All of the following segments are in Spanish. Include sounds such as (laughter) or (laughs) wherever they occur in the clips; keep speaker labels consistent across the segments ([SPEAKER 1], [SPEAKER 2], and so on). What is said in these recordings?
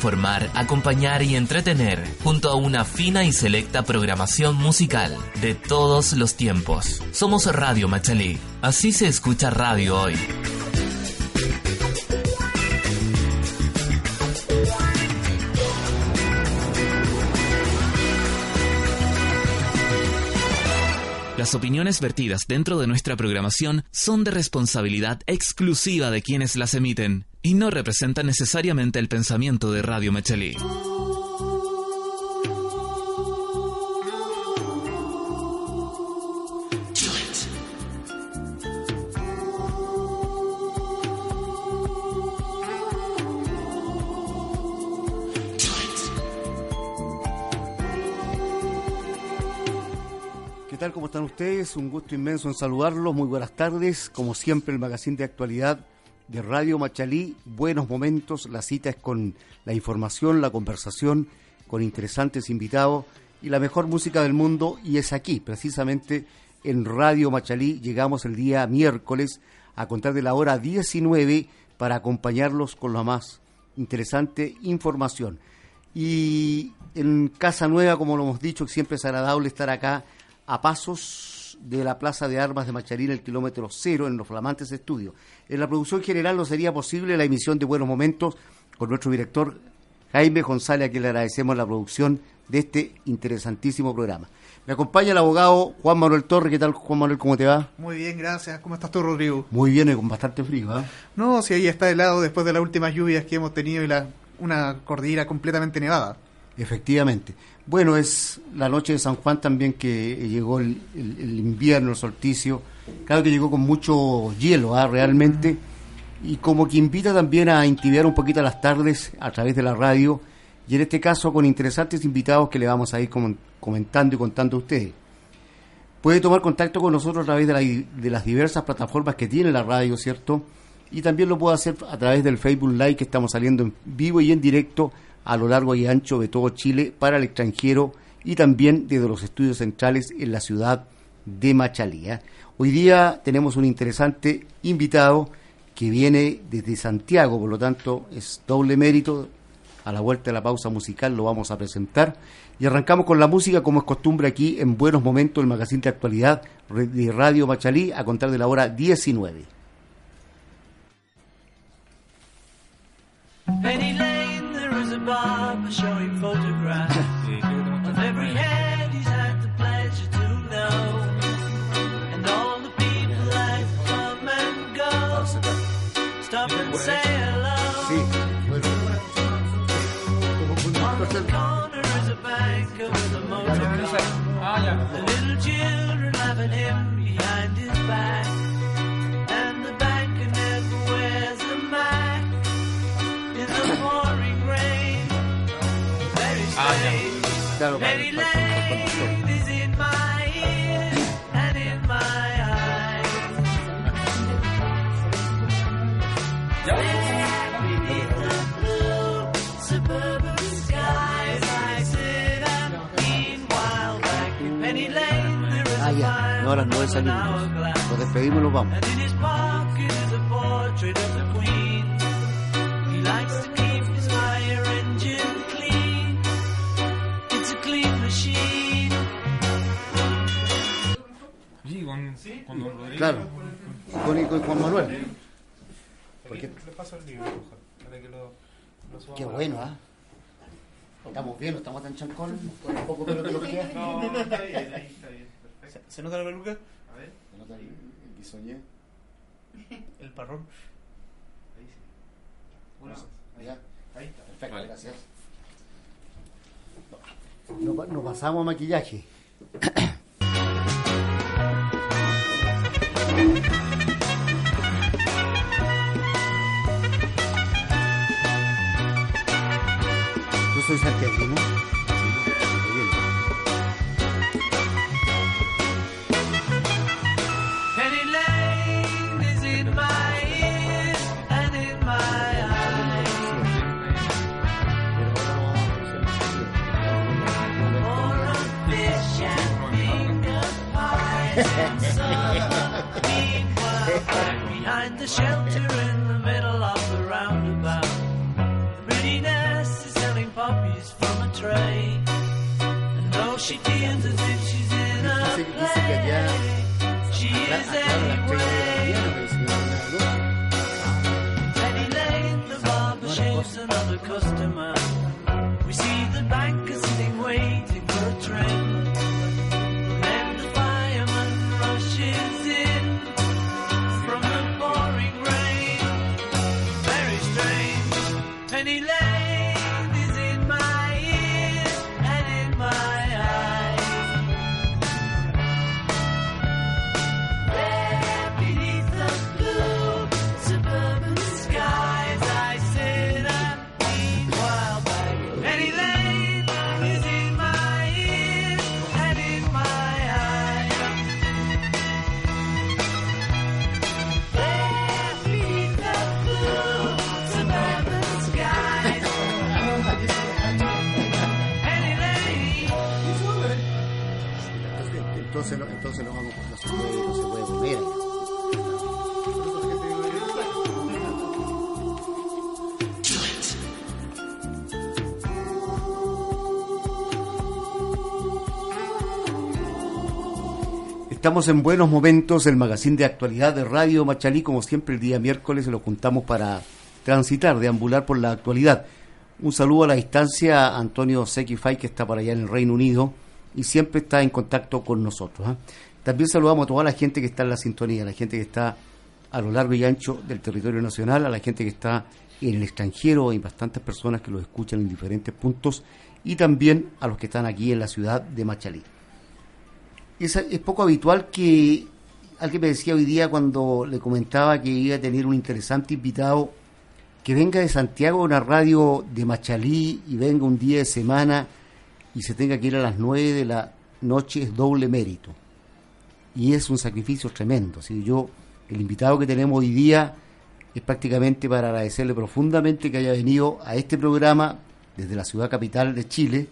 [SPEAKER 1] informar, acompañar y entretener, junto a una fina y selecta programación musical de todos los tiempos. Somos Radio Machalí. Así se escucha radio hoy. Las opiniones vertidas dentro de nuestra programación son de responsabilidad exclusiva de quienes las emiten y no representan necesariamente el pensamiento de Radio Mechelí.
[SPEAKER 2] Están ustedes? Un gusto inmenso en saludarlos. Muy buenas tardes. Como siempre, el magazine de actualidad de Radio Machalí. Buenos momentos. La cita es con la información, la conversación, con interesantes invitados y la mejor música del mundo. Y es aquí, precisamente en Radio Machalí. Llegamos el día miércoles a contar de la hora 19 para acompañarlos con la más interesante información. Y en Casa Nueva, como lo hemos dicho, siempre es agradable estar acá a pasos de la Plaza de Armas de Machalín, el kilómetro cero, en los flamantes estudios. En la producción general no sería posible la emisión de Buenos Momentos con nuestro director Jaime González, a quien le agradecemos la producción de este interesantísimo programa. Me acompaña el abogado Juan Manuel Torre. ¿Qué tal, Juan Manuel? ¿Cómo te va?
[SPEAKER 3] Muy bien, gracias. ¿Cómo estás tú, Rodrigo?
[SPEAKER 2] Muy bien y con bastante frío. ¿eh?
[SPEAKER 3] No, si ahí está helado después de las últimas lluvias que hemos tenido y la, una cordillera completamente nevada.
[SPEAKER 2] Efectivamente. Bueno, es la noche de San Juan también que llegó el, invierno, el solsticio. Claro que llegó con mucho hielo, ¿ah? realmente. Y como que invita también a intimidar un poquito las tardes a través de la radio. Y en este caso con interesantes invitados que le vamos a ir comentando y contando a ustedes. Puede tomar contacto con nosotros a través de, de las diversas plataformas que tiene la radio, ¿cierto? Y también lo puede hacer a través del Facebook Live que estamos saliendo en vivo y en directo a lo largo y ancho de todo Chile para el extranjero y también desde los estudios centrales en la ciudad de Machalía. Hoy día tenemos un interesante invitado que viene desde Santiago, por lo tanto es doble mérito. A la vuelta de la pausa musical lo vamos a presentar y arrancamos con la música como es costumbre aquí en Buenos Momentos, el magazine de actualidad de Radio Machalí a contar de la hora 19. Barber showing photographs (laughs) of every head he's had the pleasure to know. And all the people that come and go stop and say hello. On the corner is a banker with a motor car. The little children laughing him Claro, para, para, Ah, ya, no, a las nueve salimos. Nos despedimos y nos vamos. Claro, con, con Juan Manuel.
[SPEAKER 3] Porque... Le paso el libro, para que lo,
[SPEAKER 2] lo Qué bueno, ¿ah? Estamos bien, no estamos tan chancón, con un poco pelo que lo queda.
[SPEAKER 3] No, está bien, ahí está bien. Perfecto. ¿Se, nota la peluca?
[SPEAKER 2] A ver. ¿Se nota ahí el bisoñé? (laughs)
[SPEAKER 3] El parrón.
[SPEAKER 2] Ahí sí. Bueno, ahí, ahí está. Perfecto, vale. gracias. Nos, nos pasamos a maquillaje. (clears throat) Yo soy santiaguino. the shelter in the middle of the roundabout. The pretty nurse is
[SPEAKER 4] selling poppies from a tray. And though she feels as if she's in a play, she is anyway. Penny Lane, the barber shaves another customer.
[SPEAKER 2] Estamos en buenos momentos, el magazine de actualidad de Radio Machalí, como siempre el día miércoles lo juntamos para transitar, deambular por la actualidad. Un saludo a la distancia a Antonio Sequifay, que está para allá en el Reino Unido y siempre está en contacto con nosotros. ¿ah? También saludamos a toda la gente que está en la sintonía, a la gente que está a lo largo y ancho del territorio nacional, a la gente que está en el extranjero, hay bastantes personas que lo escuchan en diferentes puntos, y también a los que están aquí en la ciudad de Machalí. Es, poco habitual que alguien me decía hoy día cuando le comentaba que iba a tener un interesante invitado que venga de Santiago a una radio de Machalí y venga un día de semana y se tenga que ir a las 9 de la noche es doble mérito. Y es un sacrificio tremendo. Que yo, el invitado que tenemos hoy día es prácticamente para agradecerle profundamente que haya venido a este programa desde la ciudad capital de Chile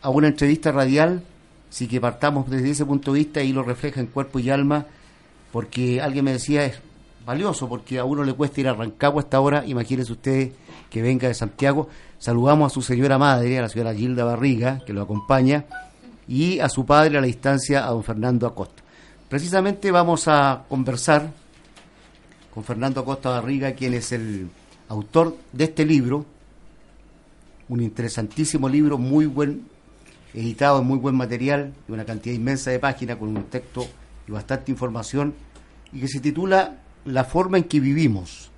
[SPEAKER 2] a una entrevista radial. Así que partamos desde ese punto de vista y lo refleja en cuerpo y alma, porque alguien me decía es valioso, porque a uno le cuesta ir a Rancagua hasta ahora, imagínense ustedes que venga de Santiago. Saludamos a su señora madre, a la señora Gilda Barriga, que lo acompaña, y a su padre a la distancia, a don Fernando Acosta. Precisamente vamos a conversar con Fernando Acosta Barriga, quien es el autor de este libro, un interesantísimo libro, muy buen editado en muy buen material, de una cantidad inmensa de páginas, con un texto y bastante información, y que se titula La forma en que vivimos,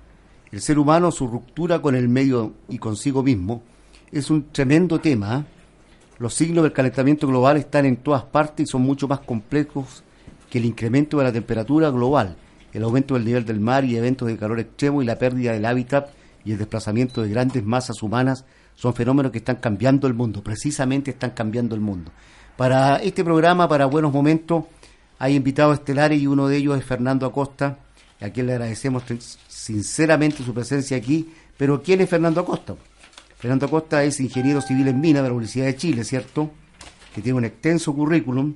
[SPEAKER 2] el ser humano, su ruptura con el medio y consigo mismo, es un tremendo tema. ¿eh? Los signos del calentamiento global están en todas partes y son mucho más complejos que el incremento de la temperatura global, el aumento del nivel del mar y eventos de calor extremo y la pérdida del hábitat y el desplazamiento de grandes masas humanas son fenómenos que están cambiando el mundo, precisamente están cambiando el mundo. Para este programa, para Buenos Momentos, hay invitados estelares y uno de ellos es Fernando Acosta, a quien le agradecemos sinceramente su presencia aquí. Pero ¿quién es Fernando Acosta? Fernando Acosta es ingeniero civil en mina de la Universidad de Chile, ¿cierto? Que tiene un extenso currículum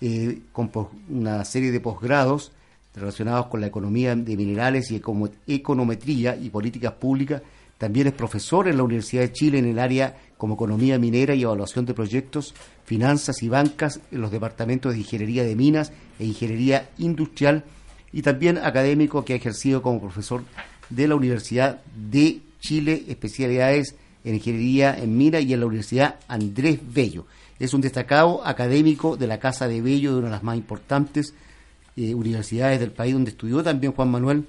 [SPEAKER 2] eh, con una serie de posgrados relacionados con la economía de minerales y econometría y políticas públicas. También es profesor en la Universidad de Chile en el área como economía minera y evaluación de proyectos, finanzas y bancas en los departamentos de ingeniería de minas e ingeniería industrial y también académico que ha ejercido como profesor de la Universidad de Chile, especialidades en ingeniería en mina y en la Universidad Andrés Bello. Es un destacado académico de la Casa de Bello, de una de las más importantes eh, universidades del país donde estudió también Juan Manuel.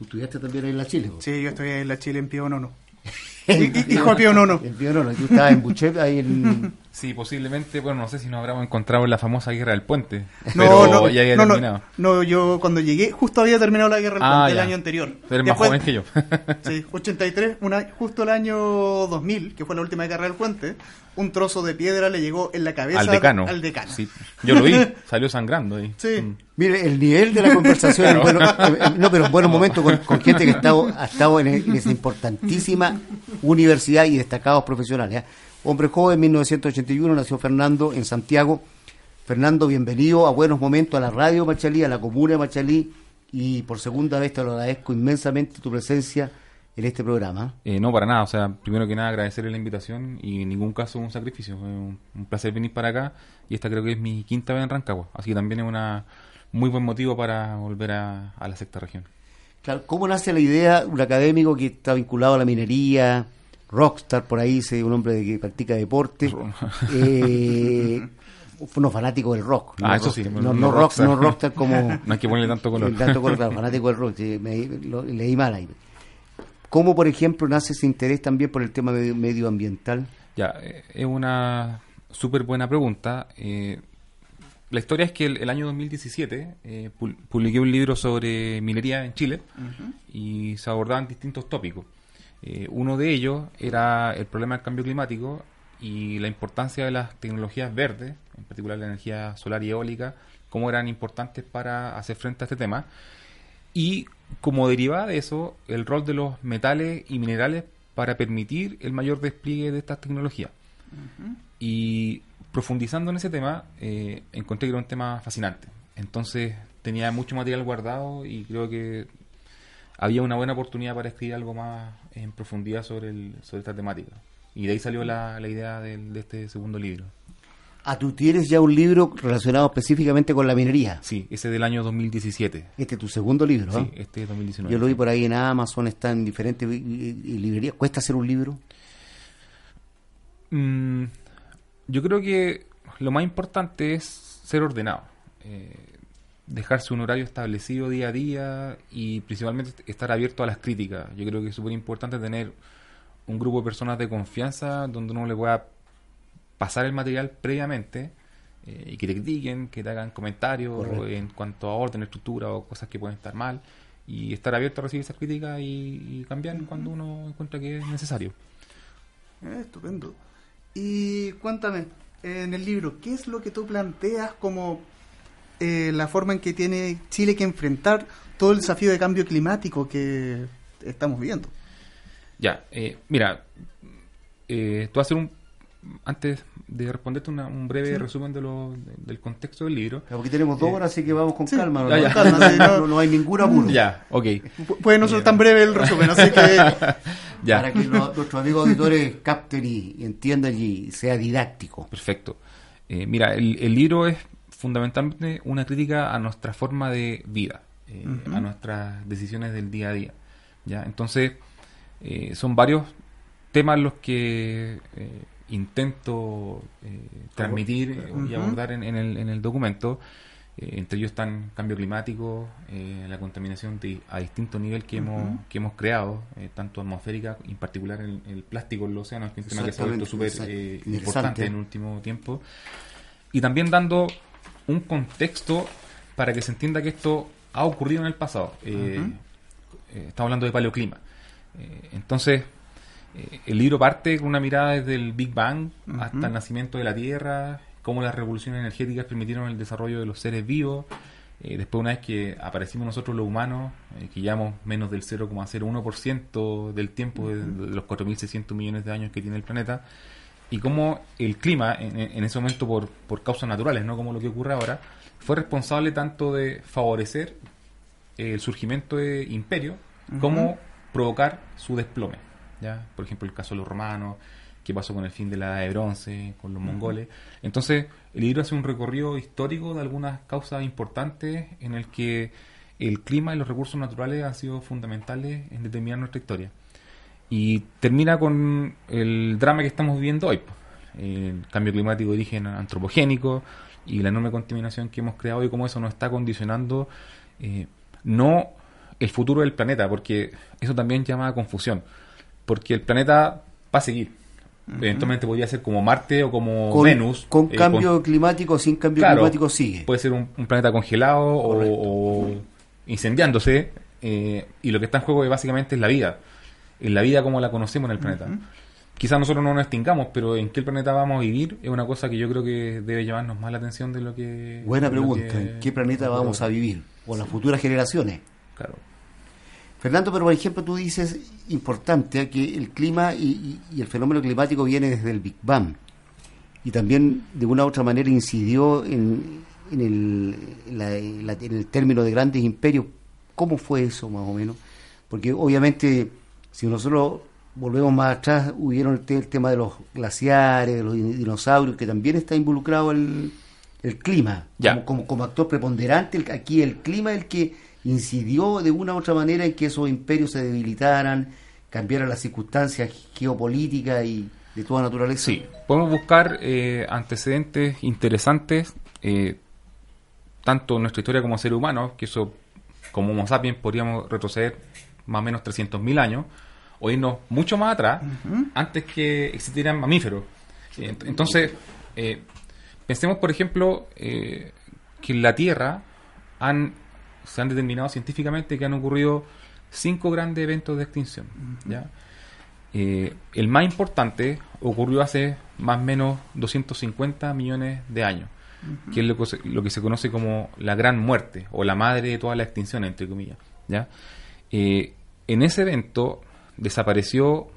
[SPEAKER 2] Tú estudiaste también en la Chile.
[SPEAKER 3] Sí, yo estoy en la Chile en Pío Nono. (laughs) (laughs) Hijo de Pío Nono.
[SPEAKER 2] En Pío Nono. Tú estabas en Buchet, ahí en...
[SPEAKER 5] Sí, posiblemente, bueno, no sé si nos habremos encontrado en la famosa guerra del puente.
[SPEAKER 3] No,
[SPEAKER 5] pero
[SPEAKER 3] no,
[SPEAKER 5] ya había
[SPEAKER 3] no, no,
[SPEAKER 5] terminado.
[SPEAKER 3] no, yo cuando llegué justo había terminado la guerra del
[SPEAKER 5] Ah,
[SPEAKER 3] puente el
[SPEAKER 5] ya.
[SPEAKER 3] año anterior.
[SPEAKER 5] Eres más joven que yo. (laughs)
[SPEAKER 3] Sí, 83, una, justo el año 2000, que fue la última guerra del puente, un trozo de piedra le llegó en la cabeza
[SPEAKER 5] al decano.
[SPEAKER 3] al decano.
[SPEAKER 5] Sí. Yo lo vi, (laughs) salió sangrando ahí.
[SPEAKER 3] Sí.
[SPEAKER 5] Mm.
[SPEAKER 2] Mire, el nivel de la conversación,
[SPEAKER 5] Claro.
[SPEAKER 2] bueno- eh, eh, no, pero en buenos momentos con, con gente que ha estado, ha estado en, en esa importantísima universidad y destacados profesionales. ¿eh? Hombre joven, 1981, nació Fernando en Santiago. Fernando, bienvenido a Buenos Momentos, a la radio Machalí, a la comuna de Machalí, y por segunda vez te lo agradezco inmensamente tu presencia en este programa.
[SPEAKER 5] Eh, no, para nada. O sea, primero que nada agradecerle la invitación y en ningún caso un sacrificio. Un placer venir para acá y esta creo que es mi quinta vez en Rancagua. Así que también es una muy buen motivo para volver a, a la sexta región.
[SPEAKER 2] Claro, ¿cómo nace la idea un académico que está vinculado a la minería, rockstar por ahí, un hombre que practica deporte, (laughs) eh, no fanático del rock, no
[SPEAKER 5] Ah, eso
[SPEAKER 2] rock-
[SPEAKER 5] sí,
[SPEAKER 2] no,
[SPEAKER 5] no
[SPEAKER 2] no rock,
[SPEAKER 5] rockstar.
[SPEAKER 2] no rockstar como (laughs)
[SPEAKER 5] No hay que ponerle tanto color. (laughs)
[SPEAKER 2] tanto color, claro, fanático del rock, me- lo- leí mal ahí. ¿Cómo, por ejemplo, nace ese interés también por el tema medio- medioambiental?
[SPEAKER 5] Ya, eh, es una súper buena pregunta. Eh, la historia es que el, el año 2017 eh, pu- publiqué un libro sobre minería en Chile y se abordaban distintos tópicos. Eh, uno de ellos era el problema del cambio climático y la importancia de las tecnologías verdes, en particular la energía solar y eólica, cómo eran importantes para hacer frente a este tema. Y como derivada de eso, el rol de los metales y minerales para permitir el mayor despliegue de estas tecnologías. Y profundizando en ese tema, eh, encontré que era un tema fascinante. Entonces tenía mucho material guardado y creo que había una buena oportunidad para escribir algo más en profundidad sobre, el, sobre esta temática. Y de ahí salió la, la idea del- de este segundo libro.
[SPEAKER 2] Ah, tú tienes ya un libro relacionado específicamente con la minería.
[SPEAKER 5] Sí, ese del año 2017.
[SPEAKER 2] Este es tu segundo libro, ¿ah?
[SPEAKER 5] Sí, este es 2019.
[SPEAKER 2] Yo lo vi por ahí en Amazon, está en diferentes eh, eh, librerías. ¿Cuesta hacer un libro?
[SPEAKER 5] Mm, yo creo que lo más importante es ser ordenado. Eh, dejarse un horario establecido día a día y principalmente estar abierto a las críticas. Yo creo que es súper importante tener un grupo de personas de confianza donde uno le pueda pasar el material previamente eh, y que te critiquen, que te hagan comentarios
[SPEAKER 2] Correcto.
[SPEAKER 5] en cuanto a orden, estructura o cosas que pueden estar mal y estar abierto a recibir esas críticas y, y cambiar cuando uno encuentra que es necesario.
[SPEAKER 3] Eh, estupendo. Y cuéntame, en el libro, ¿qué es lo que tú planteas como eh, la forma en que tiene Chile que enfrentar todo el desafío de cambio climático que estamos viviendo?
[SPEAKER 5] Ya, eh, mira, eh, tú hacer un. Antes de responderte una- un breve
[SPEAKER 3] Sí.
[SPEAKER 5] resumen de lo, de- del contexto del libro.
[SPEAKER 2] Porque tenemos dos
[SPEAKER 5] Eh,
[SPEAKER 2] horas, así que vamos con
[SPEAKER 3] sí,
[SPEAKER 2] calma. ¿no?
[SPEAKER 5] ya, ya.
[SPEAKER 3] Calma, no.
[SPEAKER 2] no, no hay (laughs) ningún apuro.
[SPEAKER 5] Ya, ok.
[SPEAKER 3] Pu- Puede no ser tan breve el resumen, así que (laughs)
[SPEAKER 5] Ya,
[SPEAKER 2] Para que los- nuestros amigos auditores capten y, y entiendan y sea didáctico.
[SPEAKER 5] perfecto. Eh, mira, el, el libro es fundamentalmente una crítica a nuestra forma de vida, eh, a nuestras decisiones del día a día. ¿ya? Entonces, eh, son varios temas los que eh, intento eh, transmitir y abordar en, en el, en el documento. Eh, entre ellos están cambio climático, eh, la contaminación de- a distinto nivel que hemos que hemos creado, tanto atmosférica, en particular el, el plástico en los océanos, que es un tema que se ha vuelto súper importante en el último tiempo. Y también dando un contexto para que se entienda que esto ha ocurrido en el pasado. Estamos hablando de paleoclima. Entonces, eh, el libro parte con una mirada desde el Big Bang hasta el nacimiento de la Tierra, cómo las revoluciones energéticas permitieron el desarrollo de los seres vivos. Eh, después, una vez que aparecimos nosotros los humanos, eh, que llevamos menos del 0,01% del tiempo de, de los 4.600 millones de años que tiene el planeta, y cómo el clima, en, en ese momento por, por causas naturales, no como lo que ocurre ahora, fue responsable tanto de favorecer el surgimiento de imperios como provocar su desplome. ¿Ya? Por ejemplo, el caso de los romanos, qué pasó con el fin de la edad de bronce, con los mongoles. Entonces, el libro hace un recorrido histórico de algunas causas importantes en el que el clima y los recursos naturales han sido fundamentales en determinar nuestra historia. Y termina con el drama que estamos viviendo hoy. El cambio climático de origen antropogénico y la enorme contaminación que hemos creado y cómo eso nos está condicionando eh, no el futuro del planeta, porque eso también llama a confusión. Porque el planeta va a seguir. Eventualmente podría ser como Marte o como
[SPEAKER 2] Con,
[SPEAKER 5] Venus.
[SPEAKER 2] con
[SPEAKER 5] eh,
[SPEAKER 2] cambio climático, sin cambio
[SPEAKER 5] Claro,
[SPEAKER 2] climático sigue.
[SPEAKER 5] Puede ser un, un planeta congelado o, o incendiándose. eh, y lo que está en juego es básicamente es la vida. En la vida como la conocemos en el planeta. Quizás nosotros no nos extingamos, pero en qué planeta vamos a vivir es una cosa que yo creo que debe llamarnos más la atención de lo que.
[SPEAKER 2] Buena pregunta.
[SPEAKER 5] que-
[SPEAKER 2] ¿En qué planeta vamos a vivir? O las futuras generaciones.
[SPEAKER 5] Claro.
[SPEAKER 2] Fernando, pero por ejemplo tú dices, importante, ¿eh? que el clima y, y- el fenómeno climático viene desde el Big Bang. Y también de una u otra manera incidió en, en el, en la- en la- en el término de grandes imperios. ¿Cómo fue eso más o menos? Porque obviamente Si nosotros volvemos más atrás, hubieron el, te- el tema de los glaciares, de los din- dinosaurios, que también está involucrado el, el clima.
[SPEAKER 5] Ya.
[SPEAKER 2] Como, como, como actor preponderante, el- aquí el clima es el que incidió de una u otra manera en que esos imperios se debilitaran, cambiaran las circunstancias geopolíticas y de toda naturaleza.
[SPEAKER 5] Sí, podemos buscar eh, antecedentes interesantes, eh, tanto en nuestra historia como ser humano, que eso, como Homo sapiens, podríamos retroceder más o menos 300.000 años, o irnos mucho más atrás, antes que existieran mamíferos. Eh, ent- Entonces, pensemos, por ejemplo, que en la Tierra han, se han determinado científicamente que han ocurrido cinco grandes eventos de extinción. ¿ya? Eh, el más importante ocurrió hace más o menos 250 millones de años, que es lo que, se, lo que se conoce como la gran muerte o la madre de toda la extinción, entre comillas. ¿ya? Eh, en ese evento desapareció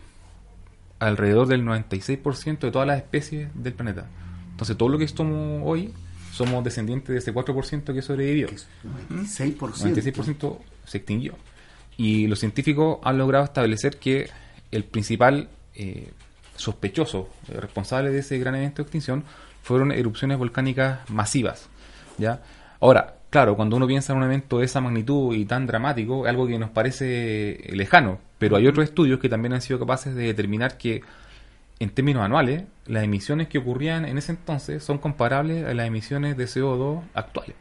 [SPEAKER 5] alrededor del 96% de todas las especies del planeta. Entonces, todo lo que somos hoy somos descendientes de ese 4% que sobrevivió.
[SPEAKER 2] Que es 96%.
[SPEAKER 5] 96% se extinguió. Y los científicos han logrado establecer que el principal eh, sospechoso, eh, responsable de ese gran evento de extinción, fueron erupciones volcánicas masivas. ¿ya? Ahora, claro, cuando uno piensa en un evento de esa magnitud y tan dramático, es algo que nos parece eh, lejano, pero hay otros estudios que también han sido capaces de determinar que en términos anuales, las emisiones que ocurrían en ese entonces son comparables a las emisiones de CO2 actuales.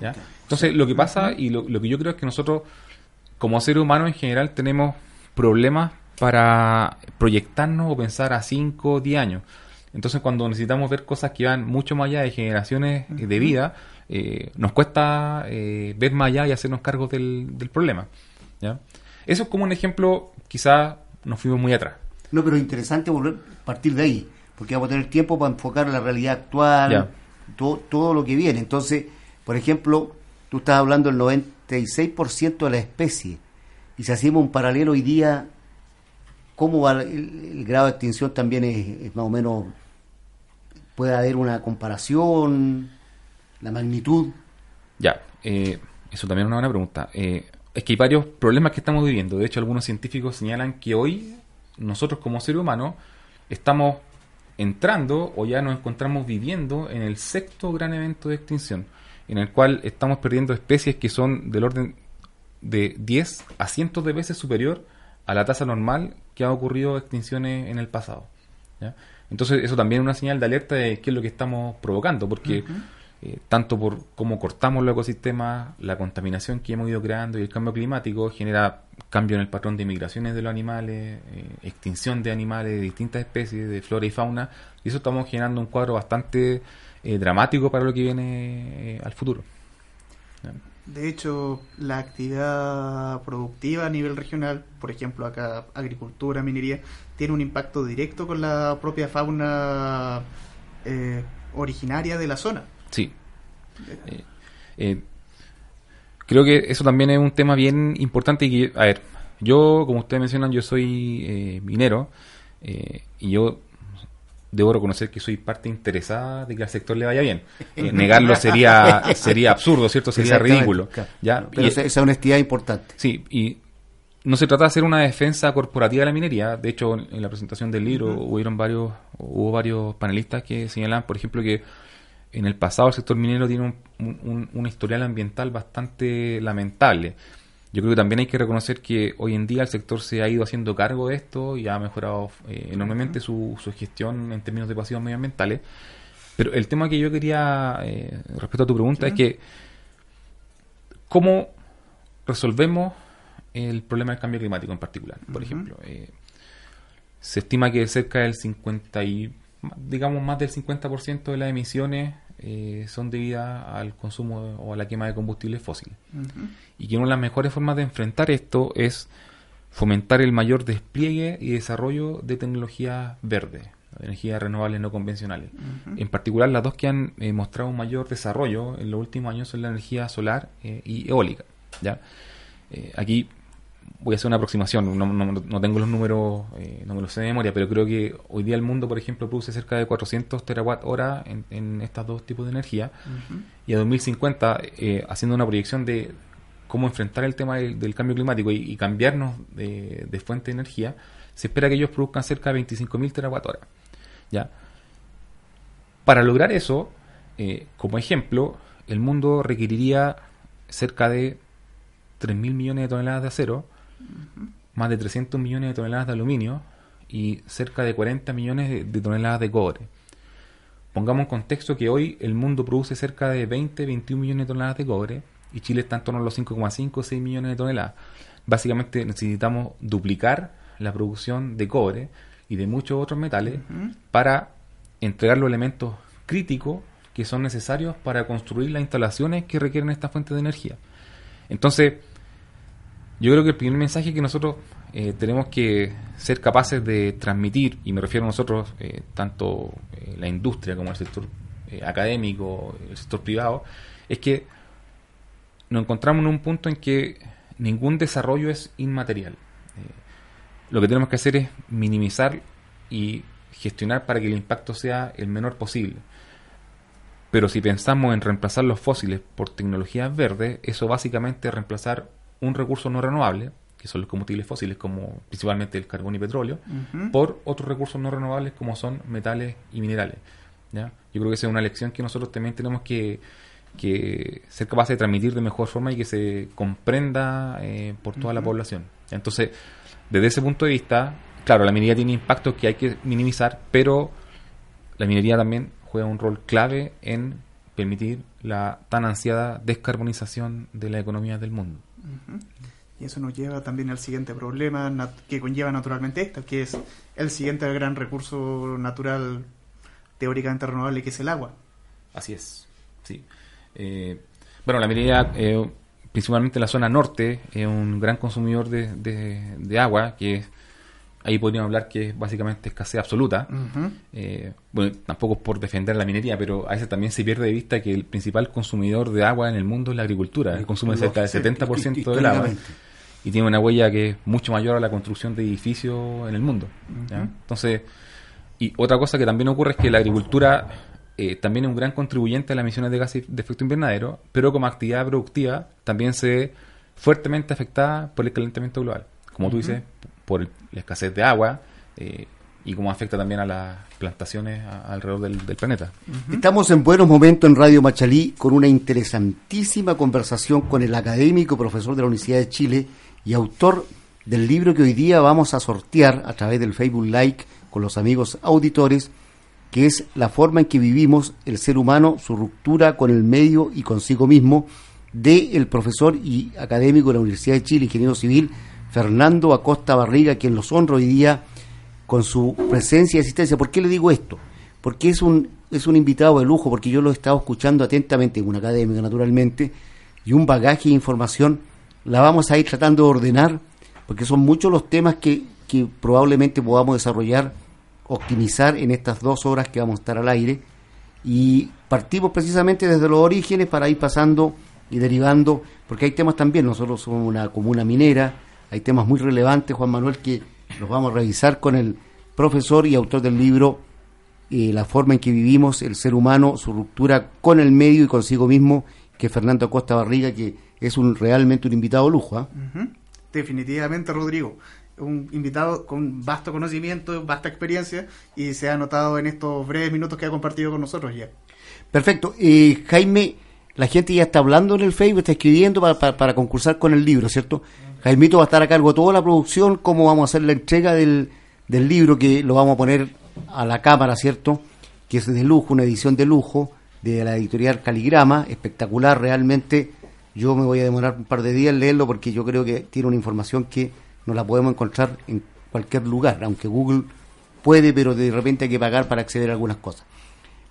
[SPEAKER 5] ¿ya? Entonces, lo que pasa y lo, lo que yo creo es que nosotros, como seres humanos en general, tenemos problemas para proyectarnos o pensar a 5 o 10 años. Entonces, cuando necesitamos ver cosas que van mucho más allá de generaciones de vida, eh, nos cuesta eh, ver más allá y hacernos cargos del, del problema. ¿ya? Eso es como un ejemplo, quizás nos fuimos muy atrás.
[SPEAKER 2] No, pero es interesante volver a partir de ahí, porque vamos a tener tiempo para enfocar la realidad actual, todo, todo lo que viene. Entonces, por ejemplo, tú estás hablando del 96% de la especie, y si hacemos un paralelo hoy día, ¿cómo va el, el grado de extinción también es, es más o menos, puede haber una comparación, la magnitud?
[SPEAKER 5] Ya, eh, eso también es una buena pregunta. Eh, es que hay varios problemas que estamos viviendo. De hecho, algunos científicos señalan que hoy nosotros como seres humanos estamos entrando o ya nos encontramos viviendo en el sexto gran evento de extinción, en el cual estamos perdiendo especies que son del orden de 10 a cientos de veces superior a la tasa normal que ha ocurrido extinciones en el pasado. Entonces eso también es una señal de alerta de qué es lo que estamos provocando, porque eh, tanto por cómo cortamos los ecosistemas, la contaminación que hemos ido creando y el cambio climático genera cambio en el patrón de migraciones de los animales, eh, extinción de animales de distintas especies, de flora y fauna, y eso estamos generando un cuadro bastante eh, dramático para lo que viene eh, al futuro.
[SPEAKER 3] De hecho, la actividad productiva a nivel regional, por ejemplo, acá agricultura, minería, tiene un impacto directo con la propia fauna eh, originaria de la zona.
[SPEAKER 5] Sí. Eh, eh, creo que eso también es un tema bien importante y que, a ver, yo, como ustedes mencionan, yo soy eh, minero eh, y yo debo reconocer que soy parte interesada de que al sector le vaya bien. Eh, (laughs) negarlo sería sería absurdo, ¿cierto? Sería ridículo.
[SPEAKER 2] claro.
[SPEAKER 5] ¿ya?
[SPEAKER 2] Pero
[SPEAKER 5] Y-
[SPEAKER 2] esa, honestidad es importante.
[SPEAKER 5] Sí, y no se trata de hacer una defensa corporativa de la minería. De hecho, en en la presentación del libro hubieron varios, hubo varios panelistas que señalaban, por ejemplo, que en el pasado el sector minero tiene un, un- un- historial ambiental bastante lamentable. Yo creo que también hay que reconocer que hoy en día el sector se ha ido haciendo cargo de esto y ha mejorado eh, enormemente su, su gestión en términos de pasivos medioambientales. Pero el tema que yo quería, eh, respecto a tu pregunta, es que ¿cómo resolvemos el problema del cambio climático en particular? Por ejemplo, eh, se estima que cerca del 50 y, digamos, más del 50% de las emisiones eh, son debidas al consumo de- o a la quema de combustibles fósiles. Y que una de las mejores formas de enfrentar esto es fomentar el mayor despliegue y desarrollo de tecnologías verdes, energías renovables no convencionales. En particular, las dos que han eh, mostrado un mayor desarrollo en los últimos años son la energía solar eh, y eólica. ¿ya? Eh, aquí voy a hacer una aproximación, no, no- no tengo los números, eh, no me los sé de memoria, pero creo que hoy día el mundo, por ejemplo, produce cerca de 400 terawatt hora en, en estos dos tipos de energía. Y a 2050, eh, haciendo una proyección de cómo enfrentar el tema del, del cambio climático y, y cambiarnos de, de fuente de energía, se espera que ellos produzcan cerca de 25.000 terawatt hora. ¿ya? Para lograr eso, eh, como ejemplo, el mundo requeriría cerca de 3.000 millones de toneladas de acero, más de 300 millones de toneladas de aluminio y cerca de 40 millones de, de toneladas de cobre. Pongamos en contexto que hoy el mundo produce cerca de 20, 21 millones de toneladas de cobre y Chile está en torno a los 5,5, 6 millones de toneladas. Básicamente necesitamos duplicar la producción de cobre y de muchos otros metales para entregar los elementos críticos que son necesarios para construir las instalaciones que requieren esta fuente de energía. Entonces, yo creo que el primer mensaje que nosotros eh, tenemos que ser capaces de transmitir, y me refiero a nosotros, eh, tanto eh, la industria como el sector académico, el sector privado, es que nos encontramos en un punto en que ningún desarrollo es inmaterial. Lo que tenemos que hacer es minimizar y gestionar para que el impacto sea el menor posible. Pero si pensamos en reemplazar los fósiles por tecnologías verdes, eso básicamente es reemplazar un recurso no renovable, que son los combustibles fósiles, como principalmente el carbón y petróleo, por otros recursos no renovables como son metales y minerales. ¿ya? Yo creo que esa es una lección que nosotros también tenemos que, que ser capaces de transmitir de mejor forma y que se comprenda eh, por toda la población. Entonces, desde ese punto de vista, claro, la minería tiene impactos que hay que minimizar, pero la minería también juega un rol clave en permitir la tan ansiada descarbonización de la economía del mundo.
[SPEAKER 3] Y eso nos lleva también al siguiente problema que conlleva naturalmente esto, que es el siguiente gran recurso natural teóricamente renovable, que es el agua.
[SPEAKER 5] Así es, sí. Eh, bueno, la minería, eh, principalmente en la zona norte, es un gran consumidor de, de- de agua, que es- ahí podríamos hablar que es básicamente escasez absoluta.
[SPEAKER 3] Ujú.
[SPEAKER 5] Eh, bueno, tampoco es por defender la minería, pero a veces también se pierde de vista que el principal consumidor de agua en el mundo es la agricultura. Consume cerca del
[SPEAKER 2] Sí,
[SPEAKER 5] 70% del agua y tiene una huella que es mucho mayor a la construcción de edificios en el mundo. ¿ya? Entonces, y otra cosa que también ocurre es que la agricultura eh, también es un gran contribuyente a las emisiones de gases de efecto invernadero, pero como actividad productiva también se ve fuertemente afectada por el calentamiento global. Como tú dices, por el- la escasez de agua eh, y cómo afecta también a las plantaciones a- alrededor del, del planeta.
[SPEAKER 2] Estamos en buenos momentos en Radio Machalí con una interesantísima conversación con el académico profesor de la Universidad de Chile y autor del libro que hoy día vamos a sortear a través del Facebook Like con los amigos auditores, que es La forma en que vivimos el ser humano, su ruptura con el medio y consigo mismo, de el profesor y académico de la Universidad de Chile, ingeniero civil, Fernando Acosta Barriga, quien los honra hoy día con su presencia y asistencia. ¿Por qué le digo esto? Porque es un, es un invitado de lujo, porque yo lo he estado escuchando atentamente, un académico naturalmente, y un bagaje de información la vamos a ir tratando de ordenar, porque son muchos los temas que, que probablemente podamos desarrollar, optimizar en estas dos horas que vamos a estar al aire, y partimos precisamente desde los orígenes para ir pasando y derivando, porque hay temas también, nosotros somos una comuna minera, hay temas muy relevantes, Juan Manuel, que los vamos a revisar con el profesor y autor del libro eh, La forma en que vivimos, el ser humano, su ruptura con el medio y consigo mismo, que es Fernando Acosta Barriga, que es un realmente un invitado lujo. ¿ah?
[SPEAKER 3] Definitivamente, Rodrigo. Un invitado con vasto conocimiento, vasta experiencia y se ha notado en estos breves minutos que ha compartido con nosotros ya.
[SPEAKER 2] Perfecto. Eh, Jaime, la gente ya está hablando en el Facebook, está escribiendo para, para- para concursar con el libro, ¿cierto? Jaimito va a estar a cargo de toda la producción, cómo vamos a hacer la entrega del, del libro, que lo vamos a poner a la cámara, ¿cierto? Que es de lujo, una edición de lujo de la editorial Caligrama, espectacular realmente. Yo me voy a demorar un par de días en leerlo porque yo creo que tiene una información que no la podemos encontrar en cualquier lugar, aunque Google puede, pero de repente hay que pagar para acceder a algunas cosas.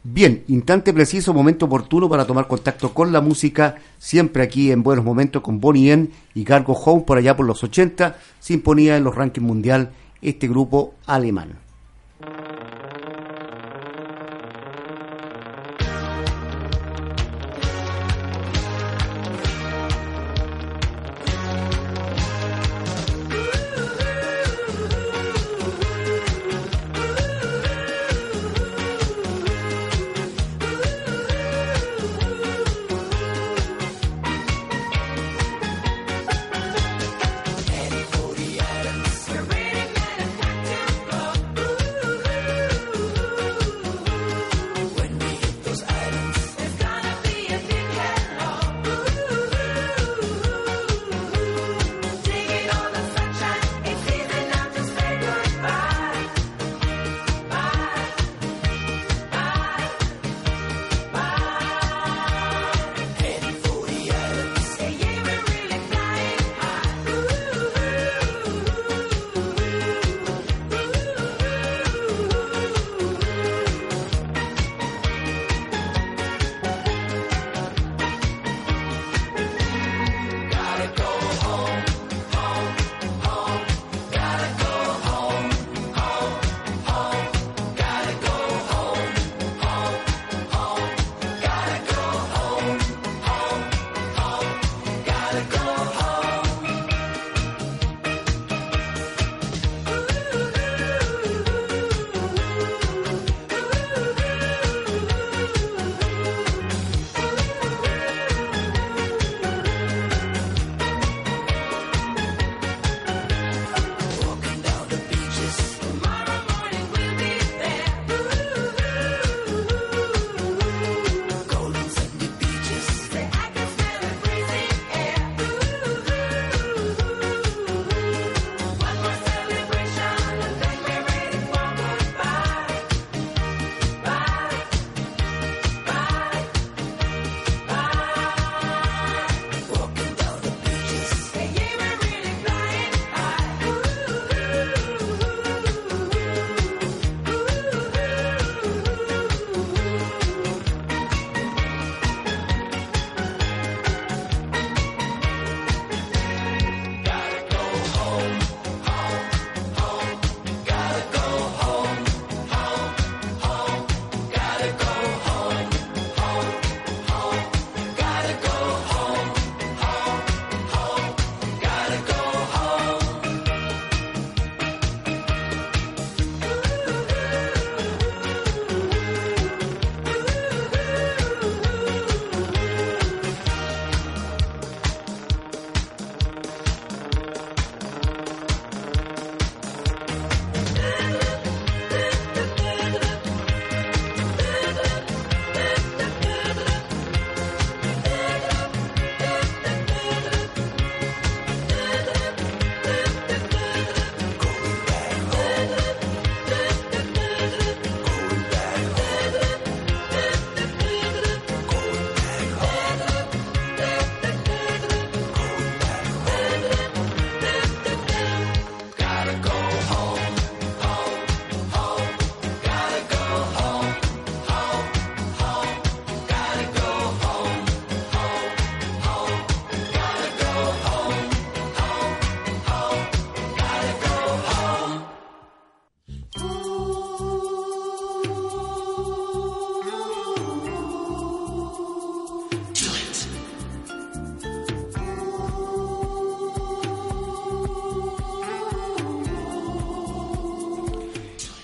[SPEAKER 2] Bien, instante preciso, momento oportuno para tomar contacto con la música, siempre aquí en Buenos Momentos con Bonnie M y Cargo Home por allá por los 80, sinfonía en los rankings mundial, este grupo alemán.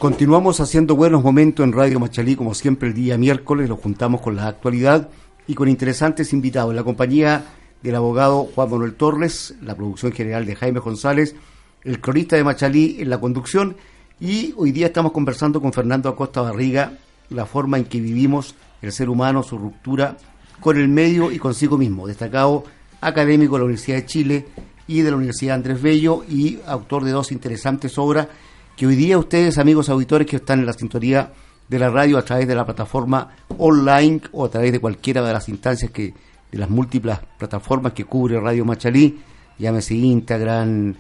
[SPEAKER 2] Continuamos haciendo buenos momentos en Radio Machalí, como siempre el día miércoles, lo juntamos con la actualidad y con interesantes invitados. En la compañía del abogado Juan Manuel Torres, la producción general de Jaime González, el cronista de Machalí en la conducción y hoy día estamos conversando con Fernando Acosta Barriga, la forma en que vivimos el ser humano, su ruptura con el medio y consigo mismo, destacado académico de la Universidad de Chile y de la Universidad Andrés Bello y autor de dos interesantes obras que hoy día ustedes, amigos auditores que están en la sintonía de la radio a través de la plataforma online o a través de cualquiera de las instancias que de las múltiples plataformas que cubre Radio Machalí, llámese Instagram,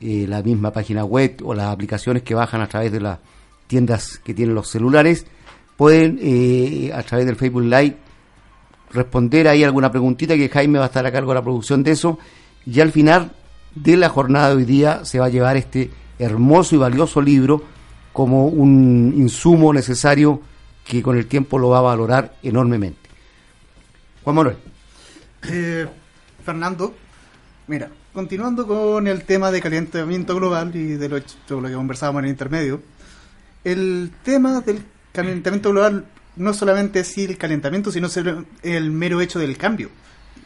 [SPEAKER 2] eh, la misma página web o las aplicaciones que bajan a través de las tiendas que tienen los celulares, pueden eh, a través del Facebook Live responder. Ahí alguna preguntita que Jaime va a estar a cargo de la producción de eso. Y al final de la jornada de hoy día se va a llevar este hermoso y valioso libro como un insumo necesario que con el tiempo lo va a valorar enormemente. Juan Manuel.
[SPEAKER 3] Eh, Fernando, mira, continuando con el tema de calentamiento global y de lo, de lo que conversábamos en el intermedio, el tema del calentamiento global no solamente es el calentamiento, sino el mero hecho del cambio.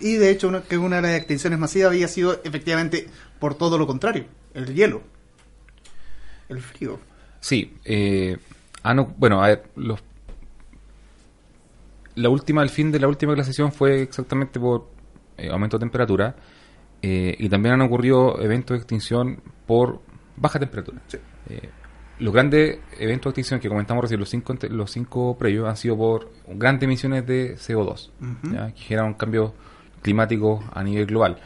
[SPEAKER 3] Y de hecho, que una de las extinciones masivas había sido efectivamente por todo lo contrario, el hielo, el frío.
[SPEAKER 5] Sí, eh, han oc- bueno, a ver, los, la última, el fin de la última glaciación fue exactamente por eh, aumento de temperatura eh, y también han ocurrido eventos de extinción por baja temperatura. Eh, los grandes eventos de extinción que comentamos recién, los cinco, los cinco previos, han sido por grandes emisiones de CO2,
[SPEAKER 3] Ujú.
[SPEAKER 5] ¿ya? que generan cambios climáticos a nivel global.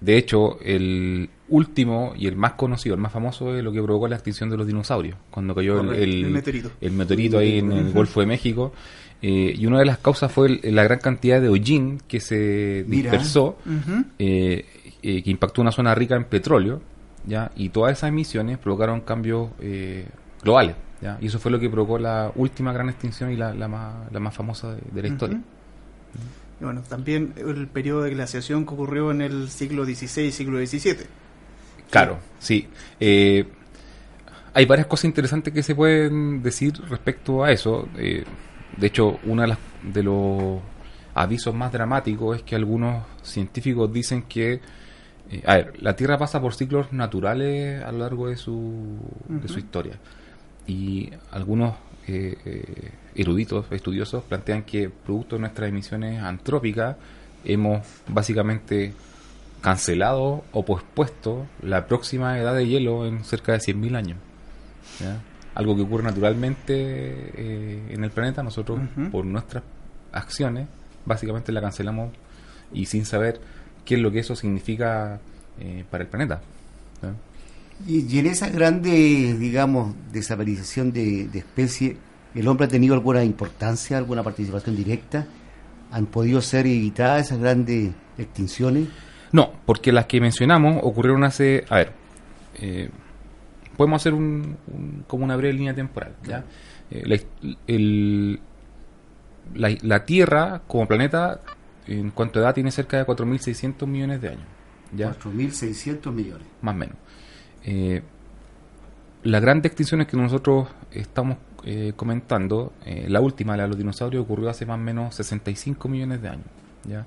[SPEAKER 5] De hecho, el último y el más conocido, el más famoso, es lo que provocó la extinción de los dinosaurios, cuando cayó el,
[SPEAKER 3] Correcto,
[SPEAKER 5] el-
[SPEAKER 3] el meteorito.
[SPEAKER 5] el meteorito ahí en el Golfo de México. eh, y una de las causas fue el- la gran cantidad de hollín que se dispersó, eh, eh, que impactó una zona rica en petróleo, ¿ya? y todas esas emisiones provocaron cambios eh, globales. ¿ya? Y eso fue lo que provocó la última gran extinción y la, la más, la más famosa de, de la historia.
[SPEAKER 3] Y bueno, también el periodo de glaciación que ocurrió en el siglo XVI siglo XVII.
[SPEAKER 5] Claro, sí. Eh, hay varias cosas interesantes que se pueden decir respecto a eso. Eh, de hecho, uno de, las- de los avisos más dramáticos es que algunos científicos dicen que, eh, a ver, la Tierra pasa por ciclos naturales a lo largo de su, de su historia. Y algunos eh, eh, eruditos, estudiosos, plantean que producto de nuestras emisiones antrópicas hemos básicamente cancelado o pospuesto la próxima edad de hielo en cerca de 100.000 años. ¿ya? Algo que ocurre naturalmente eh, en el planeta, nosotros por nuestras acciones básicamente la cancelamos y sin saber qué es lo que eso significa eh, para el planeta.
[SPEAKER 2] y en esa grande, digamos, desaparición de, de especies, ¿el hombre ha tenido alguna importancia, alguna participación directa? ¿Han podido ser evitadas esas grandes extinciones?
[SPEAKER 5] No, porque las que mencionamos ocurrieron hace... A ver, eh, podemos hacer un, un- como una breve línea temporal. ¿ya? Eh, la, his- el- la- la Tierra como planeta, en cuanto a edad, tiene cerca de 4.600 millones de años. ¿ya?
[SPEAKER 2] 4.600 millones.
[SPEAKER 5] más o menos. Eh, las grandes extinciones que nosotros estamos eh, comentando, eh, la última, la de los dinosaurios, ocurrió hace más o menos 65 millones de años. ¿ya?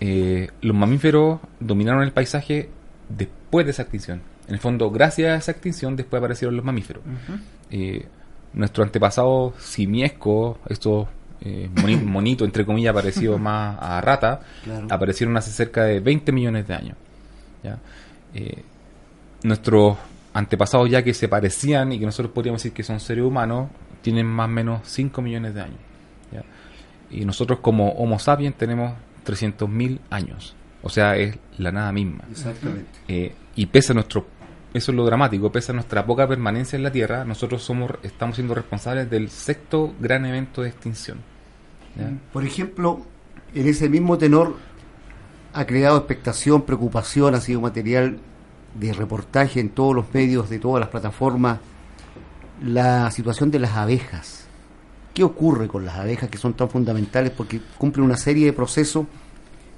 [SPEAKER 5] Eh, los mamíferos dominaron el paisaje después de esa extinción. En el fondo, gracias a esa extinción, después aparecieron los mamíferos.
[SPEAKER 3] Ujú.
[SPEAKER 5] Eh, nuestro antepasado simiesco, estos eh, (coughs) entre comillas, parecidos (laughs) más a rata,
[SPEAKER 2] Claro.
[SPEAKER 5] aparecieron hace cerca de 20 millones de años. ¿ya? Eh, nuestros antepasados ya que se parecían y que nosotros podríamos decir que son seres humanos, tienen más o menos 5 millones de años. ¿ya? Y nosotros como Homo sapiens tenemos 300.000 años. O sea, es la nada misma.
[SPEAKER 2] Exactamente.
[SPEAKER 5] Eh, y pese a nuestro eso es lo dramático, pese a nuestra poca permanencia en la Tierra, nosotros somos estamos siendo responsables del sexto gran evento de extinción. ¿ya?
[SPEAKER 2] Por ejemplo, en ese mismo tenor ha creado expectación, preocupación, ha sido material de reportaje en todos los medios, de todas las plataformas, la situación de las abejas. ¿Qué ocurre con las abejas que son tan fundamentales porque cumplen una serie de procesos,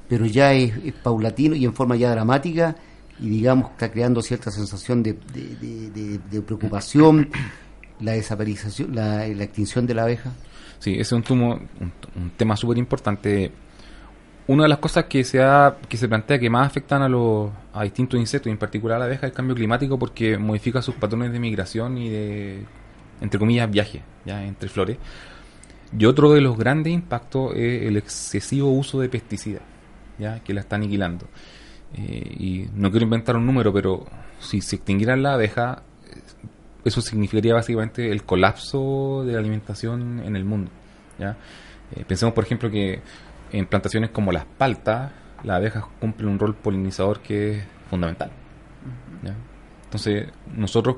[SPEAKER 2] pero ya es, paulatino y en forma ya dramática y digamos está creando cierta sensación de- de preocupación, la desaparición, la, la extinción de la abeja?
[SPEAKER 5] Sí, ese es un, tumo- un, un tema súper importante. Una de las cosas que se, ha, que se plantea que más afectan a, los, a distintos insectos, y en particular a la abeja, es el cambio climático porque modifica sus patrones de migración y de, entre comillas, viaje ya entre flores. Y otro de los grandes impactos es el excesivo uso de pesticidas, ya que la está aniquilando. Eh, y no quiero inventar un número, pero si se extinguieran la abeja, eh, eso significaría básicamente el colapso de la alimentación en el mundo. ¿ya? Eh, pensemos, por ejemplo, que en plantaciones como las paltas, las abejas cumplen un rol polinizador que es fundamental. ¿ya? Entonces, nosotros,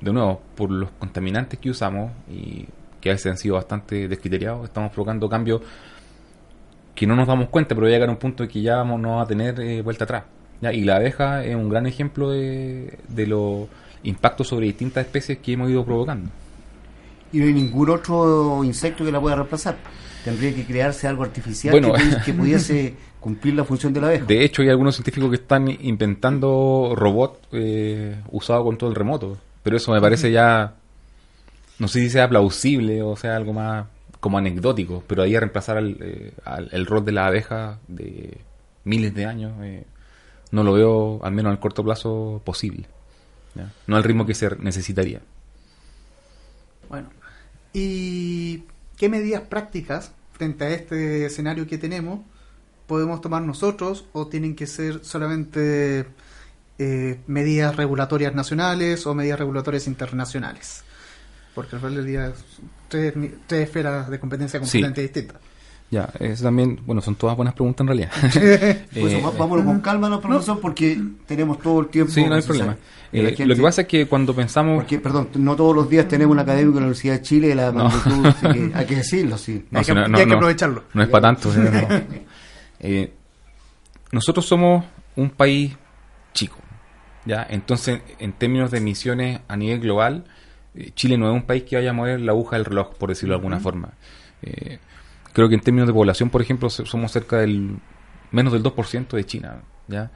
[SPEAKER 5] de nuevo, por los contaminantes que usamos y que a veces han sido bastante descriteriados, estamos provocando cambios que no nos damos cuenta, pero va a llegar a un punto en que ya vamos no a tener eh, vuelta atrás. ¿ya? Y la abeja es un gran ejemplo de, de los impactos sobre distintas especies que hemos ido provocando.
[SPEAKER 2] Y no hay ningún otro insecto que la pueda reemplazar. Tendría que crearse algo artificial
[SPEAKER 5] Bueno.
[SPEAKER 2] que, pu- que (laughs) pudiese cumplir la función de la abeja.
[SPEAKER 5] De hecho, hay algunos científicos que están inventando robots eh, usados con todo el remoto. Pero eso me parece ya. No sé si sea plausible o sea algo más como anecdótico. Pero ahí a reemplazar al, eh, al- el rol de la abeja de miles de años, eh, no lo veo, al menos al corto plazo, posible. ¿ya? No al ritmo que se necesitaría.
[SPEAKER 3] Bueno, ¿y qué medidas prácticas frente a este escenario que tenemos podemos tomar nosotros o tienen que ser solamente eh, medidas regulatorias nacionales o medidas regulatorias internacionales? Porque al final del día tres, esferas de competencia
[SPEAKER 5] Sí.
[SPEAKER 3] completamente distintas.
[SPEAKER 5] Ya, eso también, bueno, son todas buenas preguntas en realidad. (laughs) (laughs)
[SPEAKER 2] Pues
[SPEAKER 5] Eh,
[SPEAKER 2] vámonos con calma, ¿no, profesor? Porque tenemos todo el tiempo.
[SPEAKER 5] sí, no hay problema. Eh,
[SPEAKER 2] gente-
[SPEAKER 5] lo que pasa es que cuando pensamos...
[SPEAKER 2] Porque, perdón, no todos los días tenemos un académico en la Universidad de Chile la
[SPEAKER 5] No.
[SPEAKER 2] magnitud, así que (laughs) hay que decirlo, sí.
[SPEAKER 5] No,
[SPEAKER 3] Hay que-
[SPEAKER 5] no,
[SPEAKER 3] y
[SPEAKER 5] no,
[SPEAKER 3] hay que
[SPEAKER 5] no.
[SPEAKER 3] aprovecharlo.
[SPEAKER 5] No es para tanto. ¿eh? No. Nosotros somos un país chico, ¿ya? Entonces, en términos de emisiones a nivel global, eh, Chile no es un país que vaya a mover la aguja del reloj, por decirlo de alguna forma. Eh, creo que en términos de población, por ejemplo, somos cerca del menos del 2% de China, ¿ya?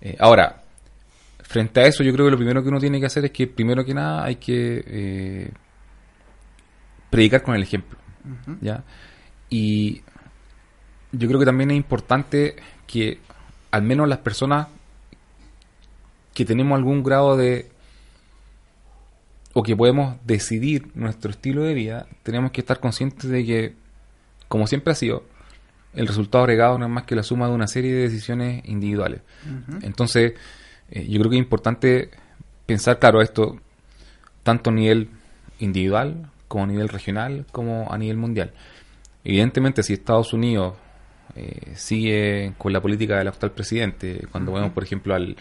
[SPEAKER 5] Eh, ahora, frente a eso, yo creo que lo primero que uno tiene que hacer es que, primero que nada, hay que eh, predicar con el ejemplo, ¿ya? Y yo creo que también es importante que al menos las personas que tenemos algún grado de o que podemos decidir nuestro estilo de vida, tenemos que estar conscientes de que, como siempre ha sido, el resultado agregado no es más que la suma de una serie de decisiones individuales. Entonces, eh, yo creo que es importante pensar, claro, esto tanto a nivel individual, como a nivel regional, como a nivel mundial. Evidentemente, si Estados Unidos eh, sigue con la política del actual presidente, cuando vemos, por ejemplo, al,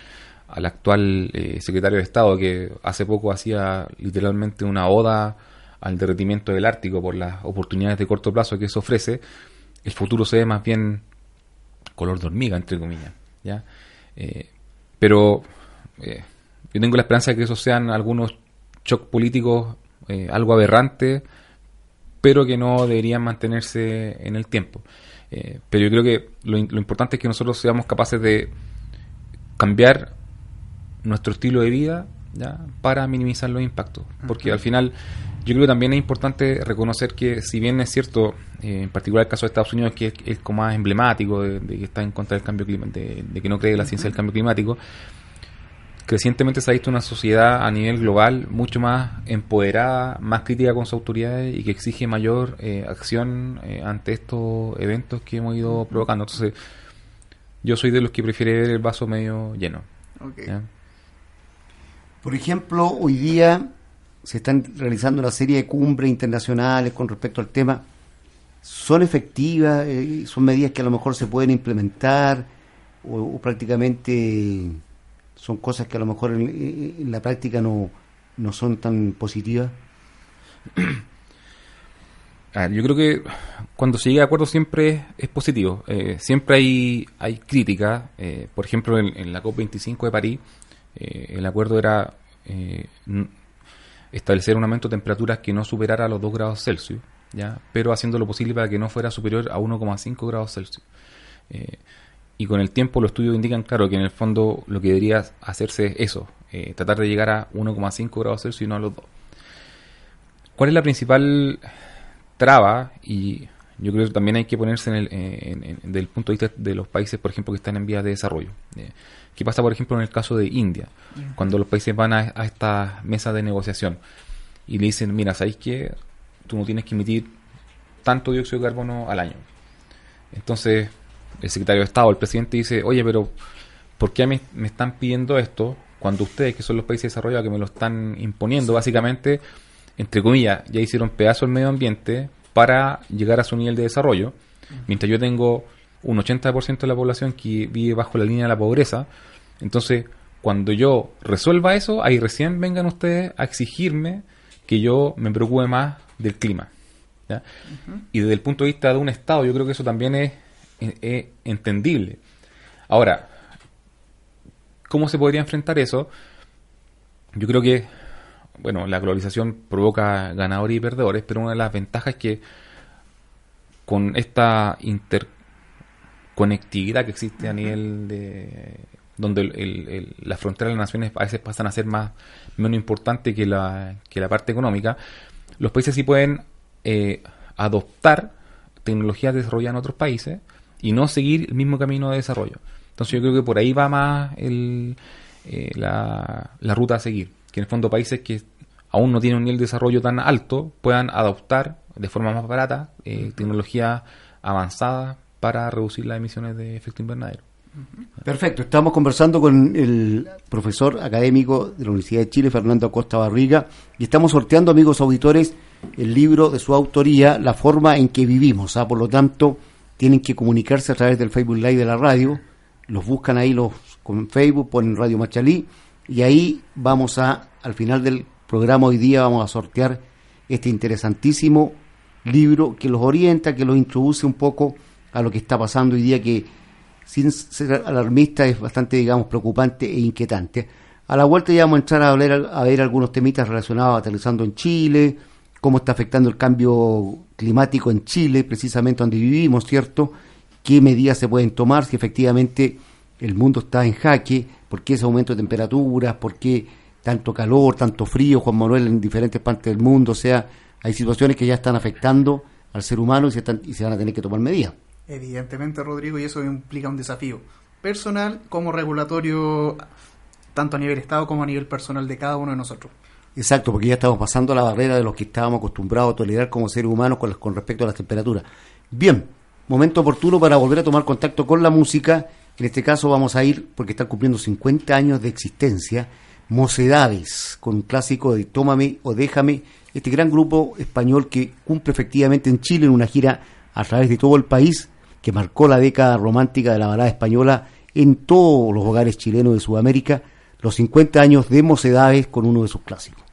[SPEAKER 5] al actual eh, secretario de Estado, que hace poco hacía literalmente una oda al derretimiento del Ártico por las oportunidades de corto plazo que eso ofrece, el futuro se ve más bien color de hormiga, entre comillas. ¿ya? Eh, pero eh, yo tengo la esperanza de que esos sean algunos shocks políticos eh, algo aberrantes, pero que no deberían mantenerse en el tiempo. Eh, pero yo creo que lo, importante es que nosotros seamos capaces de cambiar nuestro estilo de vida ¿ya? para minimizar los impactos. Porque al final yo creo que también es importante reconocer que si bien es cierto, eh, en particular el caso de Estados Unidos, que es, es como más emblemático de, de que está en contra del cambio climático, de, de que no cree en la ciencia del cambio climático, crecientemente se ha visto una sociedad a nivel global mucho más empoderada, más crítica con sus autoridades y que exige mayor eh, acción eh, ante estos eventos que hemos ido provocando. Entonces, yo soy de los que prefiere ver el vaso medio lleno.
[SPEAKER 3] Ok.
[SPEAKER 5] ¿ya?
[SPEAKER 2] Por ejemplo, hoy día se están realizando una serie de cumbres internacionales con respecto al tema. ¿Son efectivas? Eh, ¿Son medidas que a lo mejor se pueden implementar? ¿O, prácticamente son cosas que a lo mejor en, la práctica no, no son tan positivas? (clears throat)
[SPEAKER 5] Yo creo que cuando se llega a acuerdo siempre es, positivo. Eh, siempre hay, hay críticas. Eh, por ejemplo, en, la COP25 de París, eh, el acuerdo era eh, establecer un aumento de temperaturas que no superara los 2 grados Celsius, ¿ya? pero haciendo lo posible para que no fuera superior a 1,5 grados Celsius. Eh, y con el tiempo los estudios indican, claro, que en el fondo lo que debería hacerse es eso, eh, tratar de llegar a 1,5 grados Celsius y no a los 2. ¿Cuál es la principal traba? Y yo creo que también hay que ponerse en el, en- en- del punto de vista de los países, por ejemplo, que están en vías de desarrollo. Eh, ¿Qué pasa, por ejemplo, en el caso de India? Cuando los países van a, a esta mesa de negociación y le dicen, mira, ¿sabéis que tú no tienes que emitir tanto dióxido de carbono al año? Entonces, el secretario de Estado, el presidente dice, oye, pero ¿por qué me, me están pidiendo esto cuando ustedes, que son los países desarrollados, que me lo están imponiendo, básicamente, entre comillas, ya hicieron pedazo el medio ambiente para llegar a su nivel de desarrollo, mientras yo tengo un 80% de la población que vive bajo la línea de la pobreza, entonces, cuando yo resuelva eso, ahí recién vengan ustedes a exigirme que yo me preocupe más del clima. ¿ya? Y desde el punto de vista de un Estado, yo creo que eso también es, es- es entendible. Ahora, ¿cómo se podría enfrentar eso? Yo creo que, bueno, la globalización provoca ganadores y perdedores, pero una de las ventajas es que con esta interconectividad que existe a nivel de donde el- el- el- las fronteras de las naciones a veces pasan a ser más menos importantes que la, que la parte económica, los países sí pueden eh, adoptar tecnologías desarrolladas en otros países y no seguir el mismo camino de desarrollo. Entonces yo creo que por ahí va más el, eh, la, la ruta a seguir, que en el fondo países que aún no tienen un nivel de desarrollo tan alto puedan adoptar de forma más barata eh, tecnología avanzada para reducir las emisiones de efecto invernadero.
[SPEAKER 2] Perfecto, estamos conversando con el profesor académico de la Universidad de Chile, Fernando Acosta Barriga, y estamos sorteando, amigos auditores, el libro de su autoría, La forma en que vivimos. ¿ah? Por lo tanto, tienen que comunicarse a través del Facebook Live de la radio, los buscan ahí los con Facebook, ponen Radio Machalí, y ahí vamos a, al final del programa hoy día, vamos a sortear este interesantísimo libro que los orienta, que los introduce un poco a lo que está pasando hoy día, que sin ser alarmista es bastante, digamos, preocupante e inquietante. A la vuelta ya vamos a entrar a, hablar, a ver algunos temitas relacionados a aterrizando en Chile, cómo está afectando el cambio climático en Chile, precisamente donde vivimos, ¿cierto? ¿Qué medidas se pueden tomar si efectivamente el mundo está en jaque? ¿Por qué ese aumento de temperaturas? ¿Por qué tanto calor, tanto frío, Juan Manuel, en diferentes partes del mundo? O sea, hay situaciones que ya están afectando al ser humano y se, están- y se van a tener que tomar medidas.
[SPEAKER 3] Evidentemente, Rodrigo, y eso implica un desafío personal como regulatorio, tanto a nivel Estado como a nivel personal de cada uno de nosotros.
[SPEAKER 2] Exacto, porque ya estamos pasando la barrera de los que estábamos acostumbrados a tolerar como seres humanos con, con respecto a las temperaturas. Bien, momento oportuno para volver a tomar contacto con la música. En este caso vamos a ir, porque están cumpliendo 50 años de existencia, Mocedades, con un clásico de Tómame o Déjame, este gran grupo español que cumple efectivamente en Chile en una gira a través de todo el país, que marcó la década romántica de la balada española en todos los hogares chilenos de Sudamérica, los 50 años de Mocedades con uno de sus clásicos.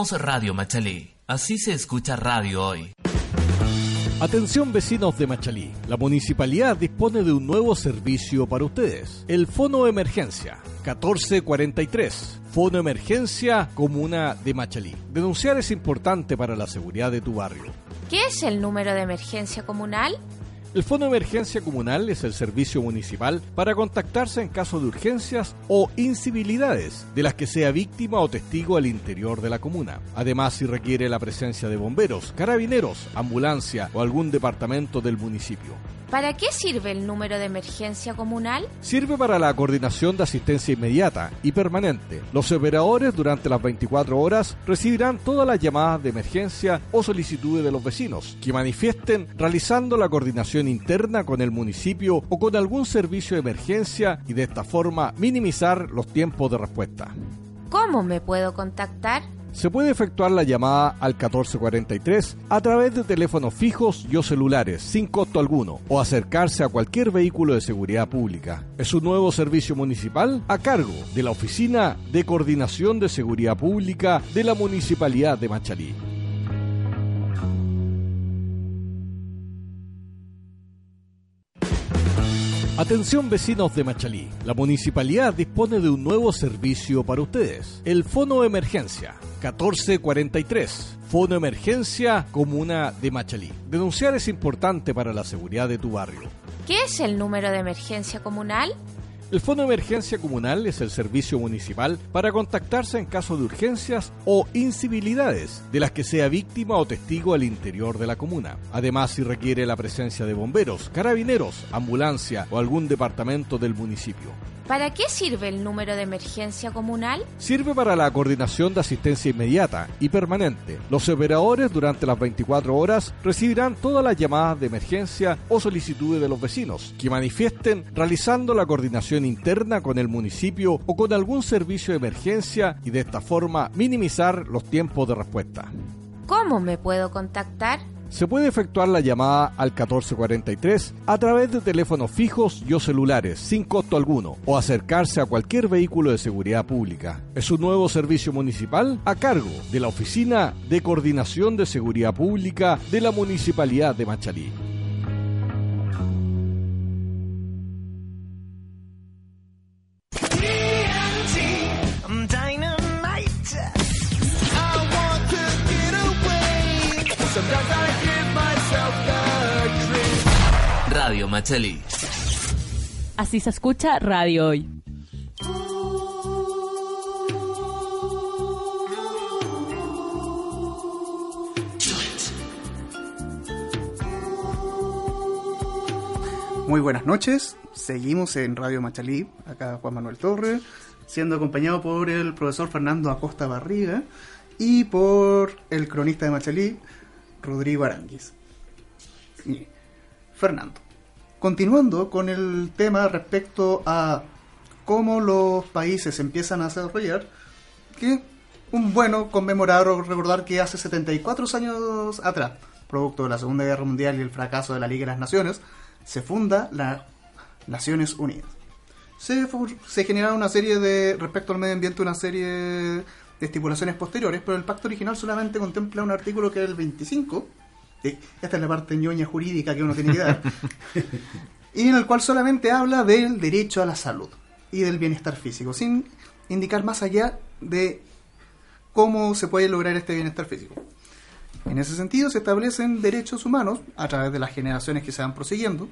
[SPEAKER 1] Somos Radio Machalí. Así se escucha radio hoy.
[SPEAKER 6] Atención vecinos de Machalí, la municipalidad dispone de un nuevo servicio para ustedes, el Fono Emergencia 1443. Fono Emergencia Comuna de Machalí. Denunciar es importante para la seguridad de tu barrio.
[SPEAKER 7] ¿Qué es el número de emergencia comunal?
[SPEAKER 6] El Fono Emergencia Comunal es el servicio municipal para contactarse en caso de urgencias o incivilidades de las que sea víctima o testigo al interior de la comuna. Además, si requiere la presencia de bomberos, carabineros, ambulancia o algún departamento del municipio.
[SPEAKER 7] ¿Para qué sirve el número de emergencia comunal?
[SPEAKER 6] Sirve para la coordinación de asistencia inmediata y permanente. Los operadores durante las 24 horas recibirán todas las llamadas de emergencia o solicitudes de los vecinos que manifiesten realizando la coordinación interna con el municipio o con algún servicio de emergencia y de esta forma minimizar los tiempos de respuesta.
[SPEAKER 7] ¿Cómo me puedo contactar?
[SPEAKER 6] Se puede efectuar la llamada al 1443 a través de teléfonos fijos y o celulares sin costo alguno o acercarse a cualquier vehículo de seguridad pública. Es un nuevo servicio municipal a cargo de la Oficina de Coordinación de Seguridad Pública de la Municipalidad de Machalí. Atención vecinos de Machalí, la municipalidad dispone de un nuevo servicio para ustedes, el Fono Emergencia 1443. Fono Emergencia Comuna de Machalí. Denunciar es importante para la seguridad de tu barrio.
[SPEAKER 7] ¿Qué es el número de emergencia comunal?
[SPEAKER 6] El Fono Emergencia Comunal es el servicio municipal para contactarse en caso de urgencias o incivilidades de las que sea víctima o testigo al interior de la comuna. Además, si requiere la presencia de bomberos, carabineros, ambulancia o algún departamento del municipio.
[SPEAKER 7] ¿Para qué sirve el número de emergencia comunal?
[SPEAKER 6] Sirve para la coordinación de asistencia inmediata y permanente. Los operadores durante las 24 horas recibirán todas las llamadas de emergencia o solicitudes de los vecinos que manifiesten realizando la coordinación interna con el municipio o con algún servicio de emergencia y de esta forma minimizar los tiempos de respuesta.
[SPEAKER 7] ¿Cómo me puedo contactar?
[SPEAKER 6] Se puede efectuar la llamada al 1443 a través de teléfonos fijos y o celulares sin costo alguno o acercarse a cualquier vehículo de seguridad pública. Es un nuevo servicio municipal a cargo de la Oficina de Coordinación de Seguridad Pública de la Municipalidad de Machalí.
[SPEAKER 1] Radio Machalí.
[SPEAKER 8] Así se escucha Radio Hoy.
[SPEAKER 3] Muy buenas noches, seguimos en Radio Machalí, acá Juan Manuel Torres, siendo acompañado por el profesor Fernando Acosta Barriga y por el cronista de Machalí, Rodrigo Aranguis. Fernando, continuando con el tema respecto a cómo los países empiezan a desarrollar, que un bueno conmemorar o recordar que hace 74 años atrás, producto de la Segunda Guerra Mundial y el fracaso de la Liga de las Naciones, se funda las Naciones Unidas. Se, se generaron una serie de, respecto al medio ambiente, una serie de estipulaciones posteriores, pero el pacto original solamente contempla un artículo que es el 25. Eh, Esta es la parte ñoña jurídica que uno tiene que dar. y en el cual solamente habla del derecho a la salud y del bienestar físico, sin indicar más allá de cómo se puede lograr este bienestar físico. En ese sentido, se establecen derechos humanos a través de las generaciones que se van prosiguiendo,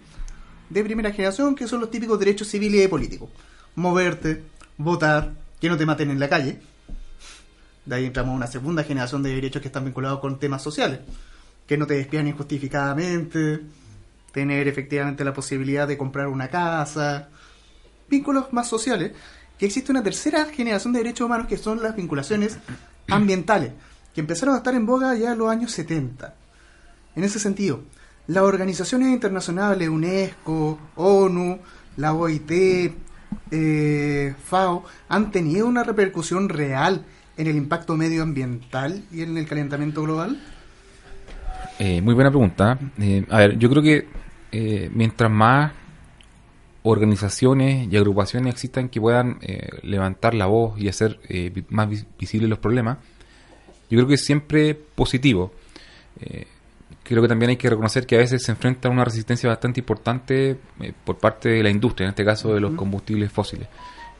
[SPEAKER 3] de primera generación, que son los típicos derechos civiles y políticos. Moverte, votar, que no te maten en la calle. De ahí entramos a una segunda generación de derechos que están vinculados con temas sociales. Que no te despidan injustificadamente, tener efectivamente la posibilidad de comprar una casa, vínculos más sociales, que existe una tercera generación de derechos humanos que son las vinculaciones (clears throat) ambientales, que empezaron a estar en boga ya en los años 70. En ese sentido, las organizaciones internacionales, UNESCO, ONU, la OIT, eh, FAO, han tenido una repercusión real en el impacto medioambiental y en el calentamiento global.
[SPEAKER 5] Eh, muy buena pregunta. Eh, a ver, yo creo que eh, mientras más organizaciones y agrupaciones existan que puedan eh, levantar la voz y hacer eh, más vis- visibles los problemas, yo creo que es siempre positivo. Creo que también hay que reconocer que a veces se enfrenta a una resistencia bastante importante por parte de la industria, en este caso de los combustibles fósiles.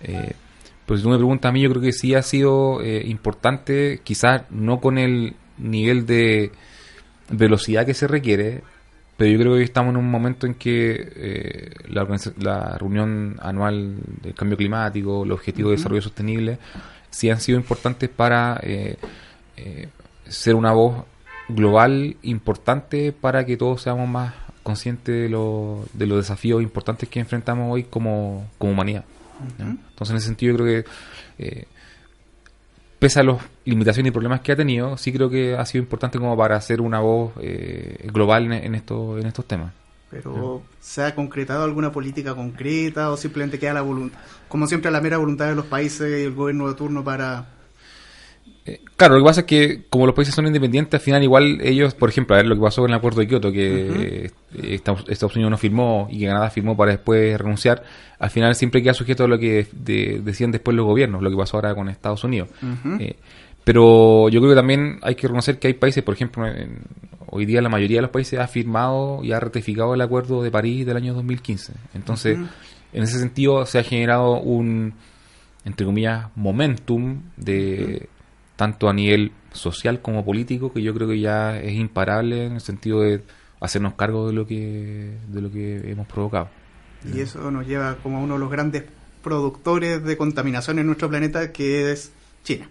[SPEAKER 5] Pero si tú me preguntas a mí, yo creo que sí ha sido eh, importante, quizás no con el nivel de velocidad que se requiere, pero yo creo que hoy estamos en un momento en que eh, la, la reunión anual del cambio climático, los objetivos de desarrollo sostenible, sí han sido importantes para eh, eh, ser una voz global importante para que todos seamos más conscientes de, lo- de los desafíos importantes que enfrentamos hoy como, como humanidad. Entonces, en ese sentido, yo creo que eh, pese a las limitaciones y problemas que ha tenido, sí creo que ha sido importante como para hacer una voz eh, global en, en, estos, en estos temas.
[SPEAKER 3] Pero ¿se ha concretado alguna política concreta o simplemente queda la voluntad, como siempre, la mera voluntad de los países y el gobierno de turno para...
[SPEAKER 5] Eh, claro, lo que pasa es que como los países son independientes, al final igual ellos, por ejemplo, a ver lo que pasó con el acuerdo de Kioto, que eh, Estados, Estados Unidos no firmó y que Canadá firmó para después renunciar, al final siempre queda sujeto a lo que de- decían después los gobiernos, lo que pasó ahora con Estados Unidos. Eh, pero yo creo que también hay que reconocer que hay países, por ejemplo, en- hoy día la mayoría de los países ha firmado y ha ratificado el acuerdo de París del año 2015. Entonces, en ese sentido se ha generado un, entre comillas, momentum de tanto a nivel social como político que yo creo que ya es imparable en el sentido de hacernos cargo de lo que de lo que hemos provocado.
[SPEAKER 3] Y eso nos lleva como a uno de los grandes productores de contaminación en nuestro planeta, que es China.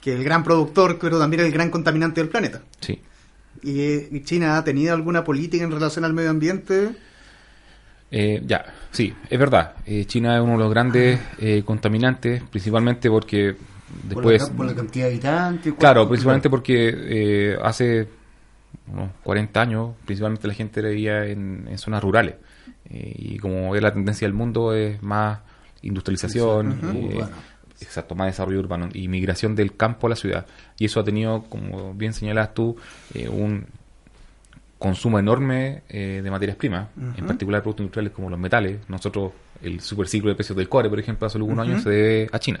[SPEAKER 3] Que el gran productor, pero también el gran contaminante del planeta.
[SPEAKER 5] Sí.
[SPEAKER 3] ¿Y y China ha tenido alguna política en relación al medio ambiente?
[SPEAKER 5] Eh, ya, sí, es verdad. Eh, China es uno de los grandes eh, contaminantes, principalmente porque
[SPEAKER 2] Por la, por cantidad de habitantes.
[SPEAKER 5] Claro, principalmente porque eh, hace unos 40 años, principalmente la gente vivía en, en zonas rurales. Eh, y como es la tendencia del mundo, es más industrialización, eh,
[SPEAKER 2] Urbano.
[SPEAKER 5] exacto, más desarrollo urbano y migración del campo a la ciudad. Y eso ha tenido, como bien señalas tú, eh, un consumo enorme eh, de materias primas, en particular productos industriales como los metales. Nosotros, el superciclo de precios del cobre, por ejemplo, hace algunos
[SPEAKER 3] Ujú.
[SPEAKER 5] años se debe a China.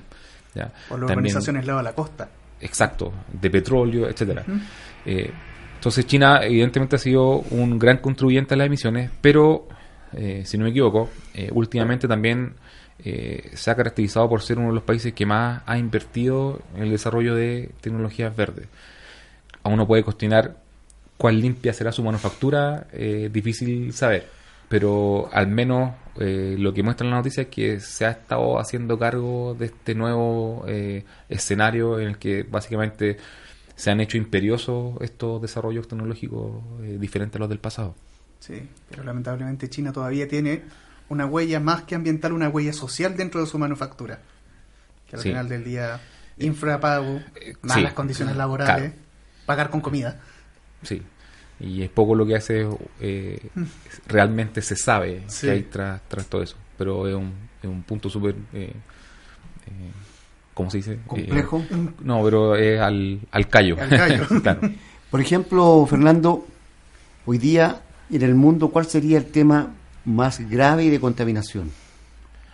[SPEAKER 5] ¿Ya?
[SPEAKER 3] Por las
[SPEAKER 5] También-
[SPEAKER 3] organizaciones lado a la costa.
[SPEAKER 5] exacto, de petróleo, etcétera. Eh, entonces China evidentemente ha sido un gran contribuyente a las emisiones, pero eh, si no me equivoco, eh, últimamente también se ha caracterizado por ser uno de los países que más ha invertido en el desarrollo de tecnologías verdes. A uno puede cuestionar cuán limpia será su manufactura, difícil saber, pero al menos eh, lo que muestra la noticia es que se ha estado haciendo cargo de este nuevo eh, escenario en el que básicamente se han hecho imperiosos estos desarrollos tecnológicos eh, diferentes a los del pasado.
[SPEAKER 3] Sí, pero lamentablemente China todavía tiene una huella más que ambiental, una huella social dentro de su manufactura. Que al
[SPEAKER 5] Sí.
[SPEAKER 3] final del día, infrapago,
[SPEAKER 5] Eh,
[SPEAKER 3] malas
[SPEAKER 5] sí.
[SPEAKER 3] condiciones laborales,
[SPEAKER 5] Claro.
[SPEAKER 3] pagar con comida.
[SPEAKER 5] Sí. Y es poco lo que hace, eh, realmente se sabe
[SPEAKER 3] Sí.
[SPEAKER 5] que hay tras, tras todo eso. Pero es un, es un punto súper, eh, eh, ¿cómo se dice? Eh,
[SPEAKER 2] Complejo.
[SPEAKER 5] no, pero es al, al callo.
[SPEAKER 3] Al callo. (laughs)
[SPEAKER 5] claro. (laughs)
[SPEAKER 2] Por ejemplo, Fernando, hoy día en el mundo, ¿cuál sería el tema más grave de contaminación?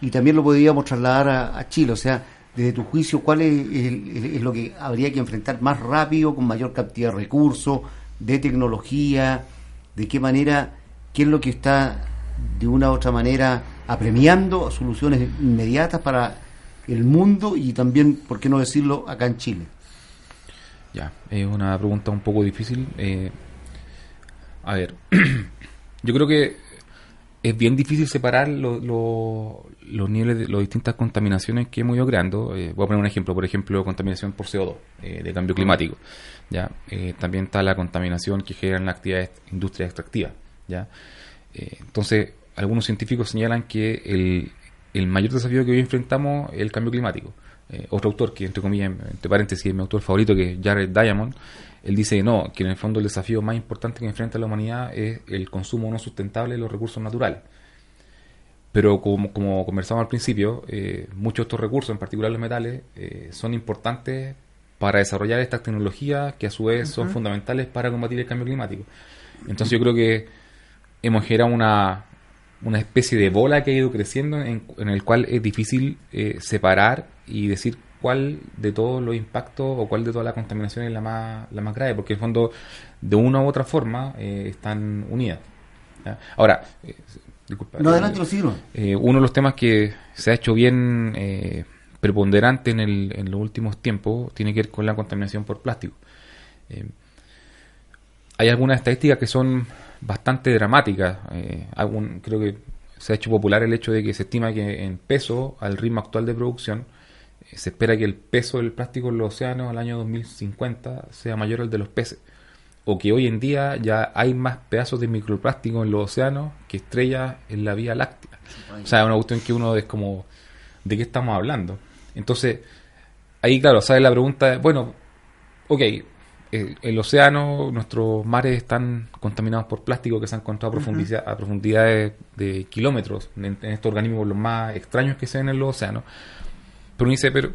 [SPEAKER 2] Y también lo podríamos trasladar a, a Chile, o sea, desde tu juicio, ¿cuál es, el- es lo que habría que enfrentar más rápido, con mayor cantidad de recursos, de tecnología? ¿De qué manera, qué es lo que está de una u otra manera apremiando soluciones inmediatas para el mundo y también, por qué no decirlo, acá en Chile?
[SPEAKER 5] Ya, es una pregunta un poco difícil. Eh, a ver, (clears throat) yo creo que es bien difícil separar lo- lo- los niveles de las distintas contaminaciones que hemos ido creando. Eh, voy a poner un ejemplo, por ejemplo, contaminación por CO2, eh, de cambio climático. Eh, también está la contaminación que generan las actividades industrias extractivas. ¿ya? Eh, entonces, algunos científicos señalan que el, el mayor desafío que hoy enfrentamos es el cambio climático. eh, otro autor que, entre comillas, entre paréntesis, es mi autor favorito, que es Jared Diamond, él dice no, que en el fondo el desafío más importante que enfrenta la humanidad es el consumo no sustentable de los recursos naturales. Pero como, como conversamos al principio, muchos de estos recursos, en particular los metales, son importantes para desarrollar estas tecnologías que a su vez son fundamentales para combatir el cambio climático. Entonces yo creo que hemos generado una, una especie de bola que ha ido creciendo en, en el cual es difícil eh, separar y decir cuál de todos los impactos o cuál de toda la contaminación es la más, la más grave, porque en el fondo de una u otra forma eh, están unidas. ¿ya? Ahora, eh, disculpa,
[SPEAKER 2] No,
[SPEAKER 5] eh,
[SPEAKER 2] adelante, Rocío.
[SPEAKER 5] eh, uno de los temas que se ha hecho bien eh, preponderante en, el- en los últimos tiempos tiene que ver con la contaminación por plástico. Eh, hay algunas estadísticas que son bastante dramáticas. Eh, creo que se ha hecho popular el hecho de que se estima que en peso, al ritmo actual de producción, eh, se espera que el peso del plástico en los océanos al año 2050 sea mayor al de los peces. O que hoy en día ya hay más pedazos de microplástico en los océanos que estrellas en la Vía Láctea. O sea, una cuestión que uno es como, ¿de qué estamos hablando? Entonces, ahí claro, sale la pregunta, bueno, ok, el, el océano, nuestros mares están contaminados por plástico que se han encontrado a, profundidad- a profundidades de kilómetros en, en estos organismos los más extraños que se ven en los océanos. Pero uno dice, pero,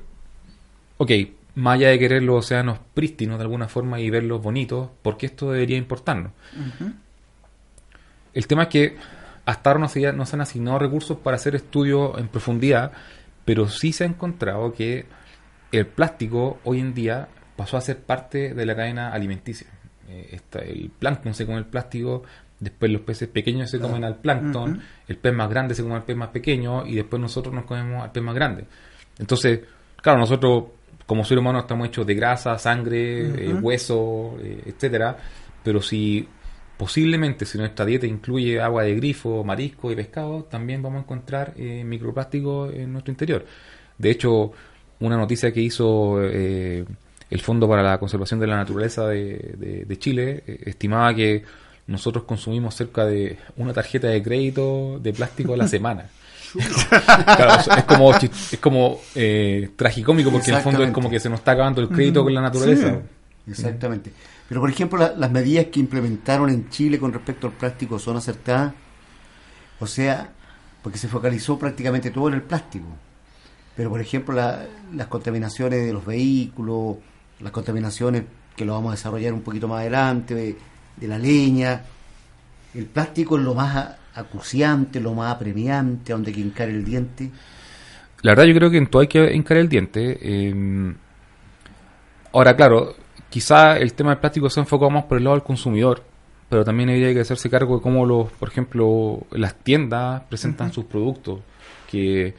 [SPEAKER 5] ok, más allá de querer los océanos prístinos de alguna forma y verlos bonitos, ¿por qué esto debería importarnos? El tema es que hasta ahora no se, no se han asignado recursos para hacer estudios en profundidad, pero sí se ha encontrado que el plástico hoy en día pasó a ser parte de la cadena alimenticia. Eh, está- el plancton se come el plástico, después los peces pequeños se comen al plancton, el pez más grande se come al pez más pequeño y después nosotros nos comemos al pez más grande. Entonces, claro, nosotros como seres humanos estamos hechos de grasa, sangre, eh, hueso, eh, etcétera, pero si posiblemente si nuestra dieta incluye agua de grifo, marisco y pescado, también vamos a encontrar eh, microplásticos en nuestro interior. De hecho, una noticia que hizo eh, el Fondo para la Conservación de la Naturaleza de, de- de Chile eh, estimaba que nosotros consumimos cerca de una tarjeta de crédito de plástico a la (laughs) semana. Claro, es como, es como eh, tragicómico porque en el fondo es como que se nos está acabando el crédito con la naturaleza.
[SPEAKER 2] Exactamente. Pero, por ejemplo, la- las medidas que implementaron en Chile con respecto al plástico son acertadas. O sea, porque se focalizó prácticamente todo en el plástico. Pero, por ejemplo, la- las contaminaciones de los vehículos, las contaminaciones que lo vamos a desarrollar un poquito más adelante, de, la leña. El plástico es lo más acuciante, lo más apremiante, a donde hay que hincar el diente.
[SPEAKER 5] La verdad yo creo que en todo hay que hincar el diente. eh, ahora, claro, quizá el tema del plástico se ha enfocado más por el lado del consumidor, pero también habría que hacerse cargo de cómo, los, por ejemplo, las tiendas presentan sus productos, que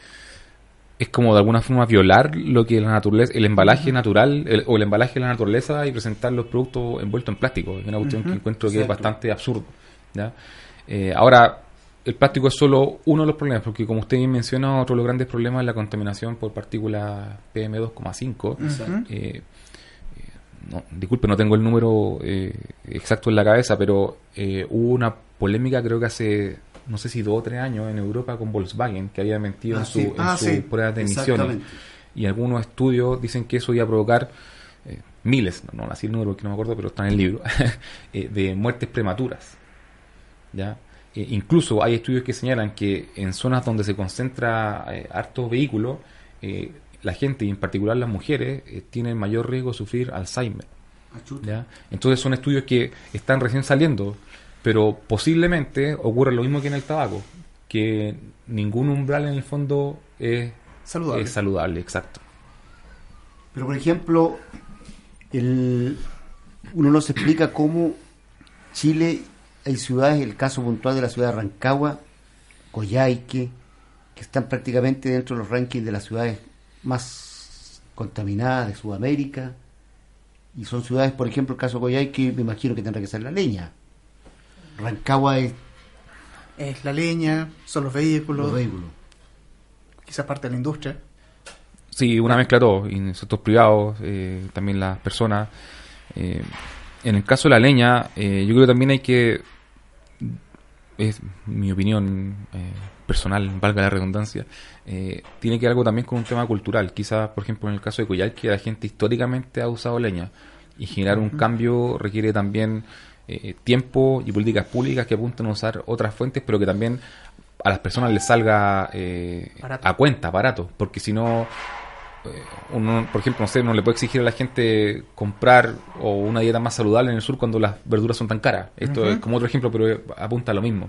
[SPEAKER 5] es como de alguna forma violar lo que la naturaleza, el embalaje natural el- o el embalaje de la naturaleza y presentar los productos envueltos en plástico. Es una cuestión que encuentro que es bastante absurdo. ¿ya? Eh, ahora, el plástico es solo uno de los problemas, porque como usted bien menciona, otro de los grandes problemas es la contaminación por partículas PM2,5. Eh, eh, no, disculpe, no tengo el número eh, exacto en la cabeza, pero eh, hubo una polémica creo que hace, no sé si dos o tres años en Europa con Volkswagen, que había mentido
[SPEAKER 2] Ah,
[SPEAKER 5] en su,
[SPEAKER 2] sí.
[SPEAKER 3] Ah,
[SPEAKER 5] su
[SPEAKER 3] sí.
[SPEAKER 5] prueba de emisiones. Y algunos estudios dicen que eso iba a provocar eh, miles, no, no así el número porque no me acuerdo, pero está en el libro, (laughs) eh, de muertes prematuras. ¿ya? Eh, incluso hay estudios que señalan que en zonas donde se concentra hartos vehículos, eh, la gente, y en particular las mujeres, eh, tienen mayor riesgo de sufrir Alzheimer. ¿ya? Entonces son estudios que están recién saliendo, pero posiblemente ocurra lo mismo que en el tabaco, que ningún umbral en el fondo es
[SPEAKER 3] Saludable.
[SPEAKER 5] es saludable, exacto.
[SPEAKER 2] Pero, por ejemplo, el, uno nos explica cómo Chile, hay ciudades, el caso puntual de la ciudad de Rancagua, Coyhaique, que están prácticamente dentro de los rankings de las ciudades más contaminadas de Sudamérica. Y son ciudades, por ejemplo, el caso de Coyhaique, me imagino que tendrá que ser la leña. Rancagua es
[SPEAKER 3] Es la leña, son los vehículos,
[SPEAKER 2] los vehículos.
[SPEAKER 3] quizás parte de la industria.
[SPEAKER 5] Sí, una mezcla de todo, y en sectores privados, eh, también las personas. Eh, en el caso de la leña, eh, yo creo que también hay que es mi opinión eh, personal, valga la redundancia, eh, tiene que ver algo también con un tema cultural. Quizás, por ejemplo, en el caso de Coyal, que la gente históricamente ha usado leña y generar un cambio requiere también eh, tiempo y políticas públicas que apuntan a usar otras fuentes, pero que también a las personas les salga eh, a cuenta, barato, porque si no, uno, por ejemplo, no sé, no le puede exigir a la gente comprar o una dieta más saludable en el sur cuando las verduras son tan caras. Esto es como otro ejemplo, pero apunta a lo mismo.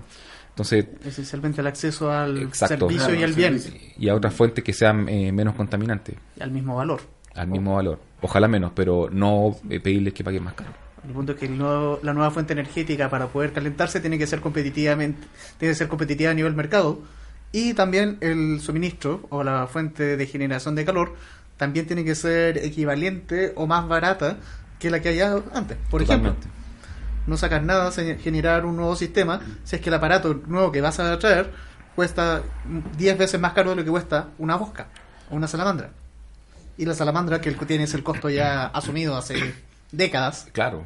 [SPEAKER 5] Entonces,
[SPEAKER 3] Esencialmente el acceso al
[SPEAKER 5] Exacto.
[SPEAKER 3] servicio
[SPEAKER 2] Claro,
[SPEAKER 3] y al bien.
[SPEAKER 5] y a otras fuentes que sean eh, menos contaminantes,
[SPEAKER 3] Y al mismo valor.
[SPEAKER 5] al mismo valor. Ojalá menos, pero no eh, pedirles que paguen más caro.
[SPEAKER 3] El punto es que el nuevo- la nueva fuente energética para poder calentarse tiene que ser competitivamente, tiene que ser competitiva a nivel mercado y también el suministro o la fuente de generación de calor también tiene que ser equivalente o más barata que la que había antes. Por ejemplo, no sacas nada se- generar un nuevo sistema si es que el aparato nuevo que vas a traer cuesta 10 veces más caro de lo que cuesta una bosca o una salamandra. Y la salamandra, que el que tiene es el costo ya asumido hace décadas,
[SPEAKER 5] Claro,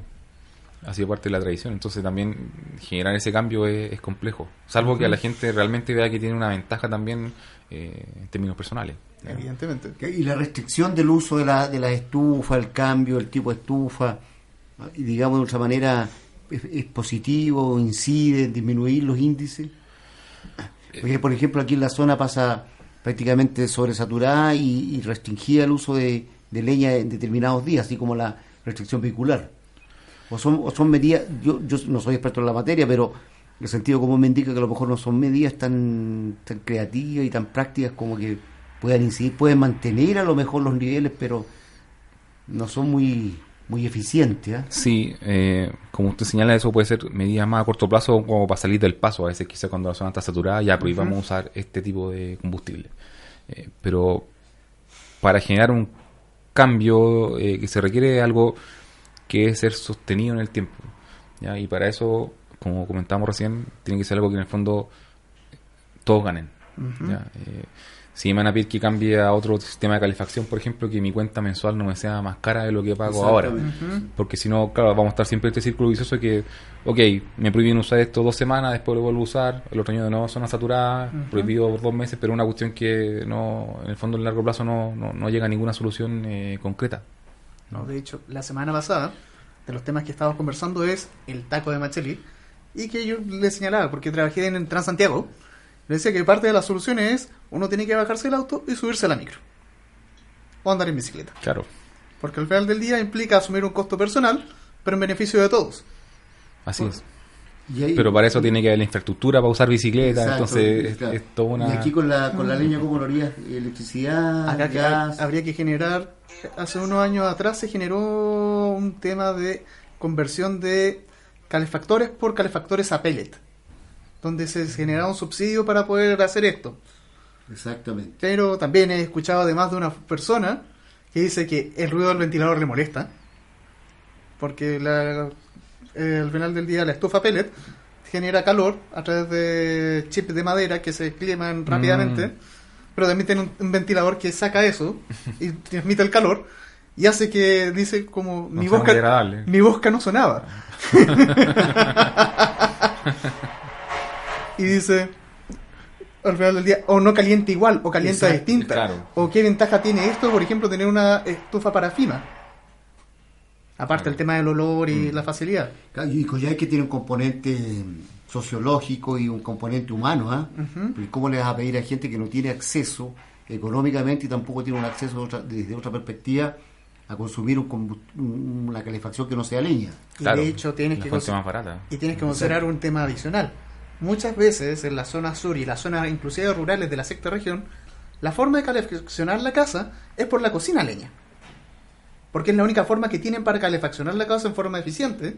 [SPEAKER 5] ha sido parte de la tradición, entonces también generar ese cambio es, es complejo, salvo que a la gente realmente vea que tiene una ventaja también eh, en términos personales.
[SPEAKER 3] evidentemente.
[SPEAKER 2] Y la restricción del uso de la, de la estufa, el cambio, el tipo de estufa, digamos de otra manera, es, es positivo, incide en disminuir los índices. Porque, por ejemplo, aquí en la zona pasa prácticamente sobresaturada y, y restringida el uso de, de leña en determinados días, así como la restricción vehicular. O son, o son medidas, yo, yo no soy experto en la materia, pero el sentido común me indica que a lo mejor no son medidas tan, tan creativas y tan prácticas como que puedan incidir, pueden mantener a lo mejor los niveles, pero no son muy muy eficientes. ¿ah?
[SPEAKER 5] Sí, eh, como usted señala, eso puede ser medidas más a corto plazo como para salir del paso. A veces quizá cuando la zona está saturada ya prohibamos usar este tipo de combustible. Eh, pero para generar un cambio eh, que se requiere algo que es ser sostenido en el tiempo. ¿ya? Y para eso, como comentamos recién, tiene que ser algo que en el fondo todos ganen. ¿ya? Eh, si me van a pedir que cambie a otro sistema de calefacción, por ejemplo, que mi cuenta mensual no me sea más cara de lo que pago ahora. Porque si no, claro, vamos a estar siempre en este círculo vicioso que, ok, me prohíben usar esto dos semanas, después lo vuelvo a usar, el otro año de nuevo zona saturada, prohibido por dos meses, pero una cuestión que no, en el fondo, en largo plazo no, no, no llega a ninguna solución eh, concreta.
[SPEAKER 3] No, de hecho, la semana pasada, de los temas que estábamos conversando es el taco de Macheli, y que yo le señalaba, porque trabajé en Transantiago, le decía que parte de las soluciones es uno tiene que bajarse del auto y subirse a la micro. O andar en bicicleta.
[SPEAKER 5] Claro,
[SPEAKER 3] Porque al final del día implica asumir un costo personal, pero en beneficio de todos.
[SPEAKER 5] así es.
[SPEAKER 2] Y ahí-
[SPEAKER 5] Pero para eso tiene que haber la infraestructura para usar bicicleta,
[SPEAKER 2] Exacto,
[SPEAKER 5] entonces es,
[SPEAKER 2] claro.
[SPEAKER 5] es toda una...
[SPEAKER 2] Y aquí con la, con la leña, ¿cómo lo harías? Electricidad,
[SPEAKER 3] Acá
[SPEAKER 2] gas.
[SPEAKER 3] habría que generar, hace unos años atrás se generó un tema de conversión de calefactores por calefactores a pellet, donde se generaba un subsidio para poder hacer esto.
[SPEAKER 2] Exactamente.
[SPEAKER 3] Pero también he escuchado además de una persona que dice que el ruido del ventilador le molesta, porque la, eh, al final del día la estufa pellet genera calor a través de chips de madera que se climan rápidamente, pero también tiene un, un ventilador que saca eso (laughs) y transmite el calor y hace que dice como
[SPEAKER 5] No
[SPEAKER 3] mi bosca mi bosca no sonaba. (laughs) y dice al final del día o no calienta igual o calienta
[SPEAKER 2] Exacto,
[SPEAKER 3] distinta
[SPEAKER 5] claro.
[SPEAKER 3] o qué ventaja tiene esto por ejemplo tener una estufa parafina aparte el tema del olor y la facilidad.
[SPEAKER 2] Claro, Y Coyhaique tiene un componente sociológico y un componente humano, ¿ah? Porque ¿Cómo le vas a pedir a gente que no tiene acceso económicamente y tampoco tiene un acceso de otra- desde otra perspectiva a consumir un una calefacción que no sea leña?
[SPEAKER 3] y
[SPEAKER 5] Claro,
[SPEAKER 3] de hecho tienes
[SPEAKER 5] la
[SPEAKER 3] que y tienes que considerar un tema adicional. Muchas veces en la zona sur y las zonas inclusive rurales de la sexta región la forma de calefaccionar la casa es por la cocina leña porque es la única forma que tienen para calefaccionar la casa en forma eficiente,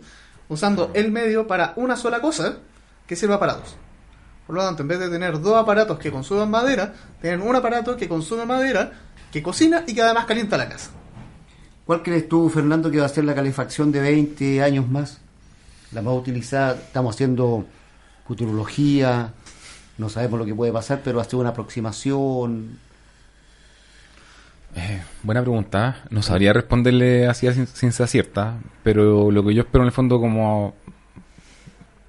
[SPEAKER 3] usando el medio para una sola cosa que sirva para dos. Por lo tanto, en vez de tener dos aparatos que consuman madera, tienen un aparato que consume madera, que cocina y que además calienta la casa.
[SPEAKER 2] ¿Cuál crees tú, Fernando, que va a ser la calefacción de 20 años más? La más utilizada, estamos haciendo futurología, no sabemos lo que puede pasar, pero hacer una aproximación.
[SPEAKER 5] Eh, buena pregunta. No sabría responderle así a cien- ciencia cierta, pero lo que yo espero en el fondo como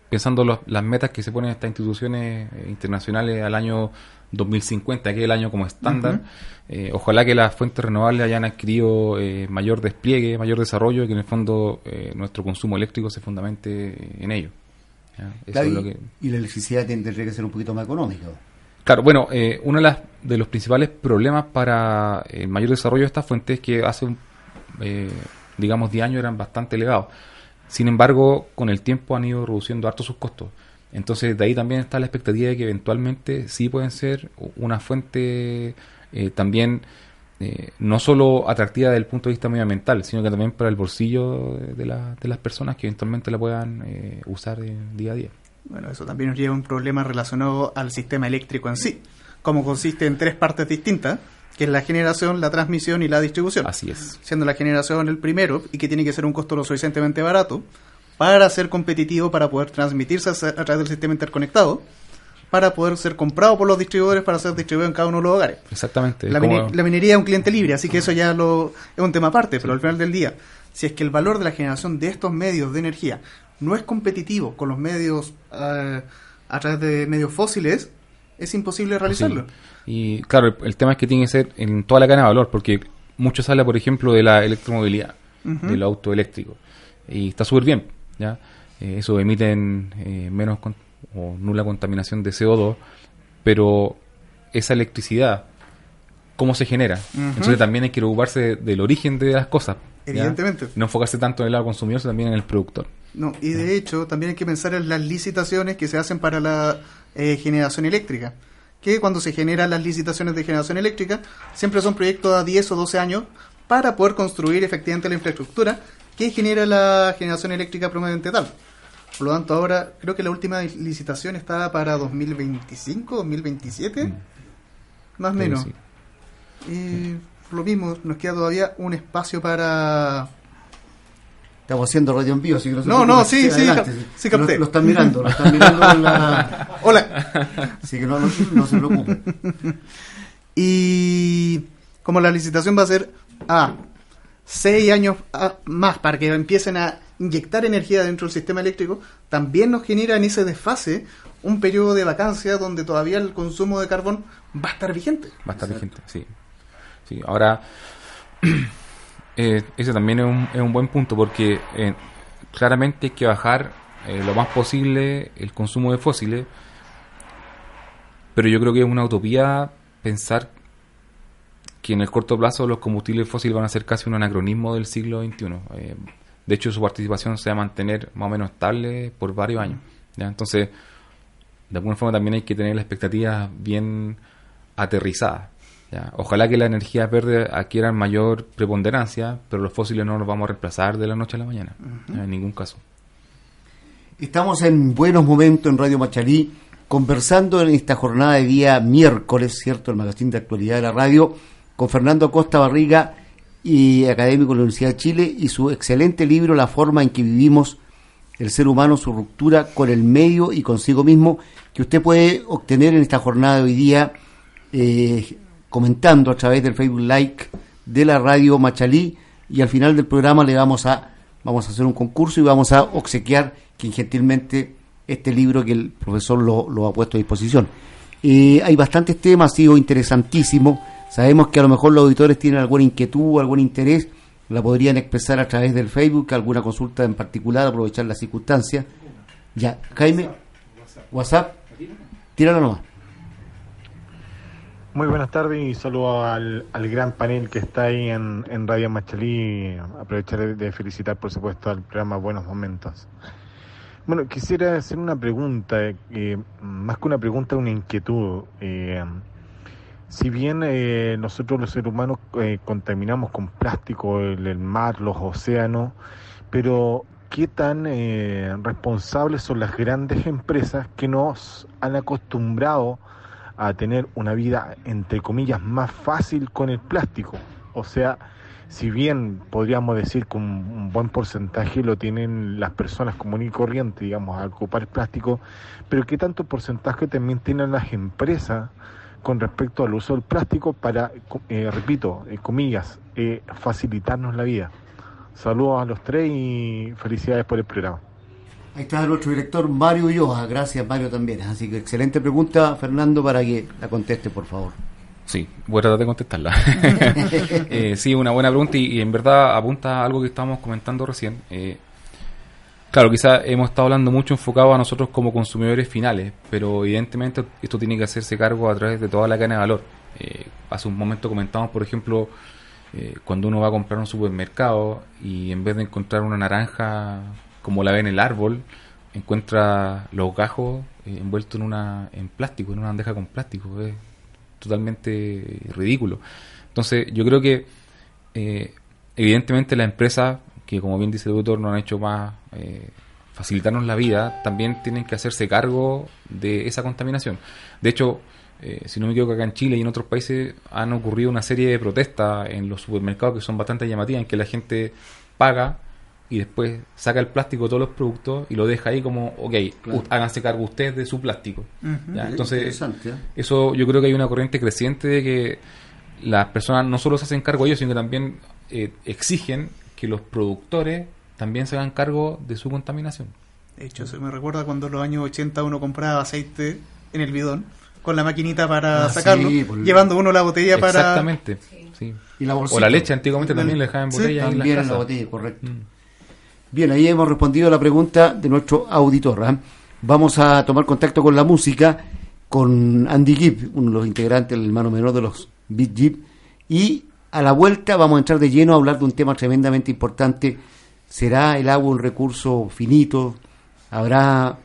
[SPEAKER 5] pensando los- las metas que se ponen estas instituciones eh, internacionales al año 2050, que es el año como estándar. Eh, ojalá que las fuentes renovables hayan adquirido eh, mayor despliegue, mayor desarrollo y que en el fondo eh, nuestro consumo eléctrico se fundamente en ello.
[SPEAKER 2] Claro,
[SPEAKER 5] es lo
[SPEAKER 2] y,
[SPEAKER 5] que-
[SPEAKER 2] y la electricidad tendría que ser un poquito más económica.
[SPEAKER 5] Claro, bueno, eh, uno de, las- de los principales problemas para el mayor desarrollo de estas fuentes es que hace, un, eh, digamos, 10 años eran bastante elevados. Sin embargo, con el tiempo han ido reduciendo harto sus costos. Entonces, de ahí también está la expectativa de que eventualmente sí pueden ser una fuente eh, también eh, no solo atractiva desde el punto de vista medioambiental, sino que también para el bolsillo de, de las personas que eventualmente la puedan eh, usar día a día.
[SPEAKER 3] Bueno, eso también nos lleva a un problema relacionado al sistema eléctrico en sí, como consiste en tres partes distintas, que es la generación, la transmisión y la distribución.
[SPEAKER 5] Así es.
[SPEAKER 3] Siendo la generación el primero y que tiene que ser un costo lo suficientemente barato para ser competitivo, para poder transmitirse a, través del sistema interconectado, para poder ser comprado por los distribuidores para ser distribuido en cada uno de los hogares.
[SPEAKER 5] Exactamente.
[SPEAKER 3] La,
[SPEAKER 5] como-
[SPEAKER 3] mine- la minería es un cliente libre, así que eso ya lo, es un tema aparte, pero al final del día, si es que el valor de la generación de estos medios de energía no es competitivo con los medios eh, a través de medios fósiles, es imposible realizarlo.
[SPEAKER 5] Sí. Y claro, el, el tema es que tiene que ser en toda la cadena de valor, porque mucho se habla, por ejemplo, de la electromovilidad, del auto eléctrico. Y está súper bien, ¿ya? Eh, eso emiten eh, menos con- o nula contaminación de CO2, pero esa electricidad, ¿cómo se genera? Entonces también hay que preocuparse de- del origen de las cosas. ¿ya?
[SPEAKER 3] Evidentemente.
[SPEAKER 5] No enfocarse tanto en el lado consumidor, sino también en el productor.
[SPEAKER 3] No, y de hecho también hay que pensar en las licitaciones que se hacen para la eh, generación eléctrica. Que cuando se generan las licitaciones de generación eléctrica, siempre son proyectos a 10 o 12 años para poder construir efectivamente la infraestructura que genera la generación eléctrica promedio tal. Por lo tanto, ahora creo que la última licitación está para 2025, 2027, más o menos.
[SPEAKER 5] sí.
[SPEAKER 3] Y por lo mismo, nos queda todavía un espacio para
[SPEAKER 2] Estamos haciendo radio en vivo, así que no se
[SPEAKER 3] No, no, sí, sí,
[SPEAKER 2] adelante,
[SPEAKER 3] cap- sí capté.
[SPEAKER 2] Lo, lo están mirando, lo están mirando en la... (laughs)
[SPEAKER 3] Hola.
[SPEAKER 2] Así que no, no, no se preocupen. (laughs)
[SPEAKER 3] Y como la licitación va a ser a seis años más para que empiecen a inyectar energía dentro del sistema eléctrico, también nos genera en ese desfase un periodo de vacancia donde todavía el consumo de carbón va a estar vigente.
[SPEAKER 5] Va a estar vigente, sí. sí. Ahora, (clears throat) eh, ese también es un, es un buen punto porque eh, claramente hay que bajar eh, lo más posible el consumo de fósiles, pero yo creo que es una utopía pensar que en el corto plazo los combustibles fósiles van a ser casi un anacronismo del siglo XXI. Eh, de hecho, su participación se va a mantener más o menos estable por varios años. Entonces, de alguna forma también hay que tener las expectativas bien aterrizadas. ¿Ya? Ojalá que las energías verdes adquieran mayor preponderancia, pero los fósiles no los vamos a reemplazar de la noche a la mañana, en ningún caso.
[SPEAKER 2] Estamos en buenos momentos en Radio Machalí, conversando en esta jornada de día miércoles, ¿cierto? El magazine de actualidad de la radio, con Fernando Costa Barriga y académico de la Universidad de Chile y su excelente libro La forma en que vivimos el ser humano, su ruptura con el medio y consigo mismo, que usted puede obtener en esta jornada de hoy día eh, comentando a través del Facebook Like de la radio Machalí y al final del programa le vamos a vamos a hacer un concurso y vamos a obsequiar quien gentilmente este libro que el profesor lo, lo ha puesto a disposición. Eh, hay bastantes temas, ha sido interesantísimo. Sabemos que a lo mejor los auditores tienen alguna inquietud, algún interés, la podrían expresar a través del Facebook, alguna consulta en particular, aprovechar las circunstancias. Ya, Jaime, WhatsApp, tíralo nomás.
[SPEAKER 9] Muy buenas tardes y saludo al, al gran panel que está ahí en, en Radio Machalí. Aprovechar de, felicitar, por supuesto, al programa Buenos Momentos. Bueno, quisiera hacer una pregunta, eh, más que una pregunta, una inquietud. Eh, si bien eh, nosotros los seres humanos eh, contaminamos con plástico el, el mar, los océanos, pero ¿qué tan eh, responsables son las grandes empresas que nos han acostumbrado a tener una vida, entre comillas, más fácil con el plástico? O sea, si bien podríamos decir que un, buen porcentaje lo tienen las personas comunes y corrientes, digamos, a ocupar el plástico, pero ¿qué tanto porcentaje también tienen las empresas con respecto al uso del plástico para, eh, repito, eh, comillas, eh, facilitarnos la vida? Saludos a los tres y felicidades por el programa.
[SPEAKER 2] Ahí está nuestro director Mario Ulloa. Gracias, Mario, también. Así que excelente pregunta, Fernando, para que la conteste, por favor.
[SPEAKER 5] Sí, voy a tratar de contestarla. (laughs) Eh, sí, una buena pregunta y, en verdad apunta a algo que estábamos comentando recién. Eh, claro, quizás hemos estado hablando mucho enfocado a nosotros como consumidores finales, pero evidentemente esto tiene que hacerse cargo a través de toda la cadena de valor. Eh, hace un momento comentamos, por ejemplo, cuando uno va a comprar un supermercado y en vez de encontrar una naranja como la ve en el árbol, encuentra los gajos eh, envueltos en una en plástico, en una bandeja con plástico. Es totalmente ridículo. Entonces, yo creo que eh, evidentemente las empresas, que como bien dice el doctor, nos han hecho más eh, facilitarnos la vida, también tienen que hacerse cargo de esa contaminación. De hecho, eh, si no me equivoco, acá en Chile y en otros países han ocurrido una serie de protestas en los supermercados que son bastante llamativas, en que la gente paga y después saca el plástico de todos los productos y lo deja ahí como, ok,
[SPEAKER 2] Claro.
[SPEAKER 5] u- háganse cargo ustedes de su plástico. ¿ya? Entonces,
[SPEAKER 2] Interesante, ¿eh?
[SPEAKER 5] eso yo creo que hay una corriente creciente de que las personas no solo se hacen cargo ellos, sino que también eh, exigen que los productores también se hagan cargo de su contaminación.
[SPEAKER 3] De hecho, se me recuerda cuando en los años 80 uno compraba aceite en el bidón con la maquinita para
[SPEAKER 2] Ah,
[SPEAKER 3] sacarlo,
[SPEAKER 2] sí, por-
[SPEAKER 3] llevando uno la botella para...
[SPEAKER 5] Exactamente. sí.
[SPEAKER 2] Y la
[SPEAKER 5] O la leche antiguamente también le dejaban en botella
[SPEAKER 2] También en la botella, correcto.
[SPEAKER 5] Mm.
[SPEAKER 2] Bien, ahí hemos respondido a la pregunta de nuestro auditor. ¿ah? Vamos a tomar contacto con la música, con Andy Gibb, uno de los integrantes, el hermano menor de los Beat Gibb. Y a la vuelta vamos a entrar de lleno a hablar de un tema tremendamente importante. ¿Será el agua un recurso finito? ¿Habrá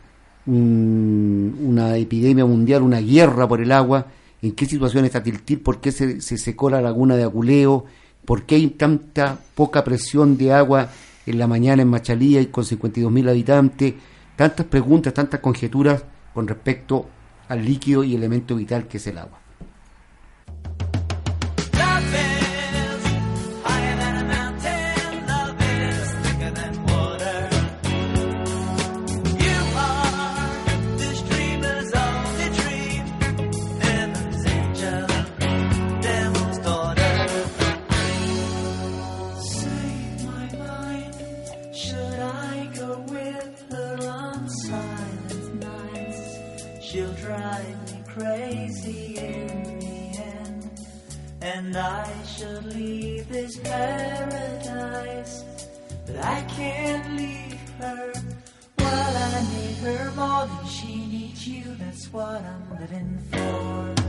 [SPEAKER 2] un- una epidemia mundial, una guerra por el agua? ¿En qué situación está Tiltil? ¿Por qué se, se secó la laguna de Aculeo? ¿Por qué hay tanta poca presión de agua en la mañana en Machalía y con 52.000 habitantes? Tantas preguntas, tantas conjeturas con respecto al líquido y elemento vital que es el agua.
[SPEAKER 4] And I should leave this paradise. But I can't leave her. While I need her more than she needs you, that's what I'm living for.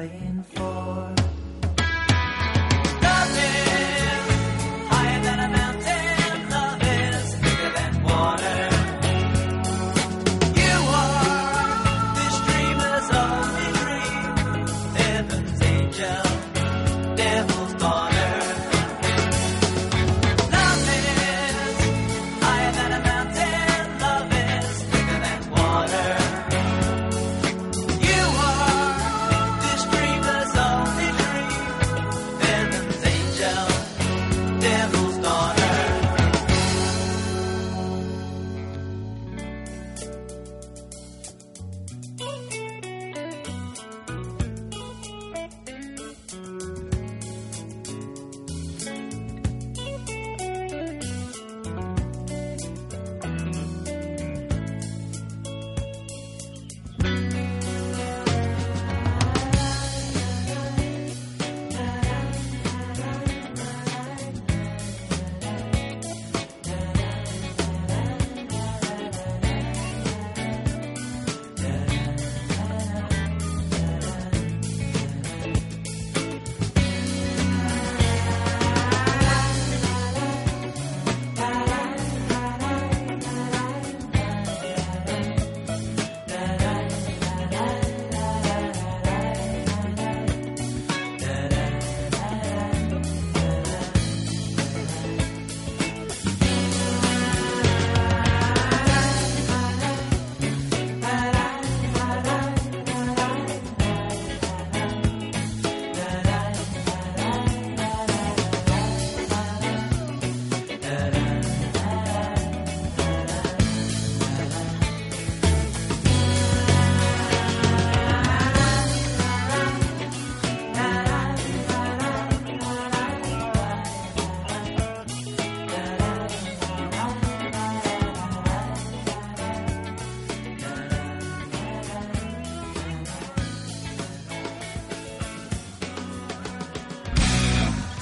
[SPEAKER 4] playing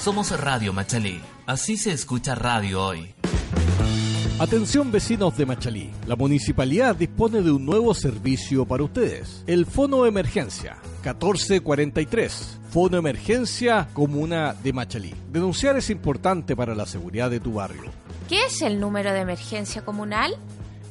[SPEAKER 1] Somos Radio Machalí. Así se escucha radio hoy.
[SPEAKER 6] Atención vecinos de Machalí, la municipalidad dispone de un nuevo servicio para ustedes, el Fono Emergencia 1443. Fono Emergencia Comuna de Machalí. Denunciar es importante para la seguridad de tu barrio.
[SPEAKER 7] ¿Qué es el número de emergencia comunal?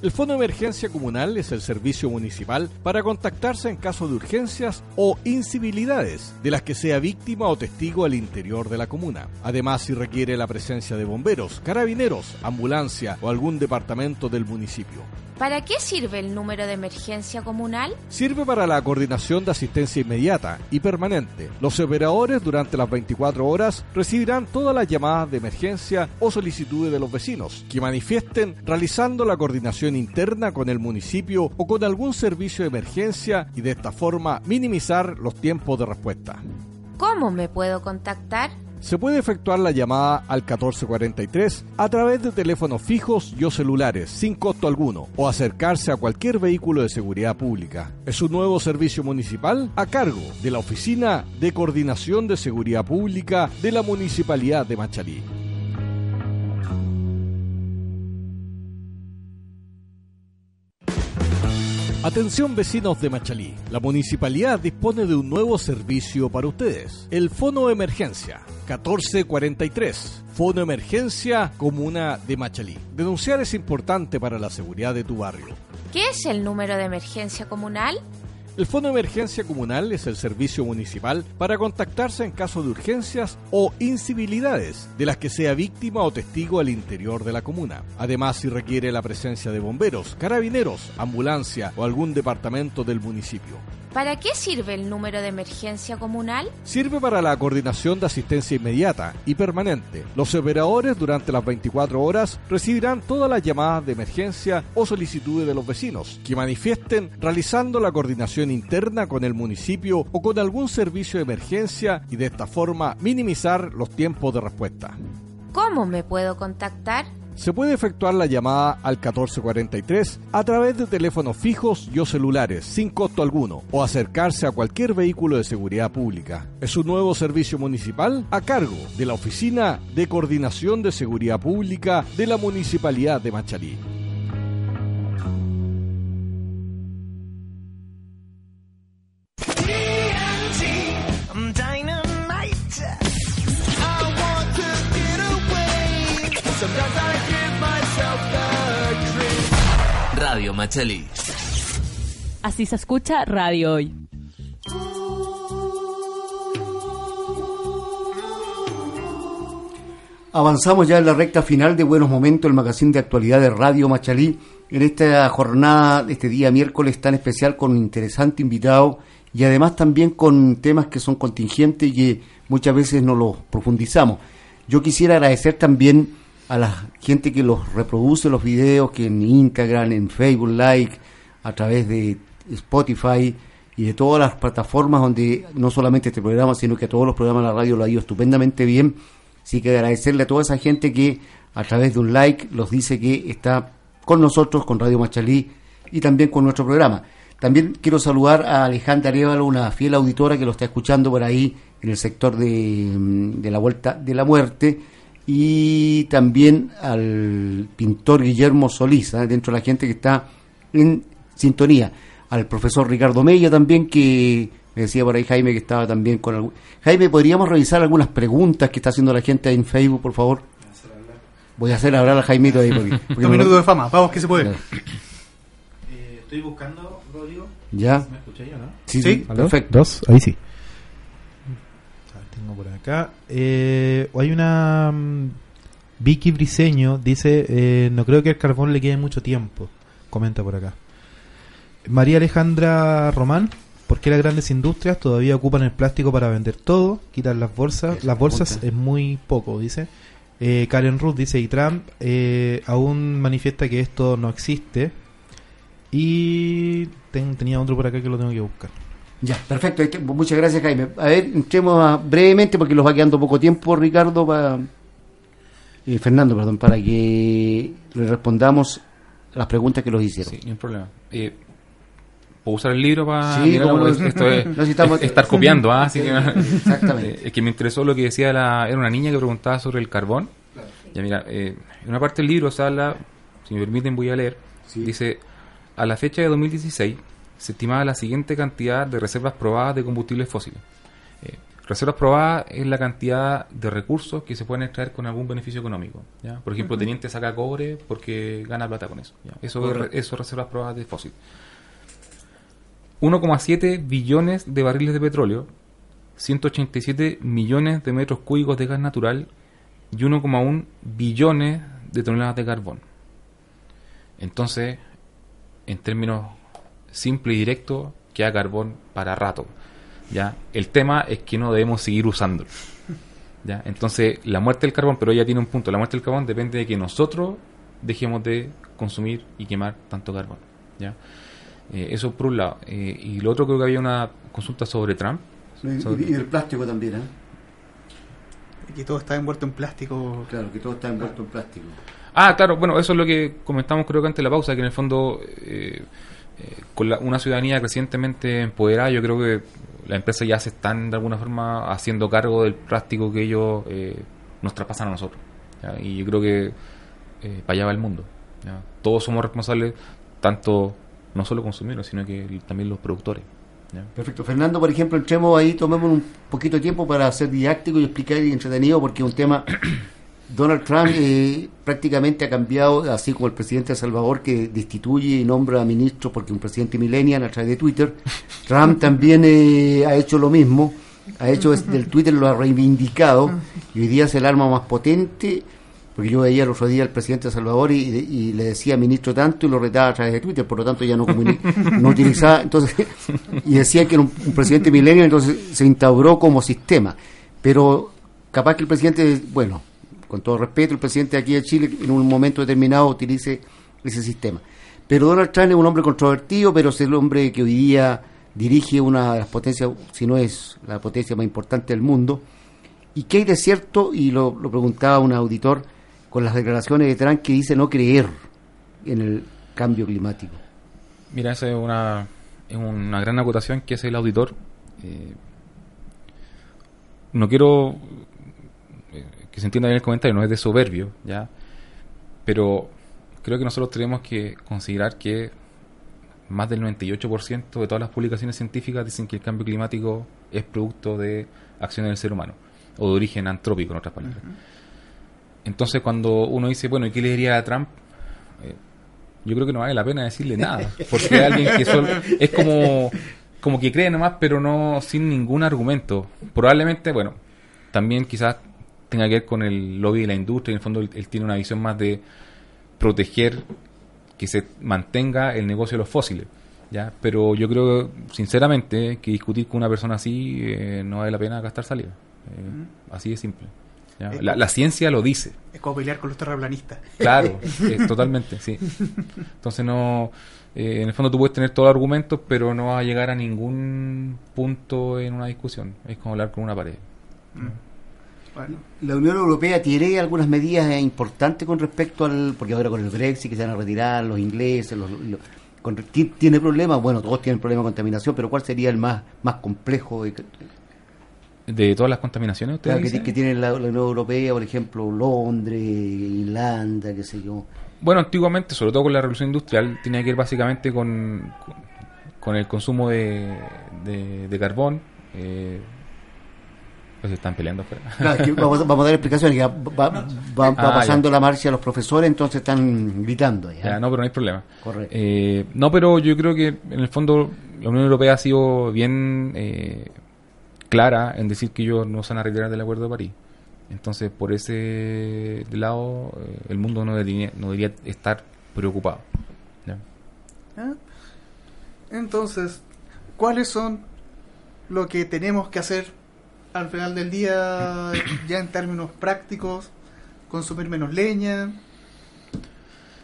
[SPEAKER 6] El Fondo de Emergencia Comunal es el servicio municipal para contactarse en caso de urgencias o incivilidades de las que sea víctima o testigo al interior de la comuna. Además, si requiere la presencia de bomberos, carabineros, ambulancia o algún departamento del municipio.
[SPEAKER 7] ¿Para qué sirve el número de emergencia comunal?
[SPEAKER 6] Sirve para la coordinación de asistencia inmediata y permanente. Los operadores durante las 24 horas recibirán todas las llamadas de emergencia o solicitudes de los vecinos que manifiesten realizando la coordinación interna con el municipio o con algún servicio de emergencia y de esta forma minimizar los tiempos de respuesta.
[SPEAKER 7] ¿Cómo me puedo contactar?
[SPEAKER 6] Se puede efectuar la llamada al 1443 a través de teléfonos fijos y o celulares sin costo alguno o acercarse a cualquier vehículo de seguridad pública. Es un nuevo servicio municipal a cargo de la Oficina de Coordinación de Seguridad Pública de la Municipalidad de Machalí. Atención vecinos de Machalí, la municipalidad dispone de un nuevo servicio para ustedes, el Fono Emergencia 1443. Fono Emergencia Comuna de Machalí. Denunciar es importante para la seguridad de tu barrio.
[SPEAKER 7] ¿Qué es el número de emergencia comunal?
[SPEAKER 6] El Fondo de Emergencia Comunal es el servicio municipal para contactarse en caso de urgencias o incivilidades de las que sea víctima o testigo al interior de la comuna. Además, si requiere la presencia de bomberos, carabineros, ambulancia o algún departamento del municipio.
[SPEAKER 7] ¿Para qué sirve el número de emergencia comunal?
[SPEAKER 6] Sirve para la coordinación de asistencia inmediata y permanente. Los operadores durante las 24 horas recibirán todas las llamadas de emergencia o solicitudes de los vecinos que manifiesten realizando la coordinación interna con el municipio o con algún servicio de emergencia y de esta forma minimizar los tiempos de respuesta.
[SPEAKER 7] ¿Cómo me puedo contactar?
[SPEAKER 6] Se puede efectuar la llamada al 1443 a través de teléfonos fijos y o celulares sin costo alguno o acercarse a cualquier vehículo de seguridad pública. Es un nuevo servicio municipal a cargo de la Oficina de Coordinación de Seguridad Pública de la Municipalidad de Machalí.
[SPEAKER 8] Así se escucha Radio Hoy.
[SPEAKER 2] Avanzamos ya en la recta final de Buenos Momentos, el magazine de actualidad de Radio Machalí. En esta jornada, este día miércoles tan especial, con un interesante invitado y además también con temas que son contingentes y que muchas veces no los profundizamos. Yo quisiera agradecer también a la gente que los reproduce los videos, que en Instagram, en Facebook Like, a través de Spotify y de todas las plataformas donde no solamente este programa, sino que todos los programas de la radio lo ha ido estupendamente bien. Así que agradecerle a toda esa gente que a través de un like los dice que está con nosotros, con Radio Machalí y también con nuestro programa. También quiero saludar a Alejandra Arevalo, una fiel auditora que lo está escuchando por ahí en el sector de, mm, de la Vuelta de la Muerte y también al pintor Guillermo Solís, ¿eh? dentro de la gente que está en sintonía. Al profesor Ricardo Mella también, que me decía por ahí Jaime que estaba también con algún... Jaime, ¿podríamos revisar algunas preguntas que está haciendo la gente ahí en Facebook, por favor? Voy a hacer hablar a Jaimito ahí. Porque, porque (laughs) lo-
[SPEAKER 3] minutos de fama, vamos que se puede.
[SPEAKER 5] Eh, estoy buscando, Rodrigo.
[SPEAKER 2] Ya.
[SPEAKER 5] ¿Me escucháis o no?
[SPEAKER 2] Sí,
[SPEAKER 3] ¿Sí?
[SPEAKER 2] sí, perfecto.
[SPEAKER 10] Dos, ahí sí. A ver, tengo por acá. Eh, hay una. mm, Vicky Briseño dice: eh, No creo que el carbón le quede mucho tiempo. Comenta por acá. María Alejandra Román. ¿Por qué las grandes industrias todavía ocupan el plástico para vender todo? Quitan las bolsas. Las bolsas es muy poco, dice. Eh, Karen Ruth dice: Y Trump eh, aún manifiesta que esto no existe. Y ten- tenía otro por acá que lo tengo que buscar.
[SPEAKER 2] Ya, perfecto. Muchas gracias, Jaime. A ver, entremos a- brevemente, porque los va quedando poco tiempo, Ricardo, para... eh, Fernando, perdón, para que le respondamos las preguntas que los hicieron.
[SPEAKER 5] Sí, no hay problema. Eh, ¿Puedo usar el libro para
[SPEAKER 2] Sí.
[SPEAKER 5] Pues esto es, (laughs)
[SPEAKER 2] No, si estamos-
[SPEAKER 5] es- estar copiando, ¿ah? Así que, (laughs)
[SPEAKER 2] Exactamente. (laughs)
[SPEAKER 5] Es que me interesó lo que decía la, era una niña que preguntaba sobre el carbón. Ya mira, eh, en una parte del libro se habla, si me permiten voy a leer, dice, a la fecha de 2016 se estimaba la siguiente cantidad de reservas probadas de combustibles fósiles. Eh, reservas probadas es la cantidad de recursos que se pueden extraer con algún beneficio económico. ¿ya? Por ejemplo,
[SPEAKER 11] Ujú.
[SPEAKER 5] teniente saca cobre porque gana plata con eso. ¿ya? Eso, es eso es reservas probadas de fósil. 1,7 billones de barriles de petróleo, 187 millones de metros cúbicos de gas natural y 1,1 billones de toneladas de carbón. Entonces, en términos simples y directos, queda carbón para rato. ¿ya? El tema es que no debemos seguir usándolo. ¿ya? Entonces, la muerte del carbón, pero ella tiene un punto, la muerte del carbón depende de que nosotros dejemos de consumir y quemar tanto carbón. ¿ya? Eh, eso por un lado. Eh, y lo otro creo que había una consulta sobre Trump.
[SPEAKER 2] Y,
[SPEAKER 5] sobre-
[SPEAKER 2] y el plástico también, ¿eh?
[SPEAKER 3] Que todo está envuelto en plástico.
[SPEAKER 2] Claro, que todo está envuelto en plástico.
[SPEAKER 5] Ah, claro, bueno, eso es lo que comentamos creo que antes de la pausa, que en el fondo eh, con la- una ciudadanía crecientemente empoderada, yo creo que las empresas ya se están de alguna forma haciendo cargo del plástico que ellos eh, nos traspasan a nosotros. ¿ya? Y yo creo que eh, para allá va el mundo. ¿ya? Todos somos responsables, tanto no solo consumidores, sino que también los productores.
[SPEAKER 2] Perfecto. Fernando, por ejemplo, entremos ahí, tomemos un poquito de tiempo para ser didáctico y explicar y entretenido, porque es un tema. Donald Trump eh, prácticamente ha cambiado, así como el presidente de Salvador, que destituye y nombra a ministros porque un presidente millennial a través de Twitter. Trump también eh, ha hecho lo mismo, ha hecho es- del Twitter, lo ha reivindicado, y hoy día es el arma más potente. Porque yo veía el otro día al presidente de Salvador y, y le decía ministro tanto y lo retaba a través de Twitter, por lo tanto ya no, (laughs) no utilizaba, entonces, y decía que era un, un presidente milenio, entonces se instauró como sistema. Pero capaz que el presidente, bueno, con todo respeto, el presidente de aquí de Chile en un momento determinado utilice ese sistema. Pero Donald Trump es un hombre controvertido, pero es el hombre que hoy día dirige una de las potencias, si no es la potencia más importante del mundo. ¿Y qué hay de cierto? Y lo, lo preguntaba un auditor con las declaraciones de Trump que dice no creer en el cambio climático.
[SPEAKER 5] Mira, esa es una, es una gran acotación que hace el auditor. Eh, no quiero eh, que se entienda bien el comentario, no es de soberbio, ¿ya? Pero creo que nosotros tenemos que considerar que más del 98% de todas las publicaciones científicas dicen que el cambio climático es producto de acciones del ser humano, o de origen antrópico, en otras palabras. Entonces, cuando uno dice, bueno, ¿y qué le diría a Trump? Eh, yo creo que no vale la pena decirle nada, porque alguien que solo, es como, como que cree nomás, pero no sin ningún argumento. Probablemente, bueno, también quizás tenga que ver con el lobby de la industria, en el fondo él, él tiene una visión más de proteger que se mantenga el negocio de los fósiles. ¿ya? Pero yo creo, sinceramente, que discutir con una persona así eh, no vale la pena gastar salida. Eh, Así de simple. ¿ya?
[SPEAKER 3] Es
[SPEAKER 5] La, ciencia lo dice.
[SPEAKER 3] Es como pelear con los terraplanistas.
[SPEAKER 5] Claro, (laughs) eh, totalmente, sí. Entonces no, eh, en el fondo tú puedes tener todos los argumentos, pero no vas a llegar a ningún punto en una discusión. Es como hablar con una pared.
[SPEAKER 3] Bueno,
[SPEAKER 2] La Unión Europea tiene algunas medidas importantes con respecto al. Porque ahora con el Brexit que se van a retirar, los ingleses, los, los- con- ti- ¿tiene problemas? Bueno, todos tienen problemas de contaminación, pero ¿cuál sería el más, más complejo de-
[SPEAKER 5] De todas las contaminaciones, ustedes
[SPEAKER 2] que, que tiene la, la Unión Europea, por ejemplo, Londres, Irlanda, qué sé yo?
[SPEAKER 5] Bueno, antiguamente, sobre todo con la revolución industrial, tenía que ver básicamente con, con, con el consumo de, de, de carbón. Eh, se están peleando afuera.
[SPEAKER 2] Claro, es que vamos, vamos a dar explicaciones. que Va, va- va- va
[SPEAKER 5] Ah,
[SPEAKER 2] pasando
[SPEAKER 5] ya.
[SPEAKER 2] la marcha los profesores, entonces están gritando. ¿ya?
[SPEAKER 5] Ya, no, pero no hay problema.
[SPEAKER 2] Correcto.
[SPEAKER 5] Eh, no, pero yo creo que en el fondo la Unión Europea ha sido bien eh, clara en decir que ellos no se van a retirar del Acuerdo de París. Entonces, por ese lado, eh, el mundo no debería, no debería estar preocupado. ¿ya?
[SPEAKER 3] ¿Ah? Entonces, ¿cuáles son lo que tenemos que hacer al final del día, ya en términos prácticos? Consumir menos leña,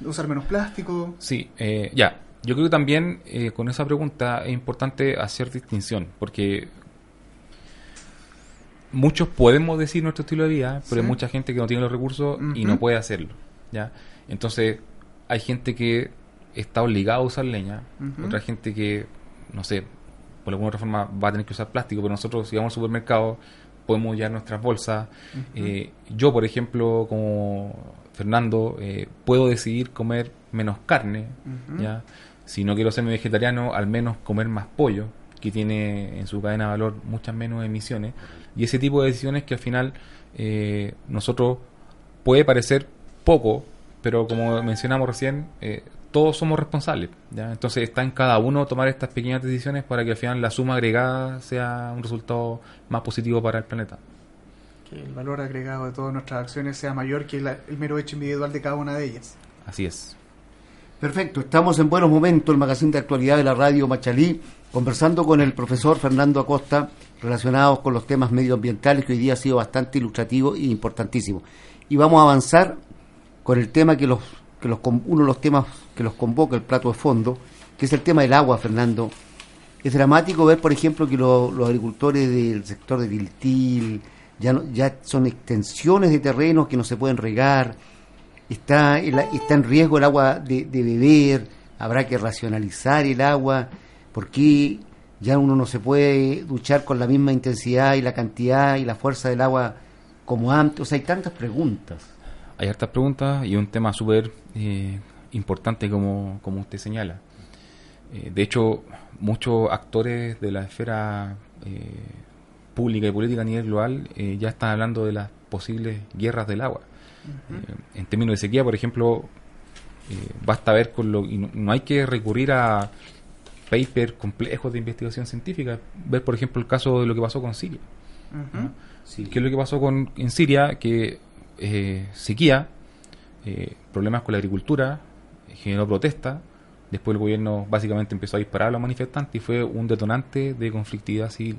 [SPEAKER 3] usar menos plástico.
[SPEAKER 5] Sí, eh, ya. Yo creo que también eh, con esa pregunta es importante hacer distinción, porque muchos podemos decir nuestro estilo de vida, pero
[SPEAKER 3] Sí.
[SPEAKER 5] hay mucha gente que no tiene los recursos y no puede hacerlo. ¿ya? Entonces, hay gente que está obligada a usar leña, otra gente que no sé, por alguna otra forma va a tener que usar plástico, pero nosotros si vamos al supermercado podemos llevar nuestras bolsas. Eh, yo, por ejemplo, como Fernando, eh, puedo decidir comer menos carne. ¿ya? Si no quiero ser vegetariano, al menos comer más pollo, que tiene en su cadena de valor muchas menos emisiones. Y ese tipo de decisiones que al final eh, nosotros puede parecer poco, pero como mencionamos recién, eh, todos somos responsables. ¿ya? Entonces está en cada uno tomar estas pequeñas decisiones para que al final la suma agregada sea un resultado más positivo para el planeta.
[SPEAKER 3] Que el valor agregado de todas nuestras acciones sea mayor que la- el mero hecho individual de cada una de ellas.
[SPEAKER 5] Así es.
[SPEAKER 2] Perfecto, estamos en buenos momentos, el magazine de actualidad de la radio Machalí, conversando con el profesor Fernando Acosta relacionados con los temas medioambientales que hoy día ha sido bastante ilustrativo e importantísimo. Y vamos a avanzar con el tema que los que los uno de los temas que los convoca el plato de fondo, que es el tema del agua, Fernando. Es dramático ver, por ejemplo, que lo- los agricultores del sector de Tiltil ya no- ya son extensiones de terrenos que no se pueden regar, está, el- está en riesgo el agua de, de beber, habrá que racionalizar el agua, porque ya uno no se puede duchar con la misma intensidad y la cantidad y la fuerza del agua como antes. O sea, hay tantas preguntas.
[SPEAKER 5] Hay hartas preguntas y un tema súper eh, importante como, como usted señala. Eh, de hecho, muchos actores de la esfera eh, pública y política a nivel global eh, ya están hablando de las posibles guerras del agua. Eh, en términos de sequía, por ejemplo, eh, basta ver con lo... Y no, no hay que recurrir a papers complejos de investigación científica. Ver, por ejemplo, el caso de lo que pasó con Siria.
[SPEAKER 3] Ujú.
[SPEAKER 5] ¿Qué es lo que pasó con, en Siria? Que eh, sequía, eh, problemas con la agricultura, generó protesta. Después el gobierno básicamente empezó a disparar a los manifestantes y fue un detonante de conflictividad civil.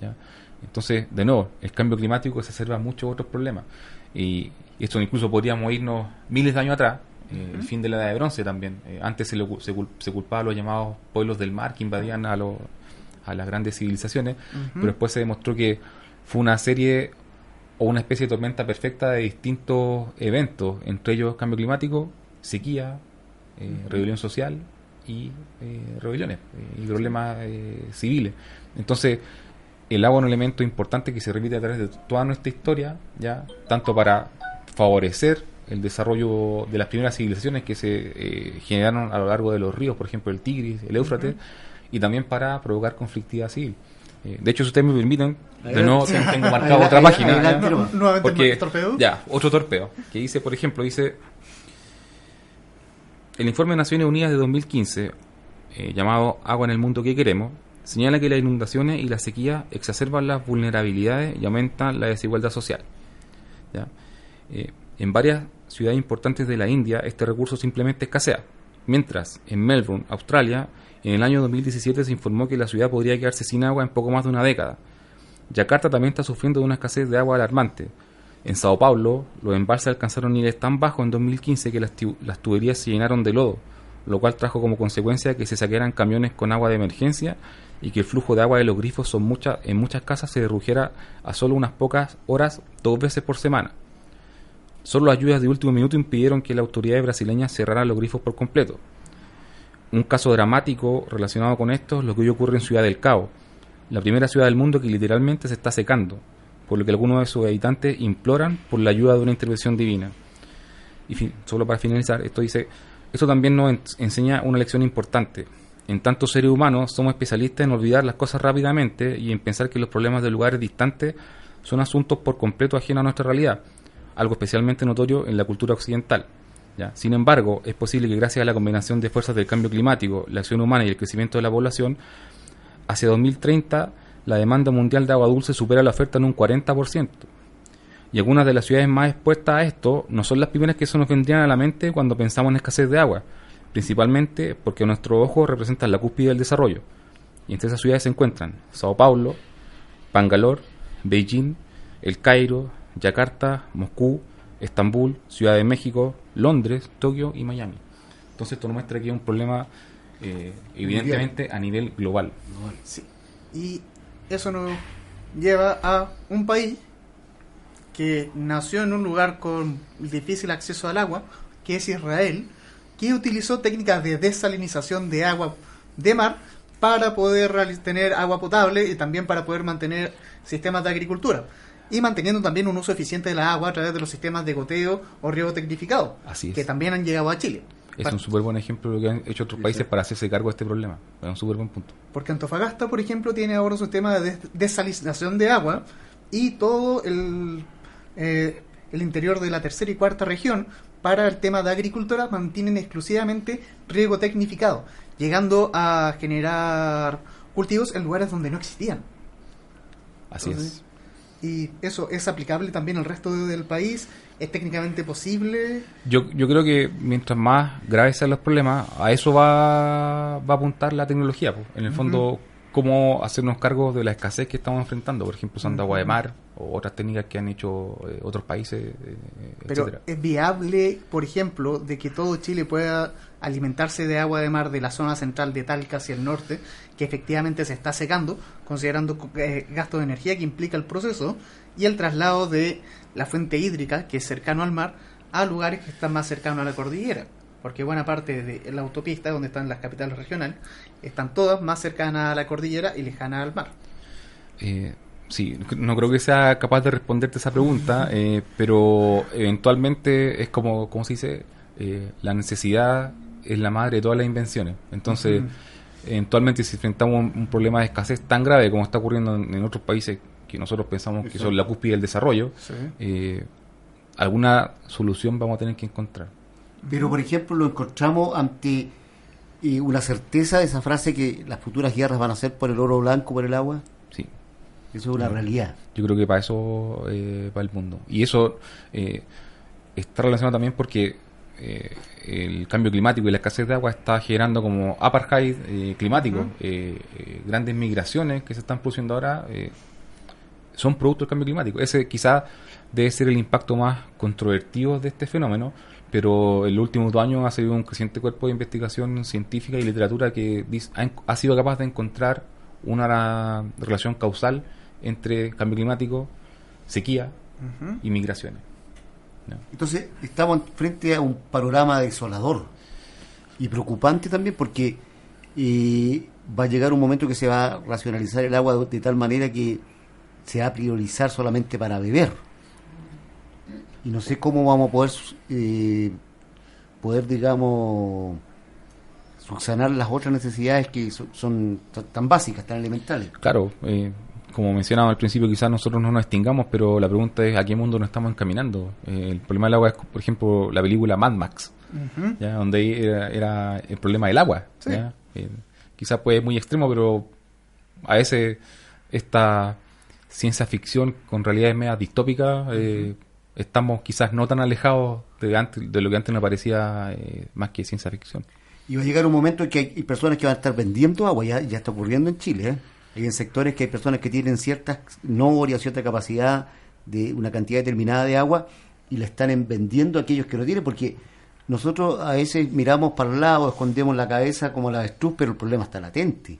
[SPEAKER 5] ¿ya? Entonces, de nuevo, el cambio climático exacerba muchos otros problemas. Y esto incluso podríamos irnos miles de años atrás, eh, el fin de la edad de bronce también. Eh, antes se, le se, se culpaba a los llamados pueblos del mar que invadían a, los, a las grandes civilizaciones, pero después se demostró que fue una serie o una especie de tormenta perfecta de distintos eventos, entre ellos cambio climático, sequía, eh, rebelión social y eh, rebeliones eh, y problemas eh, civiles. Entonces, el agua es un elemento importante que se repite a través de toda nuestra historia, ya tanto para favorecer el desarrollo de las primeras civilizaciones que se eh, generaron a lo largo de los ríos, por ejemplo el Tigris, el Éufrates, y también para provocar conflictividad civil. Eh, de hecho, si ustedes me permiten, de nuevo
[SPEAKER 2] Adelante.
[SPEAKER 5] ten- tengo marcado otra página.
[SPEAKER 3] Nuevamente
[SPEAKER 5] porque,
[SPEAKER 3] torpeo.
[SPEAKER 5] ya, otro torpeo, que dice, por ejemplo, dice el informe de Naciones Unidas de 2015, eh, llamado Agua en el mundo que queremos, señala que las inundaciones y la sequía exacerban las vulnerabilidades y aumentan la desigualdad social. ¿ya? Eh, en varias ciudades importantes de la India este recurso simplemente escasea, mientras en Melbourne, Australia, en el año 2017 se informó que la ciudad podría quedarse sin agua en poco más de una década. Yakarta también está sufriendo de una escasez de agua alarmante. En Sao Paulo, los embalses alcanzaron niveles tan bajos en 2015 que las, tu- las tuberías se llenaron de lodo, lo cual trajo como consecuencia que se saquearan camiones con agua de emergencia y que el flujo de agua de los grifos en muchas casas se redujera a solo unas pocas horas dos veces por semana. Solo lluvias de último minuto impidieron que las autoridades brasileñas cerraran los grifos por completo. Un caso dramático relacionado con esto es lo que hoy ocurre en Ciudad del Cabo, la primera ciudad del mundo que literalmente se está secando, por lo que algunos de sus habitantes imploran por la ayuda de una intervención divina. Y solo para finalizar, esto dice, esto también nos en- enseña una lección importante. En tanto seres humanos somos especialistas en olvidar las cosas rápidamente y en pensar que los problemas de lugares distantes son asuntos por completo ajenos a nuestra realidad, algo especialmente notorio en la cultura occidental. Sin embargo, es posible que gracias a la combinación de fuerzas del cambio climático, la acción humana y el crecimiento de la población, hacia 2030 la demanda mundial de agua dulce supera la oferta en un 40%. Y algunas de las ciudades más expuestas a esto no son las primeras que se nos vendrían a la mente cuando pensamos en escasez de agua, principalmente porque nuestros ojos representan la cúspide del desarrollo. Y entre esas ciudades se encuentran Sao Paulo, Bangalore, Beijing, El Cairo, Yakarta, Moscú, Estambul, Ciudad de México, Londres, Tokio y Miami. Entonces esto nos muestra que es un problema eh, evidentemente a nivel global.
[SPEAKER 3] Sí. Y eso nos lleva a un país que nació en un lugar con difícil acceso al agua, que es Israel, que utilizó técnicas de desalinización de agua de mar para poder tener agua potable y también para poder mantener sistemas de agricultura. Y manteniendo también un uso eficiente de la agua a través de los sistemas de goteo o riego tecnificado,
[SPEAKER 5] Así es.
[SPEAKER 3] que también han llegado a Chile.
[SPEAKER 5] Es un súper buen ejemplo de lo que han hecho otros países para hacerse cargo de este problema. Es un súper buen punto.
[SPEAKER 3] Porque Antofagasta, por ejemplo, tiene ahora un sistema de des- desalinización de agua y todo el, eh, el interior de la tercera y cuarta región para el tema de agricultura mantienen exclusivamente riego tecnificado, llegando a generar cultivos en lugares donde no existían.
[SPEAKER 5] Así
[SPEAKER 3] Entonces, Y eso es aplicable también al resto del país, es técnicamente posible.
[SPEAKER 5] Yo, yo creo que mientras más graves sean los problemas, a eso va, va a apuntar la tecnología. po. En el fondo,
[SPEAKER 3] Ujú.
[SPEAKER 5] cómo hacernos cargo de la escasez que estamos enfrentando. Por ejemplo, usando agua de mar o otras técnicas que han hecho eh, otros países, eh,
[SPEAKER 3] Pero
[SPEAKER 5] etcétera.
[SPEAKER 3] es viable, por ejemplo, de que todo Chile pueda alimentarse de agua de mar de la zona central de Talca hacia el norte, que efectivamente se está secando, considerando eh, gasto de energía que implica el proceso, y el traslado de la fuente hídrica, que es cercano al mar, a lugares que están más cercanos a la cordillera. Porque buena parte de la autopista, donde están las capitales regionales, están todas más cercanas a la cordillera y lejanas al mar.
[SPEAKER 5] Eh, sí, no creo que sea capaz de responderte esa pregunta, (laughs) eh, pero eventualmente es como, como se dice, Eh, la necesidad es la madre de todas las invenciones. Entonces, eventualmente si enfrentamos un, un problema de escasez tan grave como está ocurriendo en, en otros países que nosotros pensamos que son la cúspide del desarrollo,
[SPEAKER 3] Sí.
[SPEAKER 5] eh, alguna solución vamos a tener que encontrar.
[SPEAKER 2] Pero, por ejemplo, lo encontramos ante eh, una certeza de esa frase que las futuras guerras van a ser por el oro blanco, por el agua.
[SPEAKER 5] Sí.
[SPEAKER 2] Eso es una realidad.
[SPEAKER 5] Yo creo que para eso eh, va el mundo. Y eso eh, está relacionado también porque eh, el cambio climático y la escasez de agua está generando como apartheid eh, climático. Eh, eh, grandes migraciones que se están produciendo ahora eh, son producto del cambio climático. Ese quizá debe ser el impacto más controvertido de este fenómeno, pero en los últimos dos años ha salido un creciente cuerpo de investigación científica y literatura que ha, sido capaz de encontrar una relación causal entre cambio climático, sequía y migraciones. ¿No?
[SPEAKER 2] Entonces, estamos frente a un panorama desolador y preocupante también porque eh, va a llegar un momento que se va a racionalizar el agua de, de tal manera que se va a priorizar solamente para beber. Y no sé cómo vamos a poder, eh, poder digamos, subsanar las otras necesidades que so- son, t- tan básicas, tan elementales.
[SPEAKER 5] Claro, eh, como mencionaba al principio, quizás nosotros no nos extingamos, pero la pregunta es a qué mundo nos estamos encaminando. Eh, el problema del agua es, por ejemplo, la película Mad Max. ¿ya? donde era, era el problema del agua.
[SPEAKER 3] Sí.
[SPEAKER 5] Eh, quizás puede ser muy extremo, pero a veces esta ciencia ficción con realidades medias distópicas, eh, estamos quizás no tan alejados de, antes, de lo que antes nos parecía eh, más que ciencia ficción.
[SPEAKER 2] Y va a llegar un momento en que hay, hay personas que van a estar vendiendo agua, ya, ya está ocurriendo en Chile. ¿eh? Hay en sectores que hay personas que tienen ciertas norias, cierta capacidad de una cantidad determinada de agua y la están en- vendiendo a aquellos que no tienen, porque nosotros a veces miramos para el lado, escondemos la cabeza como la avestruz, pero el problema está latente.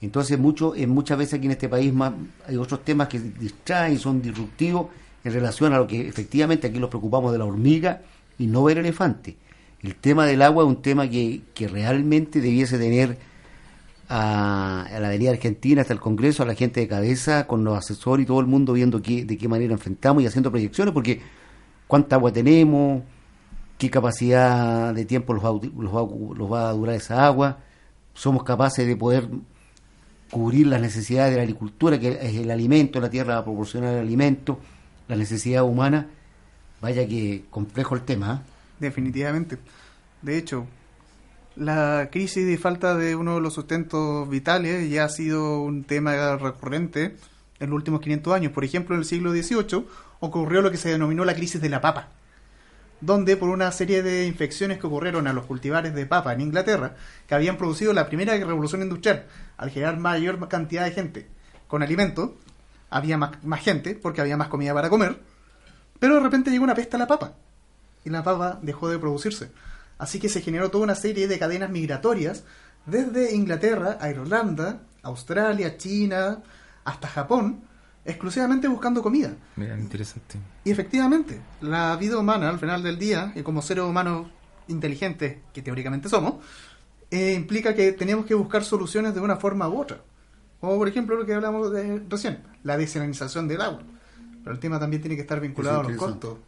[SPEAKER 2] Entonces, mucho, en muchas veces aquí en este país más, hay otros temas que distraen, son disruptivos en relación a lo que efectivamente aquí nos preocupamos de la hormiga y no ver elefante. El tema del agua es un tema que, que realmente debiese tener a, a la Avenida Argentina, hasta el Congreso, a la gente de cabeza, con los asesores y todo el mundo viendo qué, de qué manera enfrentamos y haciendo proyecciones, porque cuánta agua tenemos, qué capacidad de tiempo los va, los va los va a durar esa agua, somos capaces de poder cubrir las necesidades de la agricultura, que es el alimento, la tierra va a proporcionar el alimento, la necesidad humana. Vaya que complejo el tema. ¿eh?
[SPEAKER 3] Definitivamente. De hecho, la crisis de falta de uno de los sustentos vitales ya ha sido un tema recurrente en los últimos 500 años. Por ejemplo, en el siglo XVIII ocurrió lo que se denominó la crisis de la papa, donde por una serie de infecciones que ocurrieron a los cultivares de papa en Inglaterra, que habían producido la primera revolución industrial, al generar mayor cantidad de gente con alimento, había más, más gente porque había más comida para comer, pero de repente llegó una peste a la papa y la papa dejó de producirse. Así que se generó toda una serie de cadenas migratorias desde Inglaterra a Irlanda, Australia, China, hasta Japón, exclusivamente buscando comida.
[SPEAKER 5] Mira, interesante.
[SPEAKER 3] Y efectivamente, la vida humana al final del día, y como seres humanos inteligentes que teóricamente somos, eh, implica que tenemos que buscar soluciones de una forma u otra. Como por ejemplo lo que hablamos de recién, la desalinización del agua. Pero el tema también tiene que estar vinculado a los costos.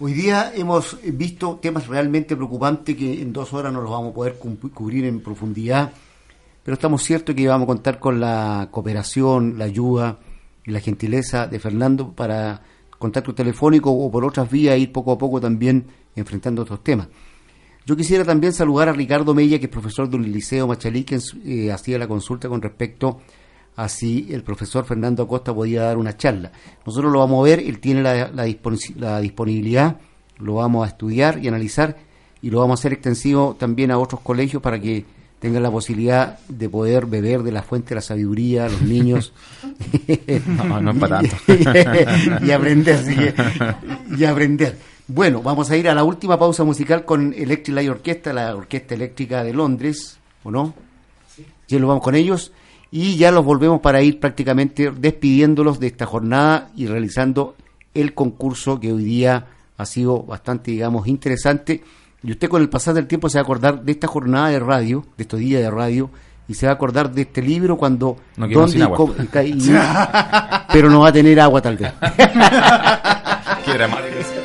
[SPEAKER 2] Hoy día hemos visto temas realmente preocupantes que en dos horas no los vamos a poder cubrir en profundidad, pero estamos ciertos que vamos a contar con la cooperación, la ayuda y la gentileza de Fernando para contacto telefónico o por otras vías ir poco a poco también enfrentando estos temas. Yo quisiera también saludar a Ricardo Mella, que es profesor del Liceo Machalí, que eh, hacía la consulta con respecto a si el profesor Fernando Acosta podía dar una charla. Nosotros lo vamos a ver, él tiene la, la disponi- la disponibilidad, lo vamos a estudiar y analizar y lo vamos a hacer extensivo también a otros colegios para que tengan la posibilidad de poder beber de la fuente de la sabiduría, los niños. (laughs)
[SPEAKER 4] No, no es para tanto. (laughs)
[SPEAKER 2] y aprender, así y aprender. Bueno, vamos a ir a la última pausa musical con Electric Light Orchestra, la orquesta eléctrica de Londres, ¿o no? Ya lo vamos con ellos y ya los volvemos para ir prácticamente despidiéndolos de esta jornada y realizando el concurso que hoy día ha sido bastante, digamos, interesante. Y usted con el pasar del tiempo se va a acordar de esta jornada de radio, de estos días de radio, y se va a acordar de este libro cuando...
[SPEAKER 4] No sin (laughs)
[SPEAKER 2] y pero no va a tener agua tal vez. (laughs)
[SPEAKER 4] Qué dramático.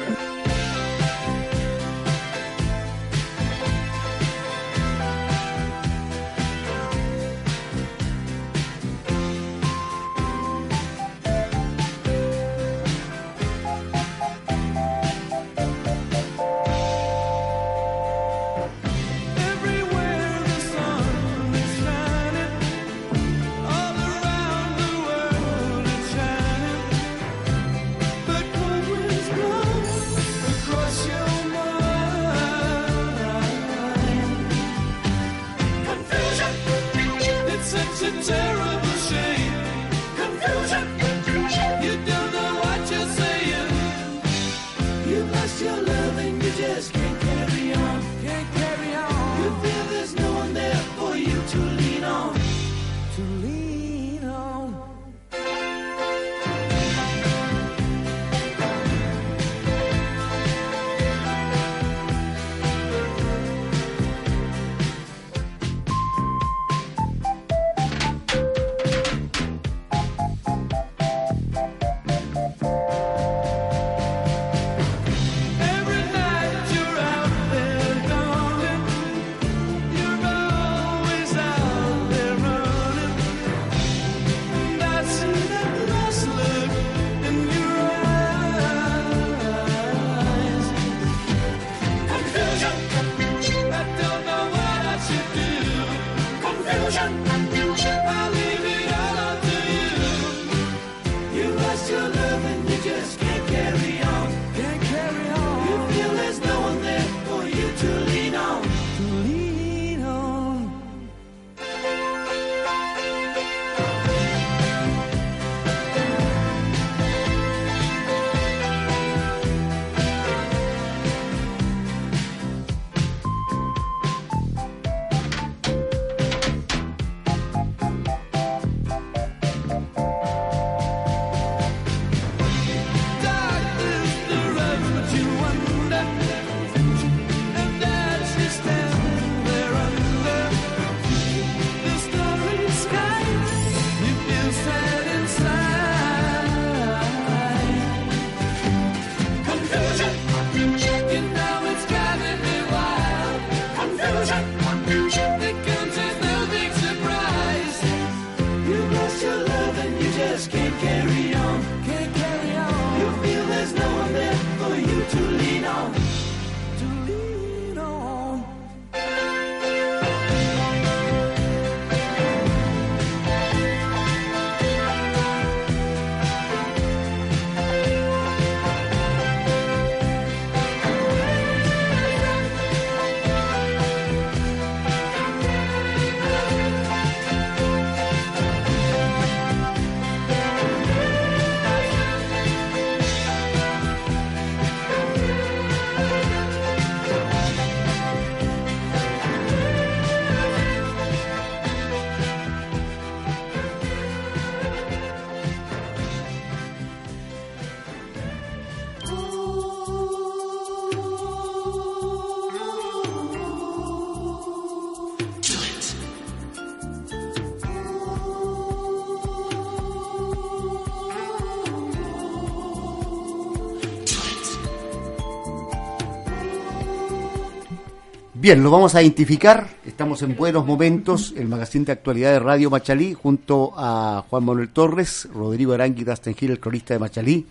[SPEAKER 2] Bien, lo vamos a identificar. Estamos en buenos momentos. El magazine de actualidad de Radio Machalí, junto a Juan Manuel Torres, Rodrigo Arangui Tastengil, el cronista de Machalí,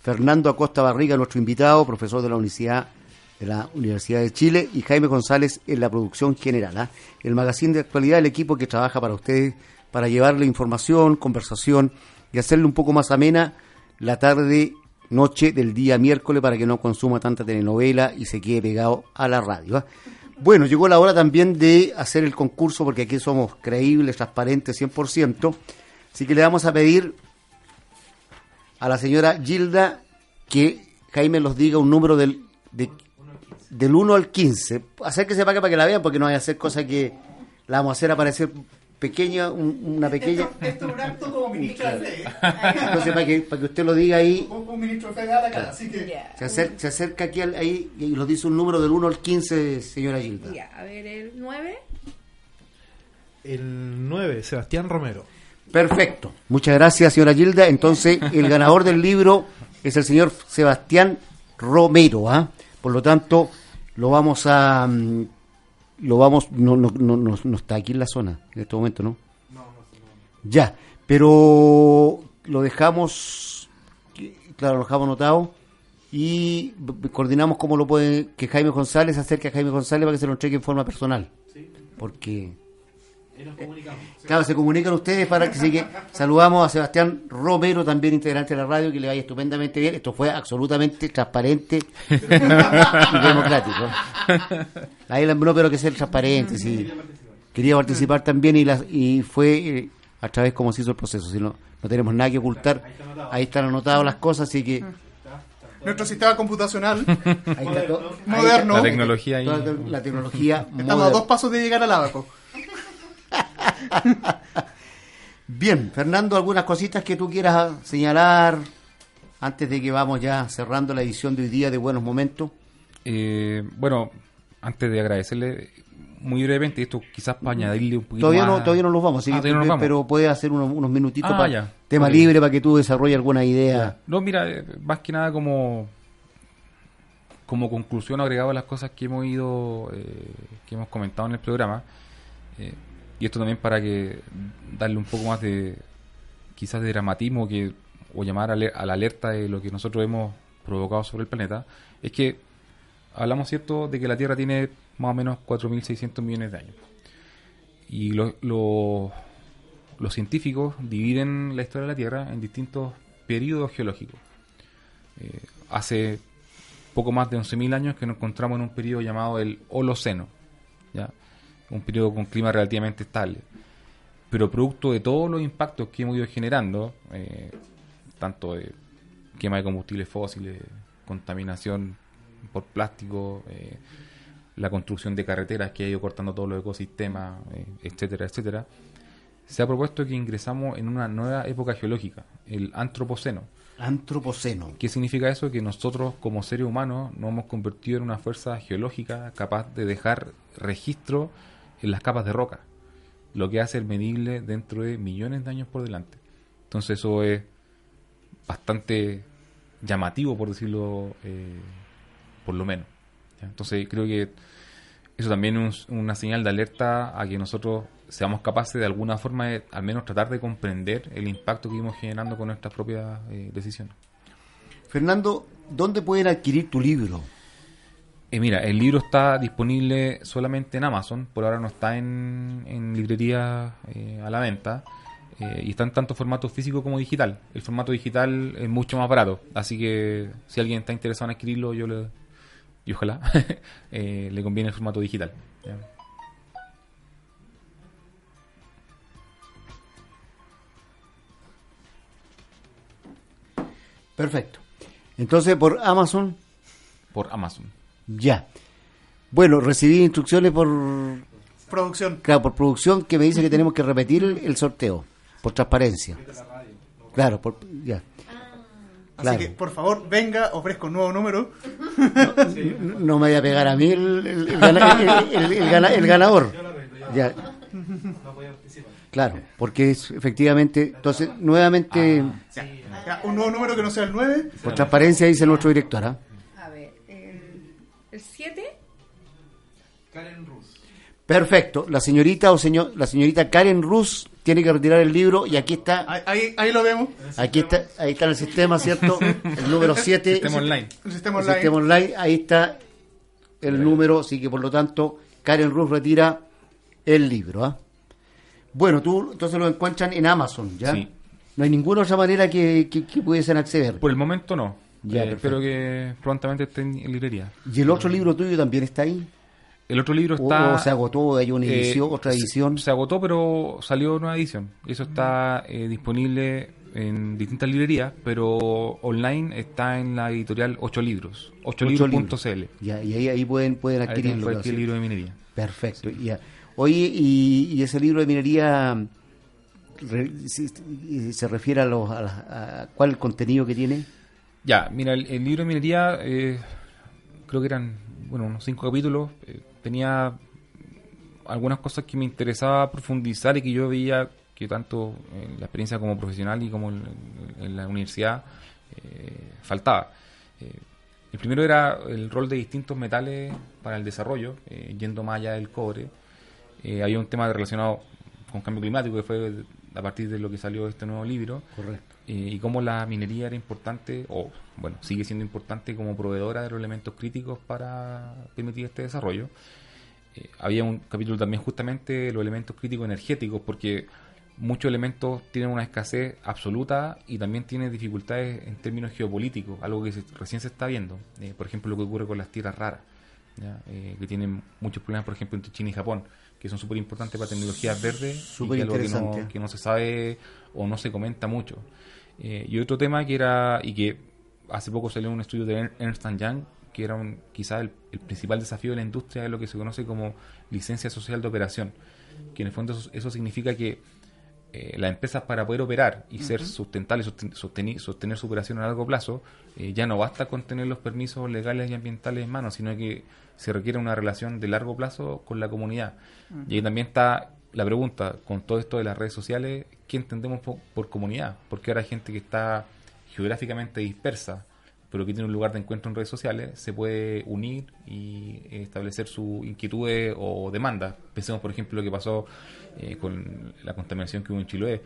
[SPEAKER 2] Fernando Acosta Barriga, nuestro invitado, profesor de la Universidad de la Universidad de Chile, y Jaime González en la producción general. ¿ah? El magazine de actualidad, el equipo que trabaja para ustedes, para llevarle información, conversación y hacerle un poco más amena la tarde, noche del día miércoles para que no consuma tanta telenovela y se quede pegado a la radio. ¿ah? Bueno, llegó la hora también de hacer el concurso porque aquí somos creíbles, transparentes 100%. Así que le vamos a pedir a la señora Gilda que Jaime nos diga un número del, de- del 1 al 15. Acérquese para acá para que la vean porque no vaya a hacer cosa que la vamos a hacer aparecer pequeña, un- una pequeña...
[SPEAKER 3] Esto es un acto como (laughs) ministro de fe.
[SPEAKER 2] Entonces para que, para que usted lo diga ahí,
[SPEAKER 3] Como un ministro fe da la cara, así que...
[SPEAKER 2] se acerca, se acerca aquí al- ahí y nos dice un número del 1 al 15, señora Gilda.
[SPEAKER 11] Ya, a ver, el 9.
[SPEAKER 10] El 9, Sebastián Romero.
[SPEAKER 2] Perfecto. Muchas gracias, señora Gilda. Entonces, el ganador del libro es el señor Sebastián Romero. ¿ah? Por lo tanto, lo vamos a... mm, Lo vamos... No, no, no, no, no está aquí en la zona en este momento, ¿no? Ya, pero lo dejamos... Claro, lo dejamos anotado. Y coordinamos cómo lo puede... Que Jaime González acerque a Jaime González para que se lo entregue en forma personal. Porque... Claro, se comunican ustedes para que sigue. Saludamos a Sebastián Romero, también integrante de la radio, que le vaya estupendamente bien. Esto fue absolutamente transparente y democrático. Ahí la- no, pero que ser transparente, sí. Quería participar también y, las, y fue eh, a través como se hizo el proceso. Si no, no tenemos nada que ocultar. Ahí están anotadas las cosas, así que
[SPEAKER 3] Nuestro sistema computacional moderno.
[SPEAKER 5] La tecnología ahí.
[SPEAKER 2] Toda la tecnología
[SPEAKER 3] Estamos a dos pasos de llegar al abaco.
[SPEAKER 2] Bien, Fernando, algunas cositas que tú quieras señalar antes de que vamos ya cerrando la edición de hoy día de Buenos Momentos.
[SPEAKER 5] Eh, bueno, antes de agradecerle, muy brevemente, esto quizás para añadirle un poquito
[SPEAKER 2] Todavía
[SPEAKER 5] más-
[SPEAKER 2] no, todavía no nos vamos, así
[SPEAKER 5] Ah, no
[SPEAKER 2] pero puedes hacer unos, unos minutitos
[SPEAKER 5] Ah,
[SPEAKER 2] para
[SPEAKER 5] ya.
[SPEAKER 2] tema libre para que tú desarrolles alguna idea.
[SPEAKER 5] No, mira, eh, más que nada como como conclusión agregado a las cosas que hemos ido, eh, que hemos comentado en el programa, eh, y esto también para que darle un poco más de, quizás de dramatismo que o llamar a, a la alerta de lo que nosotros hemos provocado sobre el planeta, es que hablamos cierto de que la Tierra tiene más o menos 4.600 millones de años. Y lo- los científicos dividen la historia de la Tierra en distintos periodos geológicos. Eh, hace poco más de 11.000 años que nos encontramos en un periodo llamado el Holoceno, ¿ya? Un periodo con clima relativamente estable. Pero producto de todos los impactos que hemos ido generando, eh, tanto de quema de combustibles fósiles, contaminación por plástico, eh, la construcción de carreteras que ha ido cortando todos los ecosistemas, eh, etcétera, etcétera, se ha propuesto que ingresamos en una nueva época geológica, el Antropoceno.
[SPEAKER 2] Antropoceno.
[SPEAKER 5] ¿Qué significa eso? Que nosotros como seres humanos nos hemos convertido en una fuerza geológica capaz de dejar registro en las capas de roca, lo que hace el medible dentro de millones de años por delante. Entonces eso es bastante llamativo, por decirlo eh, por lo menos. Entonces creo que eso también es un- una señal de alerta a que nosotros seamos capaces de alguna forma de al menos tratar de comprender el impacto que íbamos generando con nuestras propias eh, decisiones.
[SPEAKER 2] Fernando, ¿dónde pueden adquirir tu libro?
[SPEAKER 5] Eh, mira, el libro está disponible solamente en Amazon, por ahora no está en, en librería eh, a la venta, eh, y está en tanto formato físico como digital. El formato digital es mucho más barato, así que si alguien está interesado en adquirirlo, yo le, y ojalá (laughs) eh, le conviene el formato digital. ¿ya?
[SPEAKER 2] Perfecto. Entonces, por Amazon,
[SPEAKER 5] Por Amazon.
[SPEAKER 2] Ya. Bueno, recibí instrucciones por,
[SPEAKER 3] Producción.
[SPEAKER 2] claro, por producción que me dice que tenemos que repetir el, el sorteo, por transparencia. Claro, por, ya.
[SPEAKER 3] Así
[SPEAKER 2] Claro.
[SPEAKER 3] que, por favor, venga, ofrezco un nuevo número. (laughs)
[SPEAKER 2] No, no me vaya a pegar a mí el, el- el gana- el- el- el gana- el ganador. Ya. Claro, porque es efectivamente, entonces, nuevamente,
[SPEAKER 3] Ya, ya, un nuevo número que no sea el 9.
[SPEAKER 2] por transparencia dice nuestro director. ¿ah?
[SPEAKER 11] El 7.
[SPEAKER 10] Karen Rus.
[SPEAKER 2] Perfecto. La señorita o señor, la señorita Karen Rus tiene que retirar el libro y aquí está,
[SPEAKER 3] Ahí, ahí, ahí lo vemos.
[SPEAKER 2] aquí está, ahí está en el sistema, ¿cierto? El número (laughs) 7.
[SPEAKER 5] Sistema online.
[SPEAKER 3] El sistema
[SPEAKER 2] El
[SPEAKER 3] online.
[SPEAKER 2] sistema online, ahí está el número, así que por lo tanto Karen Rus retira el libro. ¿ah? Bueno, tú entonces lo encuentran en Amazon, ¿ya?
[SPEAKER 5] Sí.
[SPEAKER 2] No hay ninguna otra manera que, que, que pudiesen acceder.
[SPEAKER 5] Por el momento no.
[SPEAKER 2] Ya,
[SPEAKER 5] Eh, espero que prontamente esté en, librería.
[SPEAKER 2] ¿Y el otro libro tuyo también está ahí?
[SPEAKER 5] El otro libro
[SPEAKER 2] ¿O,
[SPEAKER 5] está...
[SPEAKER 2] o se agotó? ¿Hay una
[SPEAKER 5] eh,
[SPEAKER 2] edición, otra edición?
[SPEAKER 5] Se, agotó, pero salió nueva edición. Eso está eh, disponible en distintas librerías, pero online está en la editorial 8 libros. 8libros.cl.
[SPEAKER 2] Ya, y ahí, ahí pueden, pueden
[SPEAKER 5] Ahí
[SPEAKER 2] adquirirlo.
[SPEAKER 5] el
[SPEAKER 2] ¿no?
[SPEAKER 5] libro de minería.
[SPEAKER 2] Perfecto. ya. Oye, y, y ese libro de minería re- se refiere a, los, a, la- a cuál contenido que tiene?
[SPEAKER 5] Ya, mira, el, el libro de minería, eh, creo que eran, bueno, unos cinco capítulos. eh, tenía algunas cosas que me interesaba profundizar y que yo veía que tanto en la experiencia como profesional y como en, en la universidad eh, faltaba. Eh, el primero era el rol de distintos metales para el desarrollo, eh, yendo más allá del cobre. Eh, había un tema relacionado con cambio climático que fue a partir de lo que salió este nuevo libro.
[SPEAKER 2] Correcto.
[SPEAKER 5] Eh, y cómo la minería era importante, o bueno, sigue siendo importante como proveedora de los elementos críticos para permitir este desarrollo. Eh, había un capítulo también justamente de los elementos críticos energéticos, porque muchos elementos tienen una escasez absoluta y también tienen dificultades en términos geopolíticos, algo que se- recién se está viendo. Eh, por ejemplo, lo que ocurre con las tierras raras, ¿ya? Eh, que tienen muchos problemas, por ejemplo, entre China y Japón, que son súper importantes para tecnologías verdes y
[SPEAKER 2] Súper
[SPEAKER 5] que, algo que, no, que no se sabe o no se comenta mucho. Eh, y otro tema que era, y que hace poco salió un estudio de Ernst Young, que era un, quizá el, el principal desafío de la industria, es lo que se conoce como licencia social de operación, que en el fondo eso, eso significa que eh, las empresas para poder operar y ser sustentables, sosten- sostener su operación a largo plazo, eh, ya no basta con tener los permisos legales y ambientales en mano, sino que se requiere una relación de largo plazo con la comunidad. Y ahí también está la pregunta, con todo esto de las redes sociales, ¿qué entendemos po- por, comunidad? Porque ahora hay gente que está geográficamente dispersa, pero que tiene un lugar de encuentro en redes sociales, se puede unir y establecer sus inquietudes o demandas. Pensemos, por ejemplo, lo que pasó eh, con la contaminación que hubo en Chiloé.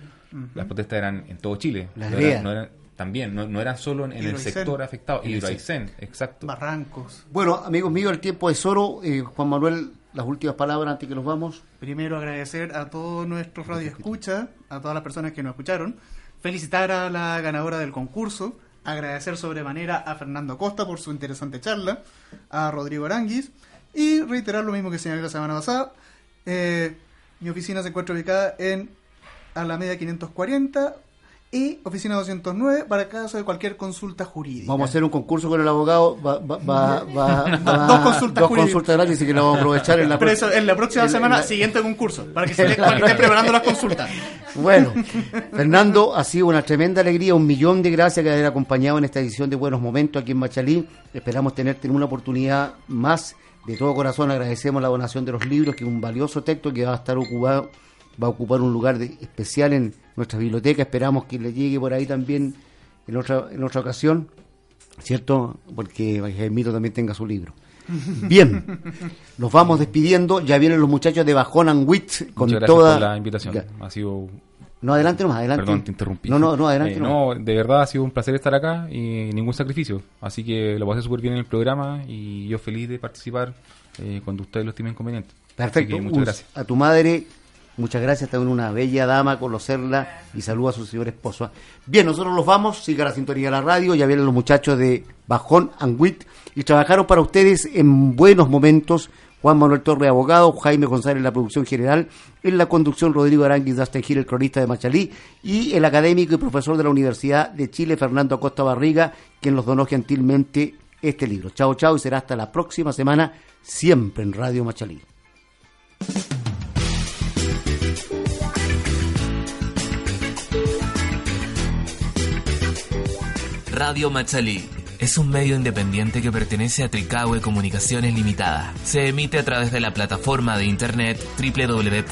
[SPEAKER 5] Las protestas eran en todo Chile.
[SPEAKER 2] Las
[SPEAKER 5] no, eran, no eran- también, no, no eran solo en, en el sector afectado. Hidroaicén, exacto.
[SPEAKER 3] Barrancos.
[SPEAKER 2] Bueno, amigos míos, el tiempo es oro. Eh, Juan Manuel, las últimas palabras antes que nos vamos.
[SPEAKER 3] Primero agradecer a todos nuestros radioescuchas, a todas las personas que nos escucharon, felicitar a la ganadora del concurso, agradecer sobremanera a Fernando Costa por su interesante charla, a Rodrigo Aranguis y reiterar lo mismo que señalé la semana pasada. Eh, mi oficina se encuentra ubicada en Alameda 540 y oficina 209 para caso de cualquier consulta jurídica.
[SPEAKER 2] Vamos a hacer un concurso con el abogado. Va, va, va, (laughs)
[SPEAKER 3] Dos consultas
[SPEAKER 2] dos
[SPEAKER 3] jurídicas.
[SPEAKER 2] consultas gratis, así que lo vamos a aprovechar en la
[SPEAKER 3] Pero eso, en la próxima
[SPEAKER 2] en-
[SPEAKER 3] semana,
[SPEAKER 2] la-
[SPEAKER 3] siguiente concurso, para que se le- para que estén preparando las consultas. (laughs)
[SPEAKER 2] Bueno, Fernando, ha sido una tremenda alegría, un millón de gracias que haber acompañado en esta edición de Buenos Momentos aquí en Machalí. Esperamos tenerte en una oportunidad más. De todo corazón agradecemos la donación de los libros, que es un valioso texto que va a estar ocupado, va a ocupar un lugar de- especial en nuestra biblioteca. Esperamos que le llegue por ahí también en otra, en otra ocasión, ¿cierto? Porque Jaimito también tenga su libro. (laughs) Bien, nos vamos despidiendo. Ya vienen los muchachos de Bajón and Wit con
[SPEAKER 5] Muchas gracias
[SPEAKER 2] toda
[SPEAKER 5] por la invitación.
[SPEAKER 2] Ya.
[SPEAKER 5] Ha sido
[SPEAKER 2] No, adelante nomás, adelante.
[SPEAKER 5] Perdón, te interrumpí.
[SPEAKER 2] No, no, no, adelante
[SPEAKER 5] Eh, no, de verdad ha sido un placer estar acá y ningún sacrificio. Así que lo pasé súper bien en el programa y yo feliz de participar eh, cuando ustedes lo estimen conveniente.
[SPEAKER 2] Perfecto.
[SPEAKER 5] Que muchas gracias.
[SPEAKER 2] A tu madre, muchas gracias. También una bella dama, conocerla y saluda a su señor esposo. Bien, nosotros los vamos. Siga la sintonía de la radio. Ya vienen los muchachos de Bajón and Wit y trabajaron para ustedes en buenos momentos. Juan Manuel Torre, abogado, Jaime González, la producción general, en la conducción Rodrigo Aranguiz Dastan Gil, el cronista de Machalí, y el académico y profesor de la Universidad de Chile, Fernando Acosta Barriga, quien nos donó gentilmente este libro. Chao, chao, y será hasta la próxima semana, siempre en Radio Machalí.
[SPEAKER 1] Radio Machalí es un medio independiente que pertenece a Tricahue Comunicaciones Limitada. Se emite a través de la plataforma de internet www.radiomachalí